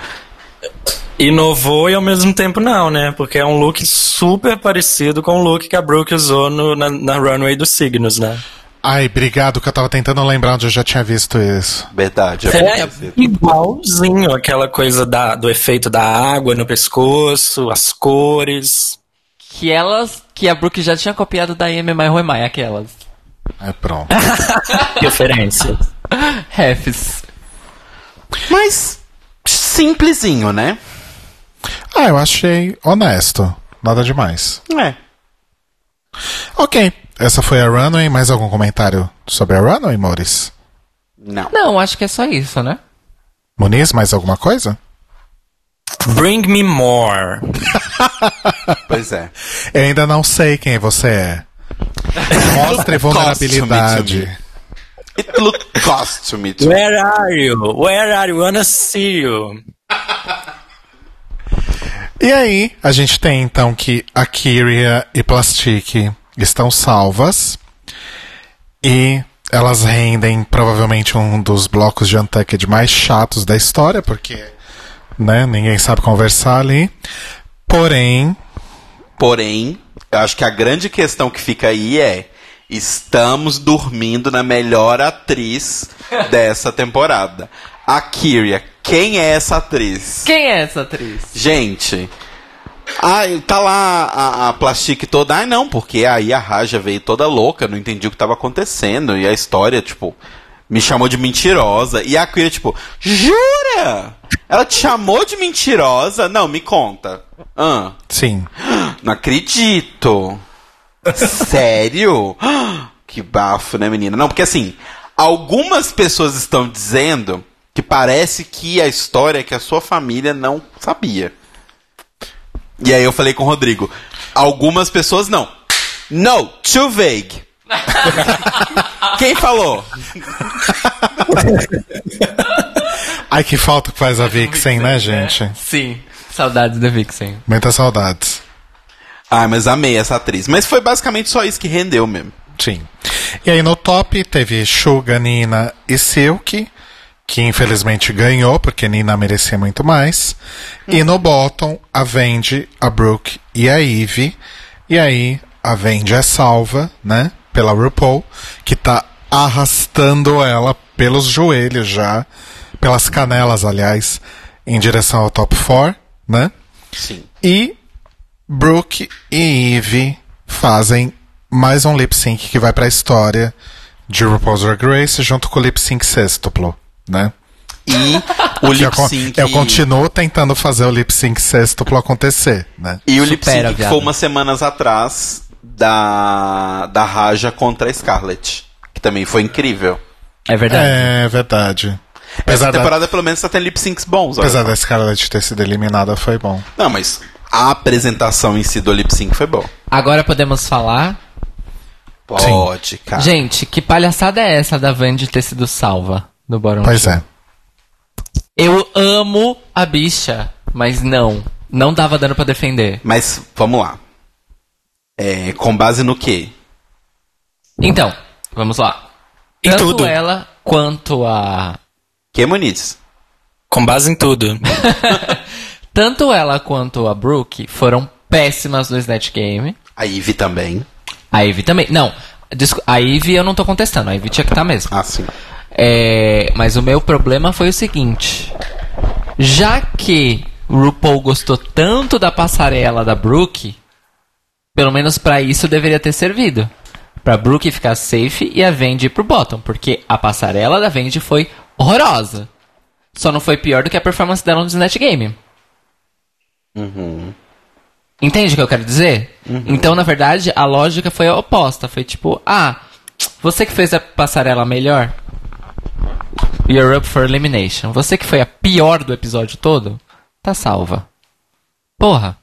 S4: Inovou e ao mesmo tempo não, né? Porque é um look super parecido com o look que a Brooke usou no- na, na runway dos signos, né?
S1: Ai, obrigado, que eu tava tentando lembrar onde eu já tinha visto isso.
S2: Verdade.
S4: É
S2: parecido.
S4: igualzinho aquela coisa da, do efeito da água no pescoço, as cores.
S3: Que elas, que a Brooke já tinha copiado da My Roemai, aquelas.
S1: É pronto. *laughs*
S4: Referência.
S3: Refs.
S2: Mas simplesinho, né?
S1: Ah, eu achei honesto. Nada demais.
S2: É.
S1: Ok, essa foi a Runway. Mais algum comentário sobre a Runway, Mores?
S2: Não.
S3: Não, acho que é só isso, né?
S1: Muniz, mais alguma coisa?
S4: Bring me more. *laughs*
S2: Pois é.
S1: Eu ainda não sei quem você é. Mostre vulnerabilidade.
S2: It look cost to me too.
S4: Where are you? Where are you? Wanna see you? *laughs*
S1: E aí, a gente tem então que a Kyria e Plastic estão salvas. E elas rendem provavelmente um dos blocos de Untucked mais chatos da história, porque né, ninguém sabe conversar ali. Porém,
S2: Porém, eu acho que a grande questão que fica aí é: estamos dormindo na melhor atriz dessa temporada. A Kyria, quem é essa atriz?
S3: Quem é essa atriz?
S2: Gente, ai, tá lá a, a Plastic toda. Ai, não, porque aí a Raja veio toda louca, não entendi o que tava acontecendo. E a história, tipo, me chamou de mentirosa. E a Kyria, tipo, jura? Ela te chamou de mentirosa? Não, me conta. Ah,
S1: sim. *gasps*
S2: não acredito. Sério? *gasps* Que bafo, né, menina? Não, porque assim, algumas pessoas estão dizendo que parece que a história é que a sua família não sabia. E aí eu falei com o Rodrigo, algumas pessoas não. No, too vague. *laughs* Quem falou? *laughs*
S1: Ai, que falta que faz a Vixen, né, gente?
S3: Sim. Saudades da Vixen.
S1: Muitas saudades.
S2: Ah, mas amei essa atriz. Mas foi basicamente só isso que rendeu mesmo.
S1: Sim. E aí no top teve Suga, Nina e Silk, que infelizmente ganhou, porque Nina merecia muito mais. E no bottom, a Vendi, a Brooke e a Eve. E aí, a Vendi é salva, né? Pela RuPaul, que tá arrastando ela pelos joelhos já, pelas canelas, aliás, em direção ao top 4, né?
S2: Sim.
S1: E Brooke e Eve fazem mais um lip sync que vai pra história de RuPaul's Drag Race junto com o lip sync sextuplo, né?
S2: E *laughs* o
S1: eu,
S2: lip sync.
S1: eu continuo tentando fazer o lip sync sextuplo acontecer, né?
S2: E o lip sync que foi umas semanas atrás da, da Raja contra a Scarlett. Que também foi incrível.
S3: É verdade.
S1: É verdade. Apesar
S2: Essa
S1: da,
S2: temporada pelo menos tá tendo lip syncs bons.
S1: apesar da Scarlett ter sido eliminada, foi bom.
S2: Não, mas a apresentação em si do lip sync foi boa.
S3: Agora podemos falar.
S2: Pode, cara.
S3: Gente, que palhaçada é essa da Van de ter sido salva do Bottom
S1: Pois é.
S3: Eu amo a bicha, mas não. Não dava dando pra defender.
S2: Mas vamos lá. É, com base no quê?
S3: Então, vamos lá.
S4: Em
S3: Tanto
S4: tudo.
S3: ela quanto a.
S2: Que Muniz?
S4: Com base em tudo. *laughs*
S3: Tanto ela quanto a Brooke foram péssimas no Snatch Game.
S2: A Ivy também.
S3: A Ivy também. Não, a Ivy eu não tô contestando. A Ivy tinha que estar mesmo.
S2: Ah, sim.
S3: É, mas o meu problema foi o seguinte: já que o RuPaul gostou tanto da passarela da Brooke, pelo menos pra isso deveria ter servido. Pra Brooke ficar safe e a Vendi ir pro bottom, porque a passarela da Vendi foi horrorosa. Só não foi pior do que a performance dela no Snatch Game. Entende o que eu quero dizer? Então, na verdade, a lógica foi a oposta. Foi tipo, ah, você que fez a passarela melhor, You're up for elimination. Você que foi a pior do episódio todo, tá salva. Porra.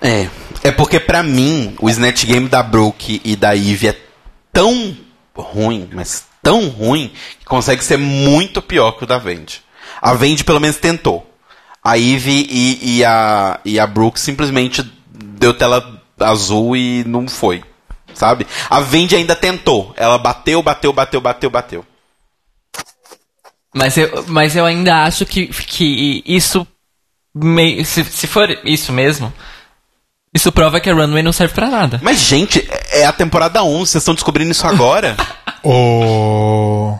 S2: É. É porque pra mim, o Snatch Game da Brooke e da Eve é tão ruim, mas tão ruim, que consegue ser muito pior que o da Vendi. A Vendi pelo menos tentou. A Eve e, e a, e a Brooke simplesmente deu tela azul e não foi. Sabe? A Vendi ainda tentou. Ela bateu, bateu, bateu, bateu, bateu.
S3: Mas eu, mas eu ainda acho que, que isso. se, se for isso mesmo, isso prova que a Runway não serve pra nada.
S2: Mas, gente, é é a temporada 11, vocês estão descobrindo isso agora? *laughs*
S1: O.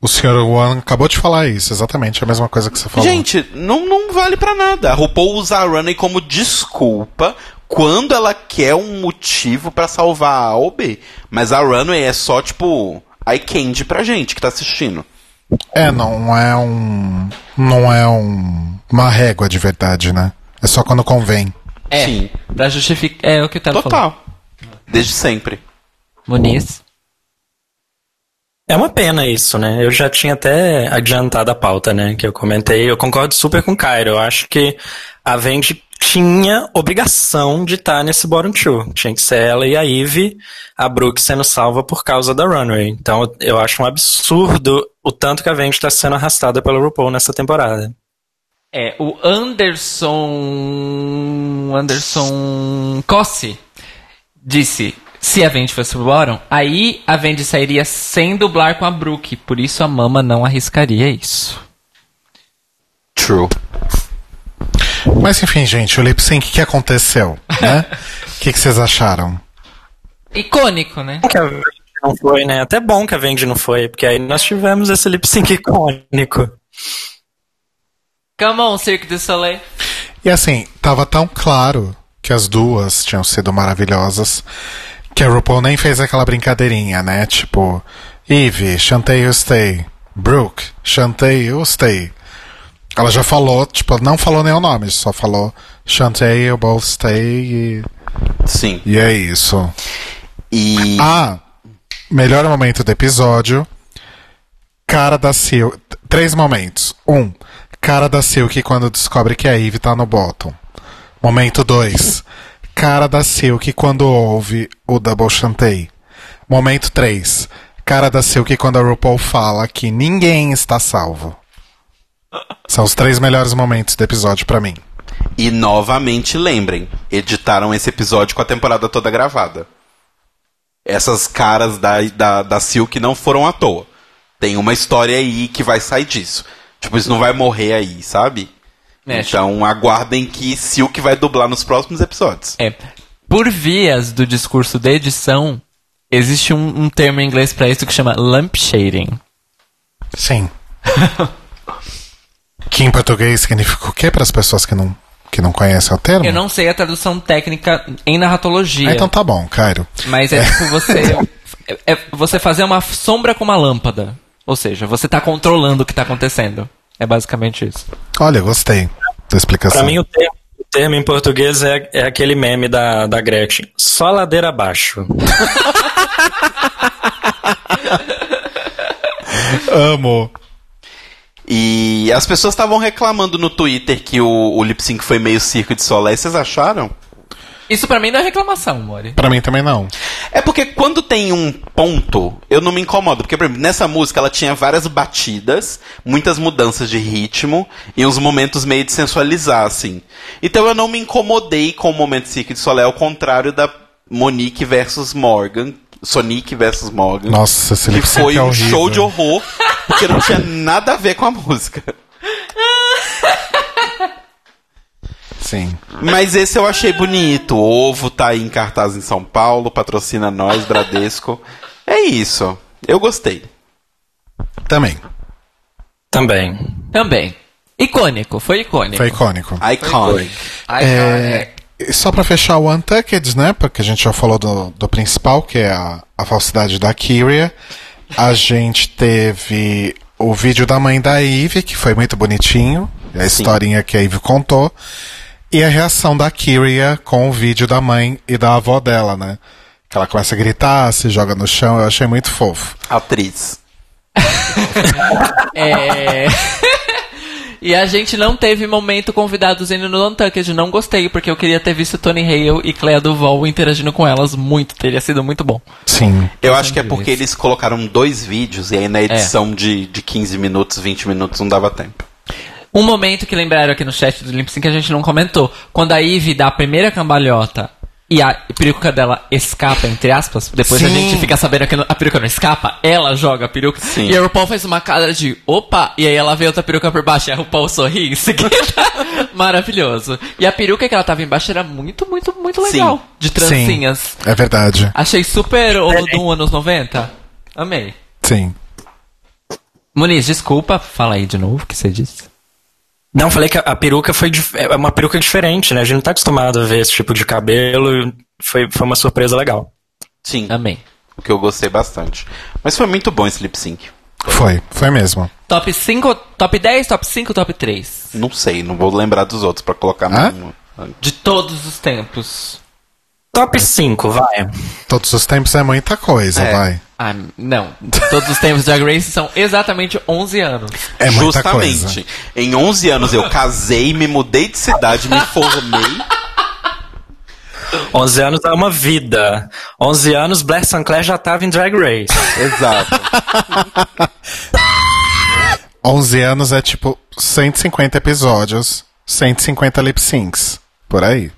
S1: O senhor One acabou de falar isso, exatamente a mesma coisa que você falou.
S2: Gente, não, não vale pra nada. A RuPaul usa a Runway como desculpa quando ela quer um motivo pra salvar a A ou B. Mas a Runway é só, tipo, eye candy pra gente que tá assistindo.
S1: É, não é um. Não é um. Uma régua de verdade, né? É só quando convém.
S3: É,
S2: Sim.
S3: pra justificar. É o que eu tava falando.
S2: Total. Desde sempre.
S3: Muniz.
S4: É uma pena isso, né? Eu já tinha até adiantado a pauta, né? Que eu comentei. Eu concordo super com o Cairo. Eu acho que a Vendi tinha obrigação de estar nesse bottom two. Tinha que ser ela e a Eve, a Brooke sendo salva por causa da Runway. Então eu acho um absurdo o tanto que a Vendi está sendo arrastada pelo RuPaul nessa temporada.
S3: É, o Anderson. Anderson Cossi disse: se a Vendi fosse pro bottom, aí a Vendi sairia sem dublar com a Brooke. Por isso a Mama não arriscaria isso.
S2: True.
S1: Mas enfim, gente, o lip sync que aconteceu, né? *laughs* O que, que vocês acharam?
S3: Icônico, né?
S4: Que a Vendi não foi, né? Até bom que a Vendi não foi, porque aí nós tivemos esse lip sync icônico.
S3: Come on, Cirque du Soleil.
S1: E assim, tava tão claro que as duas tinham sido maravilhosas que a RuPaul nem fez aquela brincadeirinha, né? Tipo, Eve, Chantei, you stay. Brooke, Chantei, you stay. Ela já falou, tipo, não falou nem o nome, só falou Chantei, you both stay e,
S2: Sim.
S1: e é isso.
S2: E.
S1: Ah, melhor momento do episódio. Cara da Silk. Três momentos. Um, cara da Silk quando descobre que a Eve tá no bottom. Momento 2. Cara da Silk quando ouve o Double Chantei. Momento 3. Cara da Silk quando a RuPaul fala que ninguém está salvo. São os três melhores momentos do episódio pra mim.
S2: E novamente lembrem, editaram esse episódio com a temporada toda gravada. Essas caras da, da, da Silk não foram à toa. Tem uma história aí que vai sair disso. Tipo, isso não vai morrer aí, sabe?
S3: É,
S2: Então aguardem que Silk vai dublar nos próximos episódios.
S3: É, por vias do discurso de edição, existe um, um termo em inglês pra isso que chama lampshading.
S1: Sim. *laughs* que em português significa o quê para as pessoas que não, que não conhecem o termo?
S3: Eu não sei a tradução técnica em narratologia,
S1: Ah, então tá bom, Cairo.
S3: mas é tipo você é, é você fazer uma sombra com uma lâmpada. Ou seja, você tá controlando o que tá acontecendo. É basicamente isso.
S1: Olha, gostei da explicação.
S4: Pra mim, o termo, o termo em português é, é aquele meme da, da Gretchen. Só ladeira abaixo. *laughs*
S1: Amo.
S2: E as pessoas estavam reclamando no Twitter que o, o lip sync foi meio circo de solé. Vocês acharam?
S3: Isso pra mim não é reclamação, Mori.
S1: Pra mim também não.
S2: É porque quando tem um ponto, eu não me incomodo. Porque, por exemplo, nessa música ela tinha várias batidas, muitas mudanças de ritmo e uns momentos meio de sensualizar, assim. Então eu não me incomodei com o momento Cirque de Solé, ao contrário da Monique versus Morgan. Sonic versus Morgan.
S1: Nossa, esse
S2: que foi
S1: é
S2: um
S1: horrível.
S2: show de horror, porque não tinha nada a ver com a música. *laughs*
S1: Sim.
S2: Mas esse eu achei bonito. O ovo tá aí em cartaz em São Paulo, patrocina nós, Bradesco. É isso. Eu gostei.
S1: Também.
S4: Também.
S3: Também. Icônico, foi icônico.
S1: Foi icônico.
S2: Iconic.
S1: É, e só pra fechar o Untucked, né? Porque a gente já falou do, do principal, que é a, a falsidade da Kyria. A gente teve o vídeo da mãe da Eve, que foi muito bonitinho. A historinha que a Eve contou. E a reação da Kyria com o vídeo da mãe e da avó dela, né? Que ela começa a gritar, se joga no chão. Eu achei muito fofo.
S2: Atriz. *laughs*
S3: É... E a gente não teve momento convidados indo no Untucked. Não gostei, porque eu queria ter visto Tony Hale e Clea Duval interagindo com elas muito. Teria sido muito bom.
S1: Sim.
S2: Eu acho que é porque eles colocaram dois vídeos e aí na edição de, de 15 minutos, 20 minutos não dava tempo.
S3: Um momento que lembraram aqui no chat do Sync que a gente não comentou. Quando a Ivy dá a primeira cambalhota e a peruca dela escapa, entre aspas, depois a
S1: Sim.
S3: gente fica sabendo que a peruca não escapa, ela joga a peruca.
S2: Sim.
S3: E a RuPaul faz uma cara de opa, e aí ela vê outra peruca por baixo e a RuPaul sorri em seguida. *laughs* Maravilhoso. E a peruca que ela tava embaixo era muito, muito, muito legal.
S2: Sim.
S3: De trancinhas.
S1: É verdade.
S3: Achei super Olodum anos 90. Amei.
S1: Sim.
S3: Muniz, desculpa, fala aí de novo o que você disse.
S4: Não, falei que a, a peruca foi é uma peruca diferente, né? A gente não tá acostumado a ver esse tipo de cabelo. e Foi, foi uma surpresa legal.
S2: Sim,
S3: Amei.
S2: o que eu gostei bastante. Mas foi muito bom esse lip sync.
S1: Foi, foi mesmo.
S3: Top 5, top 10, top 5, top 3.
S2: Não sei, não vou lembrar dos outros pra colocar no.
S3: De todos os tempos.
S4: Top 5, vai.
S1: Todos os tempos é muita coisa,
S2: É.
S1: vai.
S3: Ah, não. Todos os tempos de Drag Race são exatamente 11 anos.
S1: É muita
S2: Justamente.
S1: coisa.
S2: Em 11 anos eu casei, me mudei de cidade, me formei.
S4: 11 anos é uma vida. 11 anos, Black Sinclair já tava em Drag Race.
S2: Exato. *laughs*
S1: 11 anos é tipo 150 episódios, 150 lip syncs. Por aí.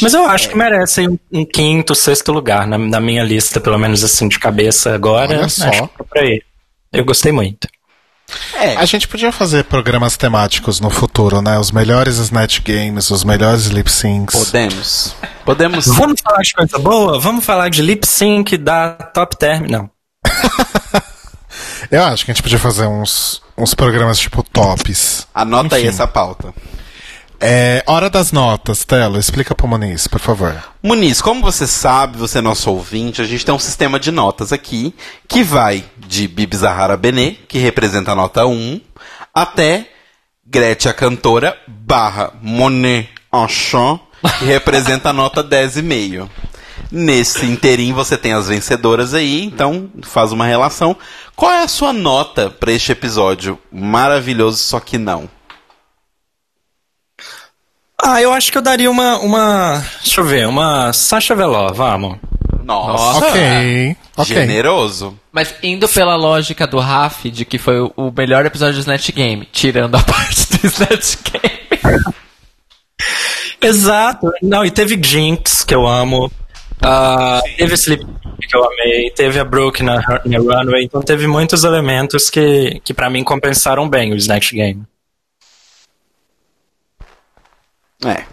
S4: Mas eu acho que merece um, um quinto, sexto lugar na, na minha lista, pelo menos assim, de cabeça agora.
S1: Olha só.
S4: Acho que é aí. Eu gostei muito.
S2: É,
S1: A gente podia fazer programas temáticos no futuro, né? Os melhores Snatch Games, os melhores lip syncs.
S2: podemos. Podemos.
S4: Vamos falar de coisa boa? Vamos falar de lip sync da Top Term? Não. *laughs*
S1: Eu acho que a gente podia fazer uns, uns programas tipo tops.
S2: Anota aí
S1: Enfim.
S2: essa pauta.
S1: É, hora das notas, Telo, explica pro Muniz, por favor.
S2: Muniz, como você sabe, você é nosso ouvinte, a gente tem um sistema de notas aqui que vai de Bibi Zahara Benet, que representa a nota 1, até Gretchen cantora barra Monet Enchant, que representa a nota *laughs* 10,5. Nesse inteirinho você tem as vencedoras aí, então faz uma relação. Qual é a sua nota para este episódio maravilhoso, só que não?
S4: Ah, eu acho que eu daria uma. uma deixa eu ver, uma Sasha Velour, vamos.
S2: Nossa,
S1: Ok, ok.
S2: generoso.
S3: Mas indo pela lógica do Raf, de que foi o- melhor episódio do Snatch Game, tirando a *laughs* parte do Snatch Game.
S4: Exato. Não, e teve Jinx, que eu amo. Ah, teve Sleep, que eu amei. Teve a Brooke na, na Runway. Então teve muitos elementos que, que para mim compensaram bem o Snatch Game.
S2: É,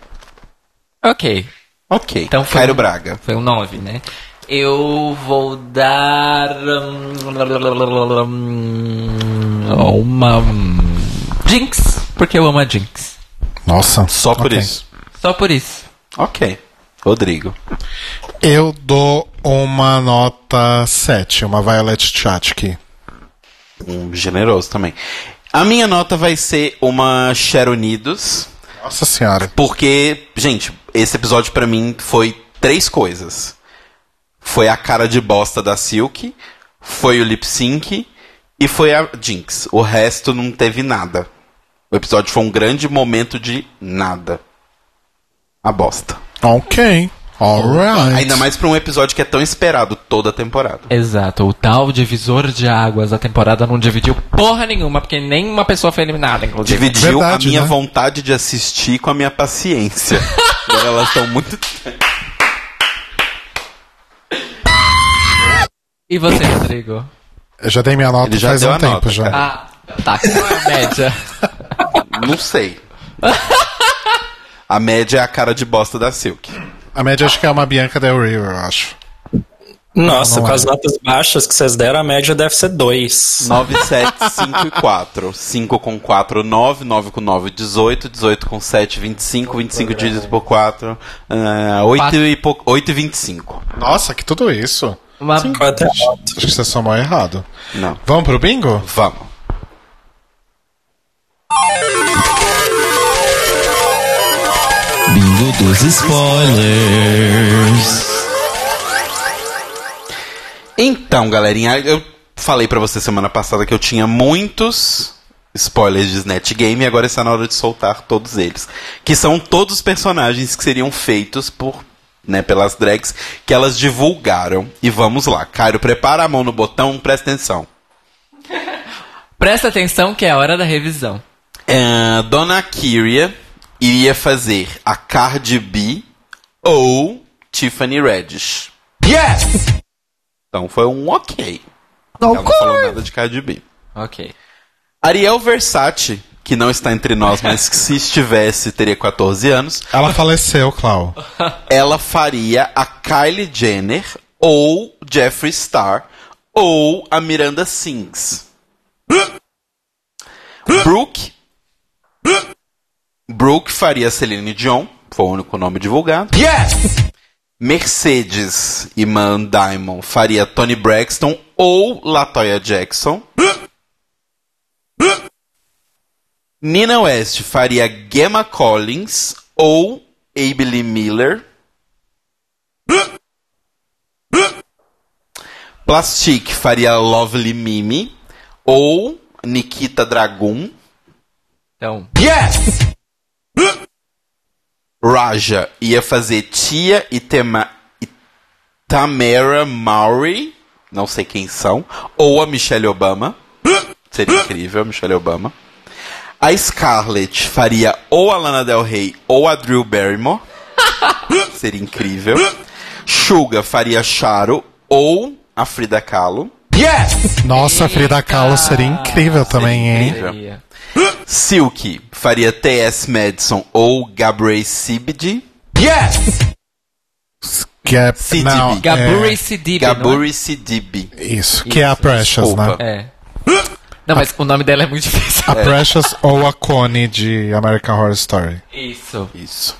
S3: ok.
S2: ok.
S3: Então foi
S2: Cairo Braga.
S3: Foi um 9, né? Eu vou dar. hum, Uma. Jinx, porque eu amo a Jinx.
S1: Nossa.
S2: Só por
S1: ok.
S2: isso.
S3: Só por isso.
S2: Ok. Rodrigo.
S1: Eu dou uma nota 7, uma Violet Chachki.
S2: Um generoso também. A minha nota vai ser uma Share Unidos.
S1: Nossa senhora.
S2: Porque, gente, esse episódio pra mim foi três coisas. Foi a cara de bosta da Silk, foi o lip sync e foi a Jinx. O resto não teve nada. O episódio foi um grande momento de nada. A bosta.
S1: Ok. Alright.
S2: Ainda mais pra um episódio que é tão esperado toda a temporada.
S3: Exato, o tal divisor de águas da temporada não dividiu porra nenhuma, porque nenhuma pessoa foi eliminada, inclusive.
S2: Dividiu
S1: Verdade,
S2: a minha
S1: né?
S2: vontade de assistir com a minha paciência. *laughs* Agora elas estão muito.
S3: E você, Rodrigo?
S1: Eu já dei minha nota
S2: Ele já
S1: faz
S2: deu
S1: um
S2: a
S1: tempo
S2: nota,
S1: já.
S2: cara.
S3: Ah, tá, qual é a média?
S2: Não sei. *laughs* A média é a cara de bosta da Silk.
S1: A média acho que é uma Bianca Del Rio, eu acho.
S4: Nossa,
S1: não
S4: com
S1: é.
S4: as notas baixas que vocês deram, a média deve ser 2.
S2: 9, 7, 5 e 4. 5 com 4, 9. 9 com 9, 18. 18 com 7, 25. 25 dividido por 4. Uh, 8,
S3: Quatro.
S2: e pou- 8 e 25.
S1: Nossa, que tudo isso.
S3: Uma...
S4: É alto?
S1: Acho que você somou errado.
S2: Não.
S1: Vamos pro bingo?
S2: Vamos.
S7: Bingo dos spoilers.
S2: Então, galerinha, eu falei pra você semana passada que eu tinha muitos spoilers de Snatch Game e agora está na hora de soltar todos eles. Que são todos os personagens que seriam feitos por. Né, pelas drags que elas divulgaram. E vamos lá. Cairo, prepara a mão no botão, presta atenção.
S3: Presta atenção que é a hora da revisão.
S2: É, Dona Kyria iria fazer a Cardi B ou Tiffany Reddish.
S4: Yes!
S2: Então foi um ok. Ela não falou nada de Cardi B.
S3: Ok.
S2: Ariel Versace, que não está entre nós, mas que se estivesse teria 14 anos,
S1: Ela faleceu, Clau. *laughs*
S2: ela faria a Kylie Jenner ou Jeffree Star ou a Miranda Sings. *laughs* Brooke Brooke faria Celine Dion, foi o único nome divulgado.
S4: Yes!
S2: Mercedes Iman Diamond faria Tony Braxton ou Latoya Jackson. Nina West faria Gemma Collins ou Abilene Miller. Plastic faria Lovely Mimi ou Nikita Dragun.
S3: Então,
S4: Yes!
S2: Raja ia fazer Tia e, Tema, e Tamara Mowry, não sei quem são, ou a Michelle Obama. Seria incrível a Michelle Obama. A Scarlett faria ou a Lana Del Rey ou a Drew Barrymore. *laughs* Seria incrível. Suga faria Charo ou a Frida Kahlo.
S4: Yes!
S1: Nossa, a Frida Kahlo seria incrível também, hein?
S2: incrível.
S3: seria.
S2: Silk faria T.S. Madison ou Gabrielle Sibidi.
S4: Yes!
S1: Que é,
S2: CDB.
S1: não,
S3: Gaburi
S1: é,
S3: Sidibe,
S2: Gaburi Sidibe.
S1: isso, que é a Precious,
S2: desculpa.
S1: né?
S3: não é? É. Não, mas o nome dela é muito difícil.
S1: A Precious ou a Connie de American Horror Story.
S3: Isso.
S2: Isso.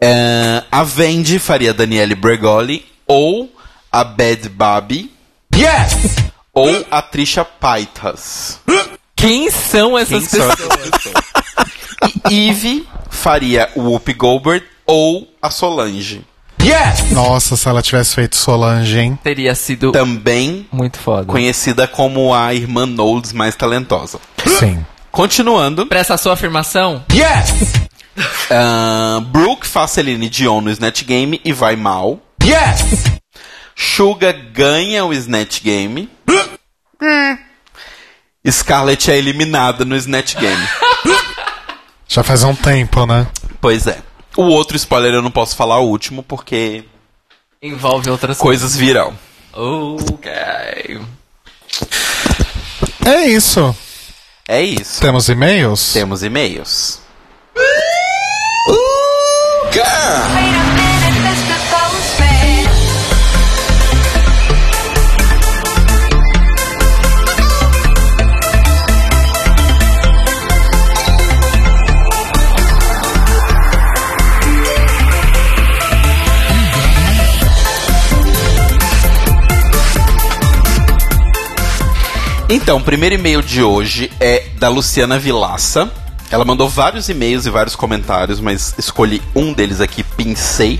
S2: É, a Vendi faria Daniele Bregoli ou a Bad Babi
S4: Yes!
S2: ou a Trisha Paitas.
S3: Quem são essas
S2: Quem são
S3: pessoas?
S2: essas pessoas? E Eve faria o Whoopi Goldberg ou a Solange.
S4: Yes!
S1: Nossa, se ela tivesse feito Solange, hein?
S3: Teria sido
S2: Também
S3: muito foda.
S2: conhecida como a irmã Knowles mais talentosa.
S1: Sim.
S2: Continuando,
S3: Pra essa sua afirmação,
S4: Yes!
S2: ah, Brooke faz Celine Dion no Snatch Game e vai mal.
S4: Yes!
S2: Suga ganha o Snatch Game. Scarlett é eliminada no Snatch Game. *laughs*
S1: Já faz um tempo, né?
S2: Pois é. O outro spoiler eu não posso falar o último porque
S3: envolve outras
S2: coisas virão.
S3: Ok.
S1: É isso.
S2: É isso.
S1: Temos e-mails?
S2: Temos e-mails. Então, o primeiro e-mail de hoje é da Luciana Vilaça. Ela mandou vários e-mails e vários comentários, mas escolhi um deles aqui, pincei,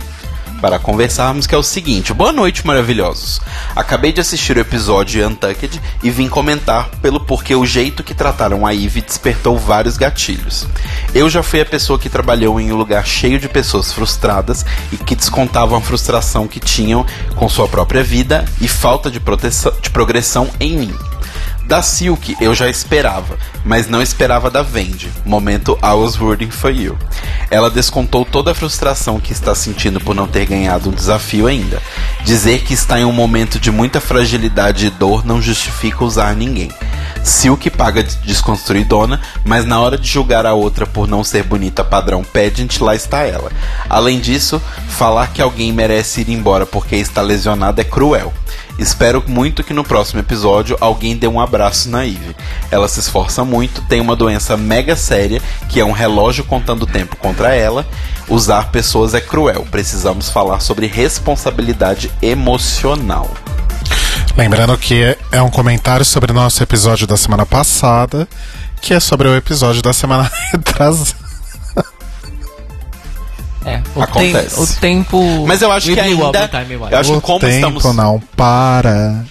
S2: para conversarmos, que é o seguinte. Boa noite, maravilhosos. Acabei de assistir o episódio Untucked e vim comentar pelo porquê o jeito que trataram a Eve despertou vários gatilhos. Eu já fui a pessoa que trabalhou em um lugar cheio de pessoas frustradas e que descontavam a frustração que tinham com sua própria vida e falta de, proteção, de progressão em mim. Da Silk eu já esperava, mas não esperava da Vendi. Momento I was rooting for you. Ela descontou toda a frustração que está sentindo por não ter ganhado um desafio ainda. Dizer que está em um momento de muita fragilidade e dor não justifica usar ninguém. Silk paga de desconstruidona, mas na hora de julgar a outra por não ser bonita padrão pageant, lá está ela. Além disso, falar que alguém merece ir embora porque está lesionado é cruel. Espero muito que no próximo episódio alguém dê um abraço na Eve. Ela se esforça muito, tem uma doença mega séria, que é um relógio contando tempo contra ela. Usar pessoas é cruel. Precisamos falar sobre responsabilidade emocional.
S1: Lembrando que é um comentário sobre o nosso episódio da semana passada, que é sobre o episódio da semana *laughs* retrasada.
S3: É, o,
S2: Acontece.
S3: tem- o tempo.
S2: Mas eu acho que ainda. Eu acho
S1: o
S2: que como
S1: tempo
S2: estamos.
S1: não para.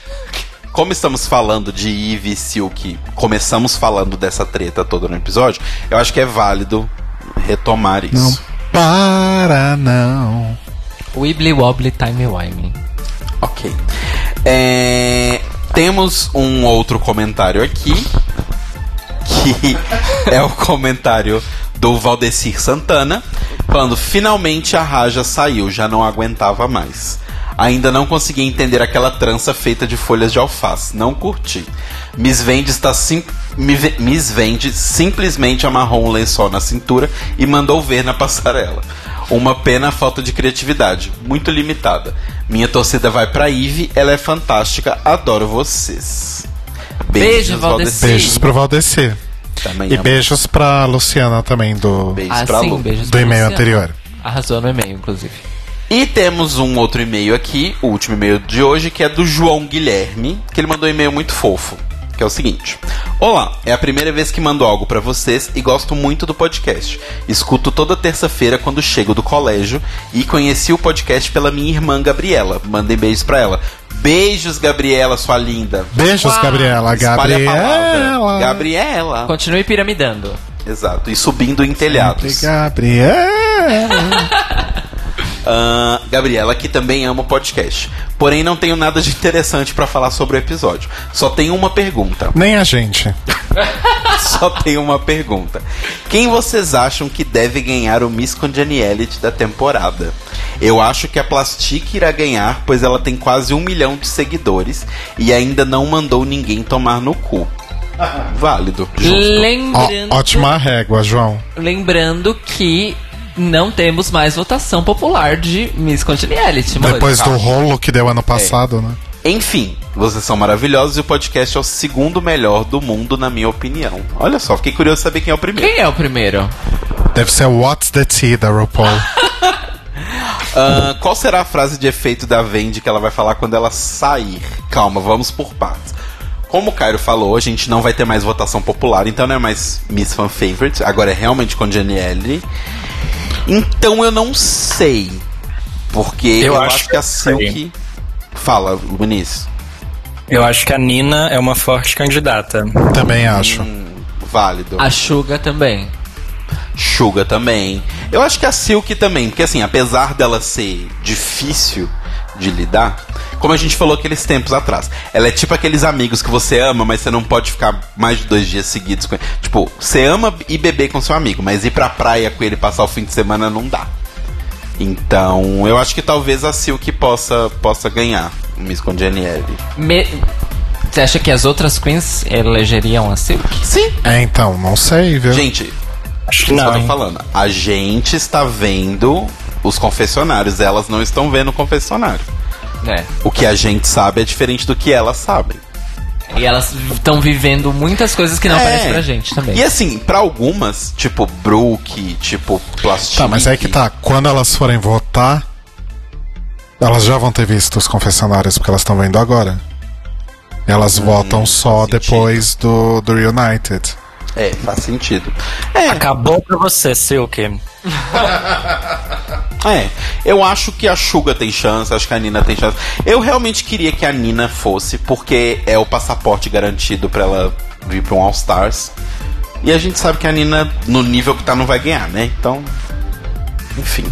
S2: como estamos falando de Eve e Silk, começamos falando dessa treta toda no episódio, eu acho que é válido retomar isso.
S1: Não para, não.
S3: Wibbly Wobbly Time Wimey.
S2: Ok. É, temos um outro comentário aqui. Que *laughs* é o comentário do Valdecir Santana. Falando: finalmente a Raja saiu, já não aguentava mais. Ainda não consegui entender aquela trança feita de folhas de alface. Não curti. Miss Vende está sim, Mi- Miss Vende simplesmente amarrou um lençol na cintura e mandou ver na passarela. Uma pena a falta de criatividade, muito limitada. Minha torcida vai pra Ive, ela é fantástica, adoro vocês.
S3: Beijo, Valdecir.
S1: Beijos pro Valdeci.
S2: Também
S1: E
S2: amo.
S1: beijos pra Luciana também, do,
S2: Beijos
S3: Ah,
S2: pra
S3: sim,
S2: Lu.
S3: beijos
S1: do
S3: pra
S1: e-mail
S3: Luciana.
S1: anterior.
S3: Arrasou no e-mail, inclusive.
S2: E temos um outro e-mail aqui, o último e-mail de hoje, que é do João Guilherme, que ele mandou um e-mail muito fofo, que é o seguinte: Olá, é a primeira vez que mando algo pra vocês e gosto muito do podcast. Escuto toda terça-feira quando chego do colégio e conheci o podcast pela minha irmã Gabriela. Mandem beijos pra ela. Beijos, Gabriela, sua linda.
S1: Beijos, Gabriela.
S2: Espalhe a palavra.
S1: Gabriela.
S2: Gabriela.
S3: Continue piramidando.
S2: Exato. E subindo em telhados.
S1: Gabriela. *laughs*
S2: Ah, Gabriela, que também ama o podcast. Porém, não tenho nada de interessante pra falar sobre o episódio. Só tenho uma pergunta.
S1: Nem a gente. *laughs*
S2: Só tenho uma pergunta. Quem vocês acham que deve ganhar o Miss Congeniality da temporada? Eu acho que a Plastic irá ganhar, pois ela tem quase um milhão de seguidores e ainda não mandou ninguém tomar no cu. Válido. Justo.
S1: Ó,
S3: Lembrando,
S1: ótima régua, João.
S3: lembrando que não temos mais votação popular de Miss Congeniality.
S1: Depois do rolo que deu ano passado, né?
S2: Enfim, vocês são maravilhosos e o podcast é o segundo melhor do mundo, na minha opinião. Olha só, fiquei curioso de saber quem é o primeiro.
S3: Quem é o primeiro?
S1: Deve ser What's the Tea da RuPaul. *laughs*
S2: Ah, qual será a frase de efeito da Vendi que ela vai falar quando ela sair? Calma, vamos por partes. Como o Cairo falou, a gente não vai ter mais votação popular, então não é mais Miss Fan Favorite, agora é realmente com Janielle. Então eu não sei. Porque eu,
S4: Eu
S2: acho,
S4: acho
S2: que a
S4: que sei.
S2: Silk. Fala, Vinícius.
S4: Eu acho que a Nina é uma forte candidata.
S1: Também acho.
S2: Válido.
S3: A Suga também.
S2: Suga também. Eu acho que a Silk também, porque assim, apesar dela ser difícil de lidar, como a gente falou aqueles tempos atrás, ela é tipo aqueles amigos que você ama, mas você não pode ficar mais de dois dias seguidos com ele. Tipo, você ama ir beber com seu amigo, mas ir pra praia com ele passar o fim de semana não dá. Então, eu acho que talvez a Silk possa, possa ganhar o Miss Congeniality.
S3: Me- Você acha que as outras queens elegeriam a Silk?
S2: Sim.
S1: É, então, não sei, viu?
S2: Gente,
S4: Acho que não.
S2: falando. A gente está vendo os confessionários, elas não estão vendo o confessionário.
S3: É.
S2: O que a gente sabe é diferente do que elas sabem.
S3: E elas estão vivendo muitas coisas que não
S2: É.
S3: aparecem pra gente também.
S2: E assim, pra algumas, tipo Brook, tipo Plastic.
S1: Tá, mas é que tá. Quando elas forem votar, elas já vão ter visto os confessionários, porque elas estão vendo agora. Elas votam só depois do, do Reunited.
S2: É, faz sentido. É,
S4: Acabou pra você, Silk. *laughs*
S2: é. Eu acho que a Suga tem chance, acho que a Nina tem chance. Eu realmente queria que a Nina fosse, porque é o passaporte garantido pra ela vir pra um All Stars. E a gente sabe que a Nina, no nível que tá, não vai ganhar, né? Então. Enfim.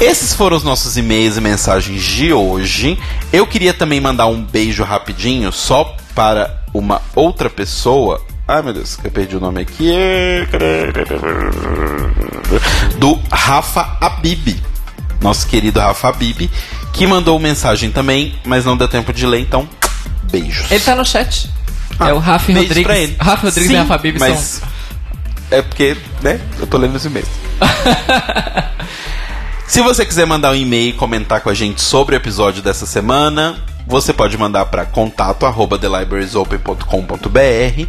S2: Esses foram os nossos e-mails e mensagens de hoje. Eu queria também mandar um beijo rapidinho só para uma outra pessoa. Ai meu Deus, eu perdi o nome aqui. Do Rafa Abib. Nosso querido Rafa Abib. Que mandou mensagem também, mas não deu tempo de ler, então. Beijos.
S3: Ele tá no chat.
S2: Ah,
S3: é o Rafa Rodrigues.
S2: pra ele.
S3: Rafa Rodrigues
S2: Sim,
S3: e Rafa Bibi
S2: mas
S3: são.
S2: É porque, né? Eu tô lendo os *laughs* e-mails. Se você quiser mandar um e-mail e comentar com a gente sobre o episódio dessa semana, você pode mandar para contato arroba thelibrariesopen.com.br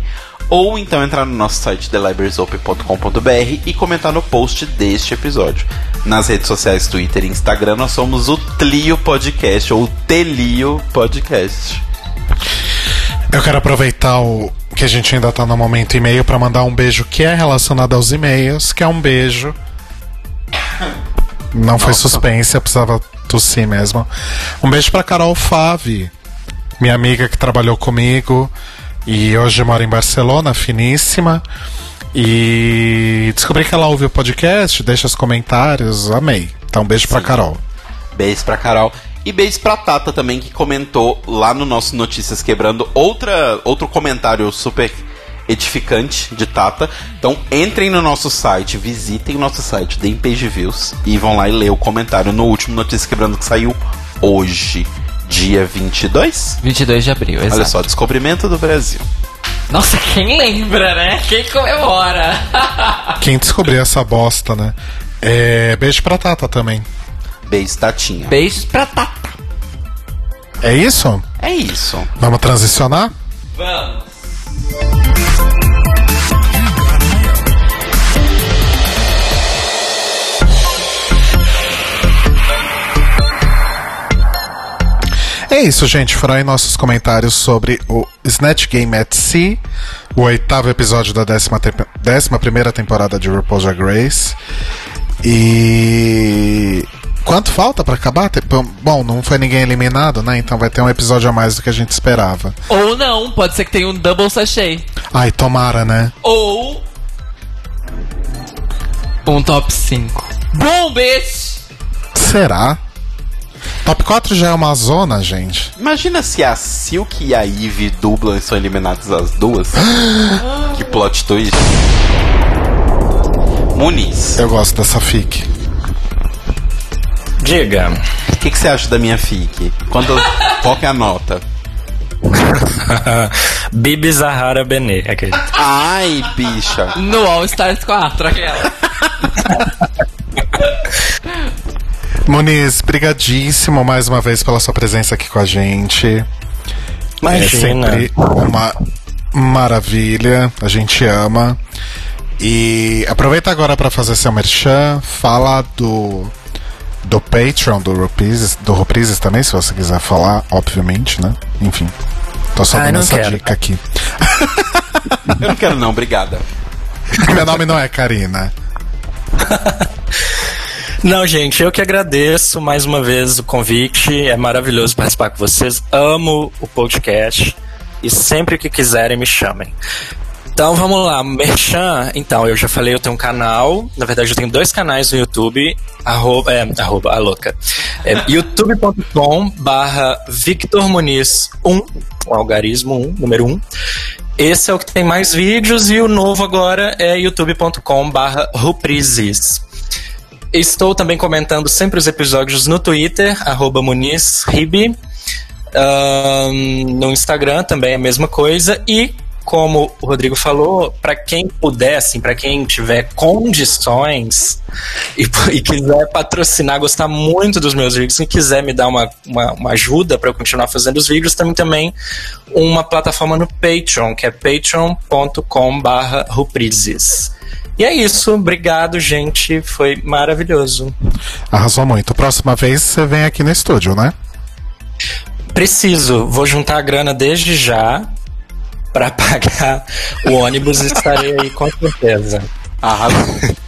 S2: ou então entrar no nosso site thelibrariesopen.com.br e comentar no post deste episódio. Nas redes sociais Twitter e Instagram nós somos o Tlio Podcast ou Telio Podcast.
S1: Eu quero aproveitar o que a gente ainda tá no momento e-mail pra mandar um beijo que é relacionado aos e-mails, que é um beijo. Não foi suspense, eu precisava tossir mesmo. Um beijo pra Carol Fave, minha amiga que trabalhou comigo e hoje mora em Barcelona, finíssima. E descobri que ela ouve o podcast, deixa os comentários, amei. Então, beijo pra Carol.
S2: Beijo pra Carol. E beijo pra Tata também, que comentou lá no nosso Notícias Quebrando outra, outro comentário super edificante de Tata. Então entrem no nosso site, visitem o nosso site, deem page views e vão lá e ler o comentário no último Notícias Quebrando que saiu hoje, dia 22.
S3: 22 de abril, exato.
S2: Olha só, descobrimento do Brasil.
S3: Nossa, quem lembra, né? Quem comemora? *laughs*
S1: Quem descobriu essa bosta, né? É, beijo pra Tata também.
S2: Beijo, Tatinha.
S3: Beijos pra Tata.
S1: É isso?
S2: É isso.
S1: Vamos transicionar?
S3: Vamos.
S1: É isso, gente. Foram aí nossos comentários sobre o Snatch Game at Sea, o oitavo episódio da décima, temp- décima primeira temporada de RuPaul's Drag Race. E. Quanto falta pra acabar? Te- Bom, não foi ninguém eliminado, né? Então vai ter um episódio a mais do que a gente esperava.
S3: Ou não, pode ser que tenha um double sachê.
S1: Ai, tomara, né?
S3: Ou. Um top 5. Bom, bitch!
S1: Será? Top 4 já é uma zona, gente.
S2: Imagina se a Silk e a Eve dublam e são eliminadas as duas. *gasps* que plot twist. Muniz,
S1: Eu gosto dessa fic.
S4: Diga.
S2: o que, que você acha da minha fic? Quando, qual que é a nota? *laughs*
S4: Bibi Zahara Benê. Aquele.
S2: Ai, bicha.
S3: No All Stars 4, aquela. *laughs*
S1: Muniz, brigadíssimo mais uma vez pela sua presença aqui com a gente.
S4: Imagina.
S1: É sempre uma maravilha, a gente ama. E aproveita agora para fazer seu merchan, fala do do Patreon do Reprises, do Reprises também, se você quiser falar, obviamente, né? Enfim. Tô só
S4: Ai,
S1: dando essa
S4: quero.
S1: dica aqui.
S2: Eu não quero não, obrigada. *laughs*
S1: Meu nome não é Karina. *laughs*
S4: Não, gente, eu que agradeço mais uma vez o convite. É maravilhoso participar com vocês. Amo o podcast. E sempre que quiserem, me chamem. Então vamos lá, Merchan. Então, eu já falei, eu tenho um canal. Na verdade, eu tenho dois canais no YouTube. Arroba, é, arroba, a louca. É, youtube.com barra Victor Muniz 1, o algarismo 1, número 1. Esse é o que tem mais vídeos e o novo agora é youtube.com barra Ruprises. Estou também comentando sempre os episódios no Twitter, arroba MunizRibe. No Instagram também é a mesma coisa. E, como o Rodrigo falou, para quem puder, assim, para quem tiver condições e, *laughs* e quiser patrocinar, gostar muito dos meus vídeos e quiser me dar uma, uma, uma ajuda para eu continuar fazendo os vídeos, também também uma plataforma no Patreon, que é patreon.com barra Ruprises. E é isso, obrigado, gente. Foi maravilhoso.
S1: Arrasou muito. Próxima vez você vem aqui no estúdio, né?
S4: Preciso, vou juntar a grana desde já para *laughs* pagar o ônibus e estarei aí com certeza.
S2: Arrasou. *laughs*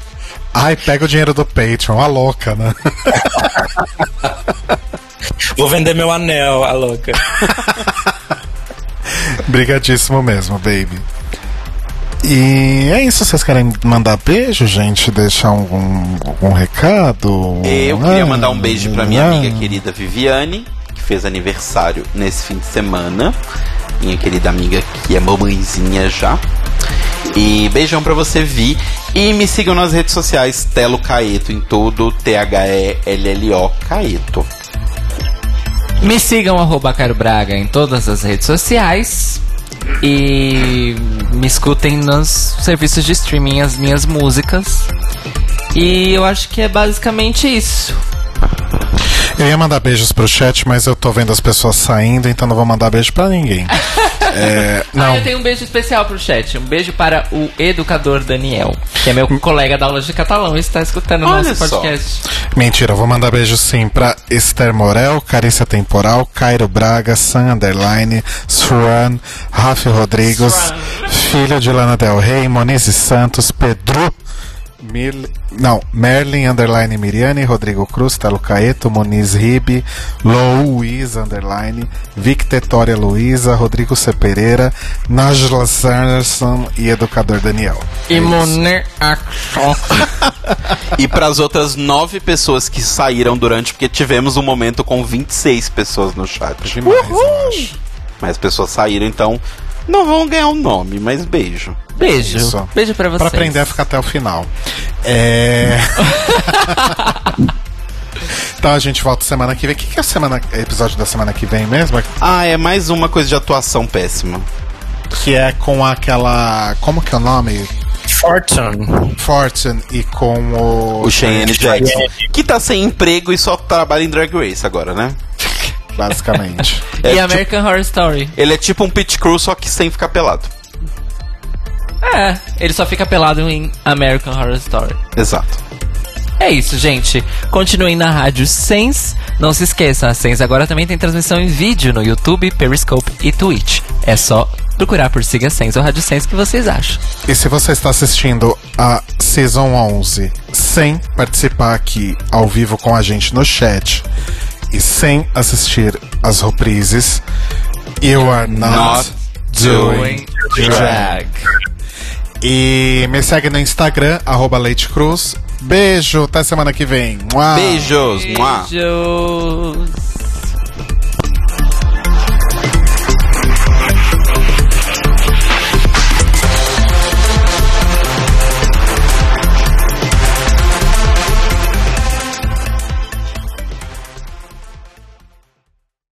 S1: Ai, pega o dinheiro do Patreon, a louca, né? *laughs*
S4: Vou vender meu anel, a louca.
S1: Brigadíssimo mesmo, baby. E é isso, vocês querem mandar beijo, gente? Deixar algum, algum recado?
S2: Eu queria
S1: Ah,
S2: mandar um beijo pra minha
S1: ah.
S2: amiga querida Viviane, que fez aniversário nesse fim de semana. Minha querida amiga que é mamãezinha já. E beijão pra você, Vi. E me sigam nas redes sociais, Telo Caeto, em tudo, T-H-E-L-L-O Caeto.
S3: Me sigam, arroba Braga, em todas as redes sociais. E me escutem nos serviços de streaming as minhas músicas. E eu acho que é basicamente isso.
S1: Eu ia mandar beijos pro chat, mas eu tô vendo as pessoas saindo, então não vou mandar beijo pra ninguém. *laughs* É,
S3: Ah,
S1: não,
S3: eu tenho um beijo especial pro chat. Um beijo para o educador Daniel, que é meu colega da aula de catalão e está escutando o nosso podcast.
S1: mentira, eu vou mandar beijo sim pra Esther Morel, Carícia Temporal, Cairo Braga, Sam Underline, Swan, Rafa Rodrigues, filho de Lana Del Rey, Monize Santos, Pedro Mil... Não, Merlin, underline Miriane, Rodrigo Cruz, Telo Caeto, Moniz Ribe, Louise, underline, Victoria Luiza, Rodrigo C. Pereira, Najla Sanderson e Educador Daniel.
S3: Imune Action. *laughs*
S2: E para as outras nove pessoas que saíram durante, porque tivemos um momento com 26 pessoas no chat.
S1: Demais, eu acho.
S2: Mas pessoas saíram, então não vão ganhar um nome, mas beijo.
S3: Beijo.
S1: Isso.
S3: Beijo pra vocês.
S1: Pra aprender a ficar até o final. É. *laughs* então a gente volta semana que vem. O que, que é semana, episódio da semana que vem mesmo?
S2: Ah, é mais uma coisa de atuação péssima.
S1: Que é com aquela. Como que é o nome?
S4: Fortune.
S1: Fortune e com o.
S2: O Cheyenne Jackson. Que tá sem emprego e só trabalha em Drag Race agora, né?
S1: Basicamente. *laughs*
S2: É
S3: E
S2: tipo-
S3: American Horror Story.
S2: ele é tipo um pit crew, só que sem ficar pelado.
S3: É, ele só fica pelado em American Horror Story.
S2: Exato.
S3: É isso, gente. Continuem na Rádio Sense. Não se esqueçam, a Sense agora também tem transmissão em vídeo no YouTube, Periscope e Twitch. É só procurar por Siga Sense ou Rádio Sense que vocês acham.
S1: E se você está assistindo a Season 11 sem participar aqui ao vivo com a gente no chat e sem assistir as reprises, you are not,
S2: Not
S1: doing drag. E me segue no Instagram, arroba Leite Cruz. Beijo, até semana que vem. Mua.
S2: Beijos. Mua.
S3: Beijos.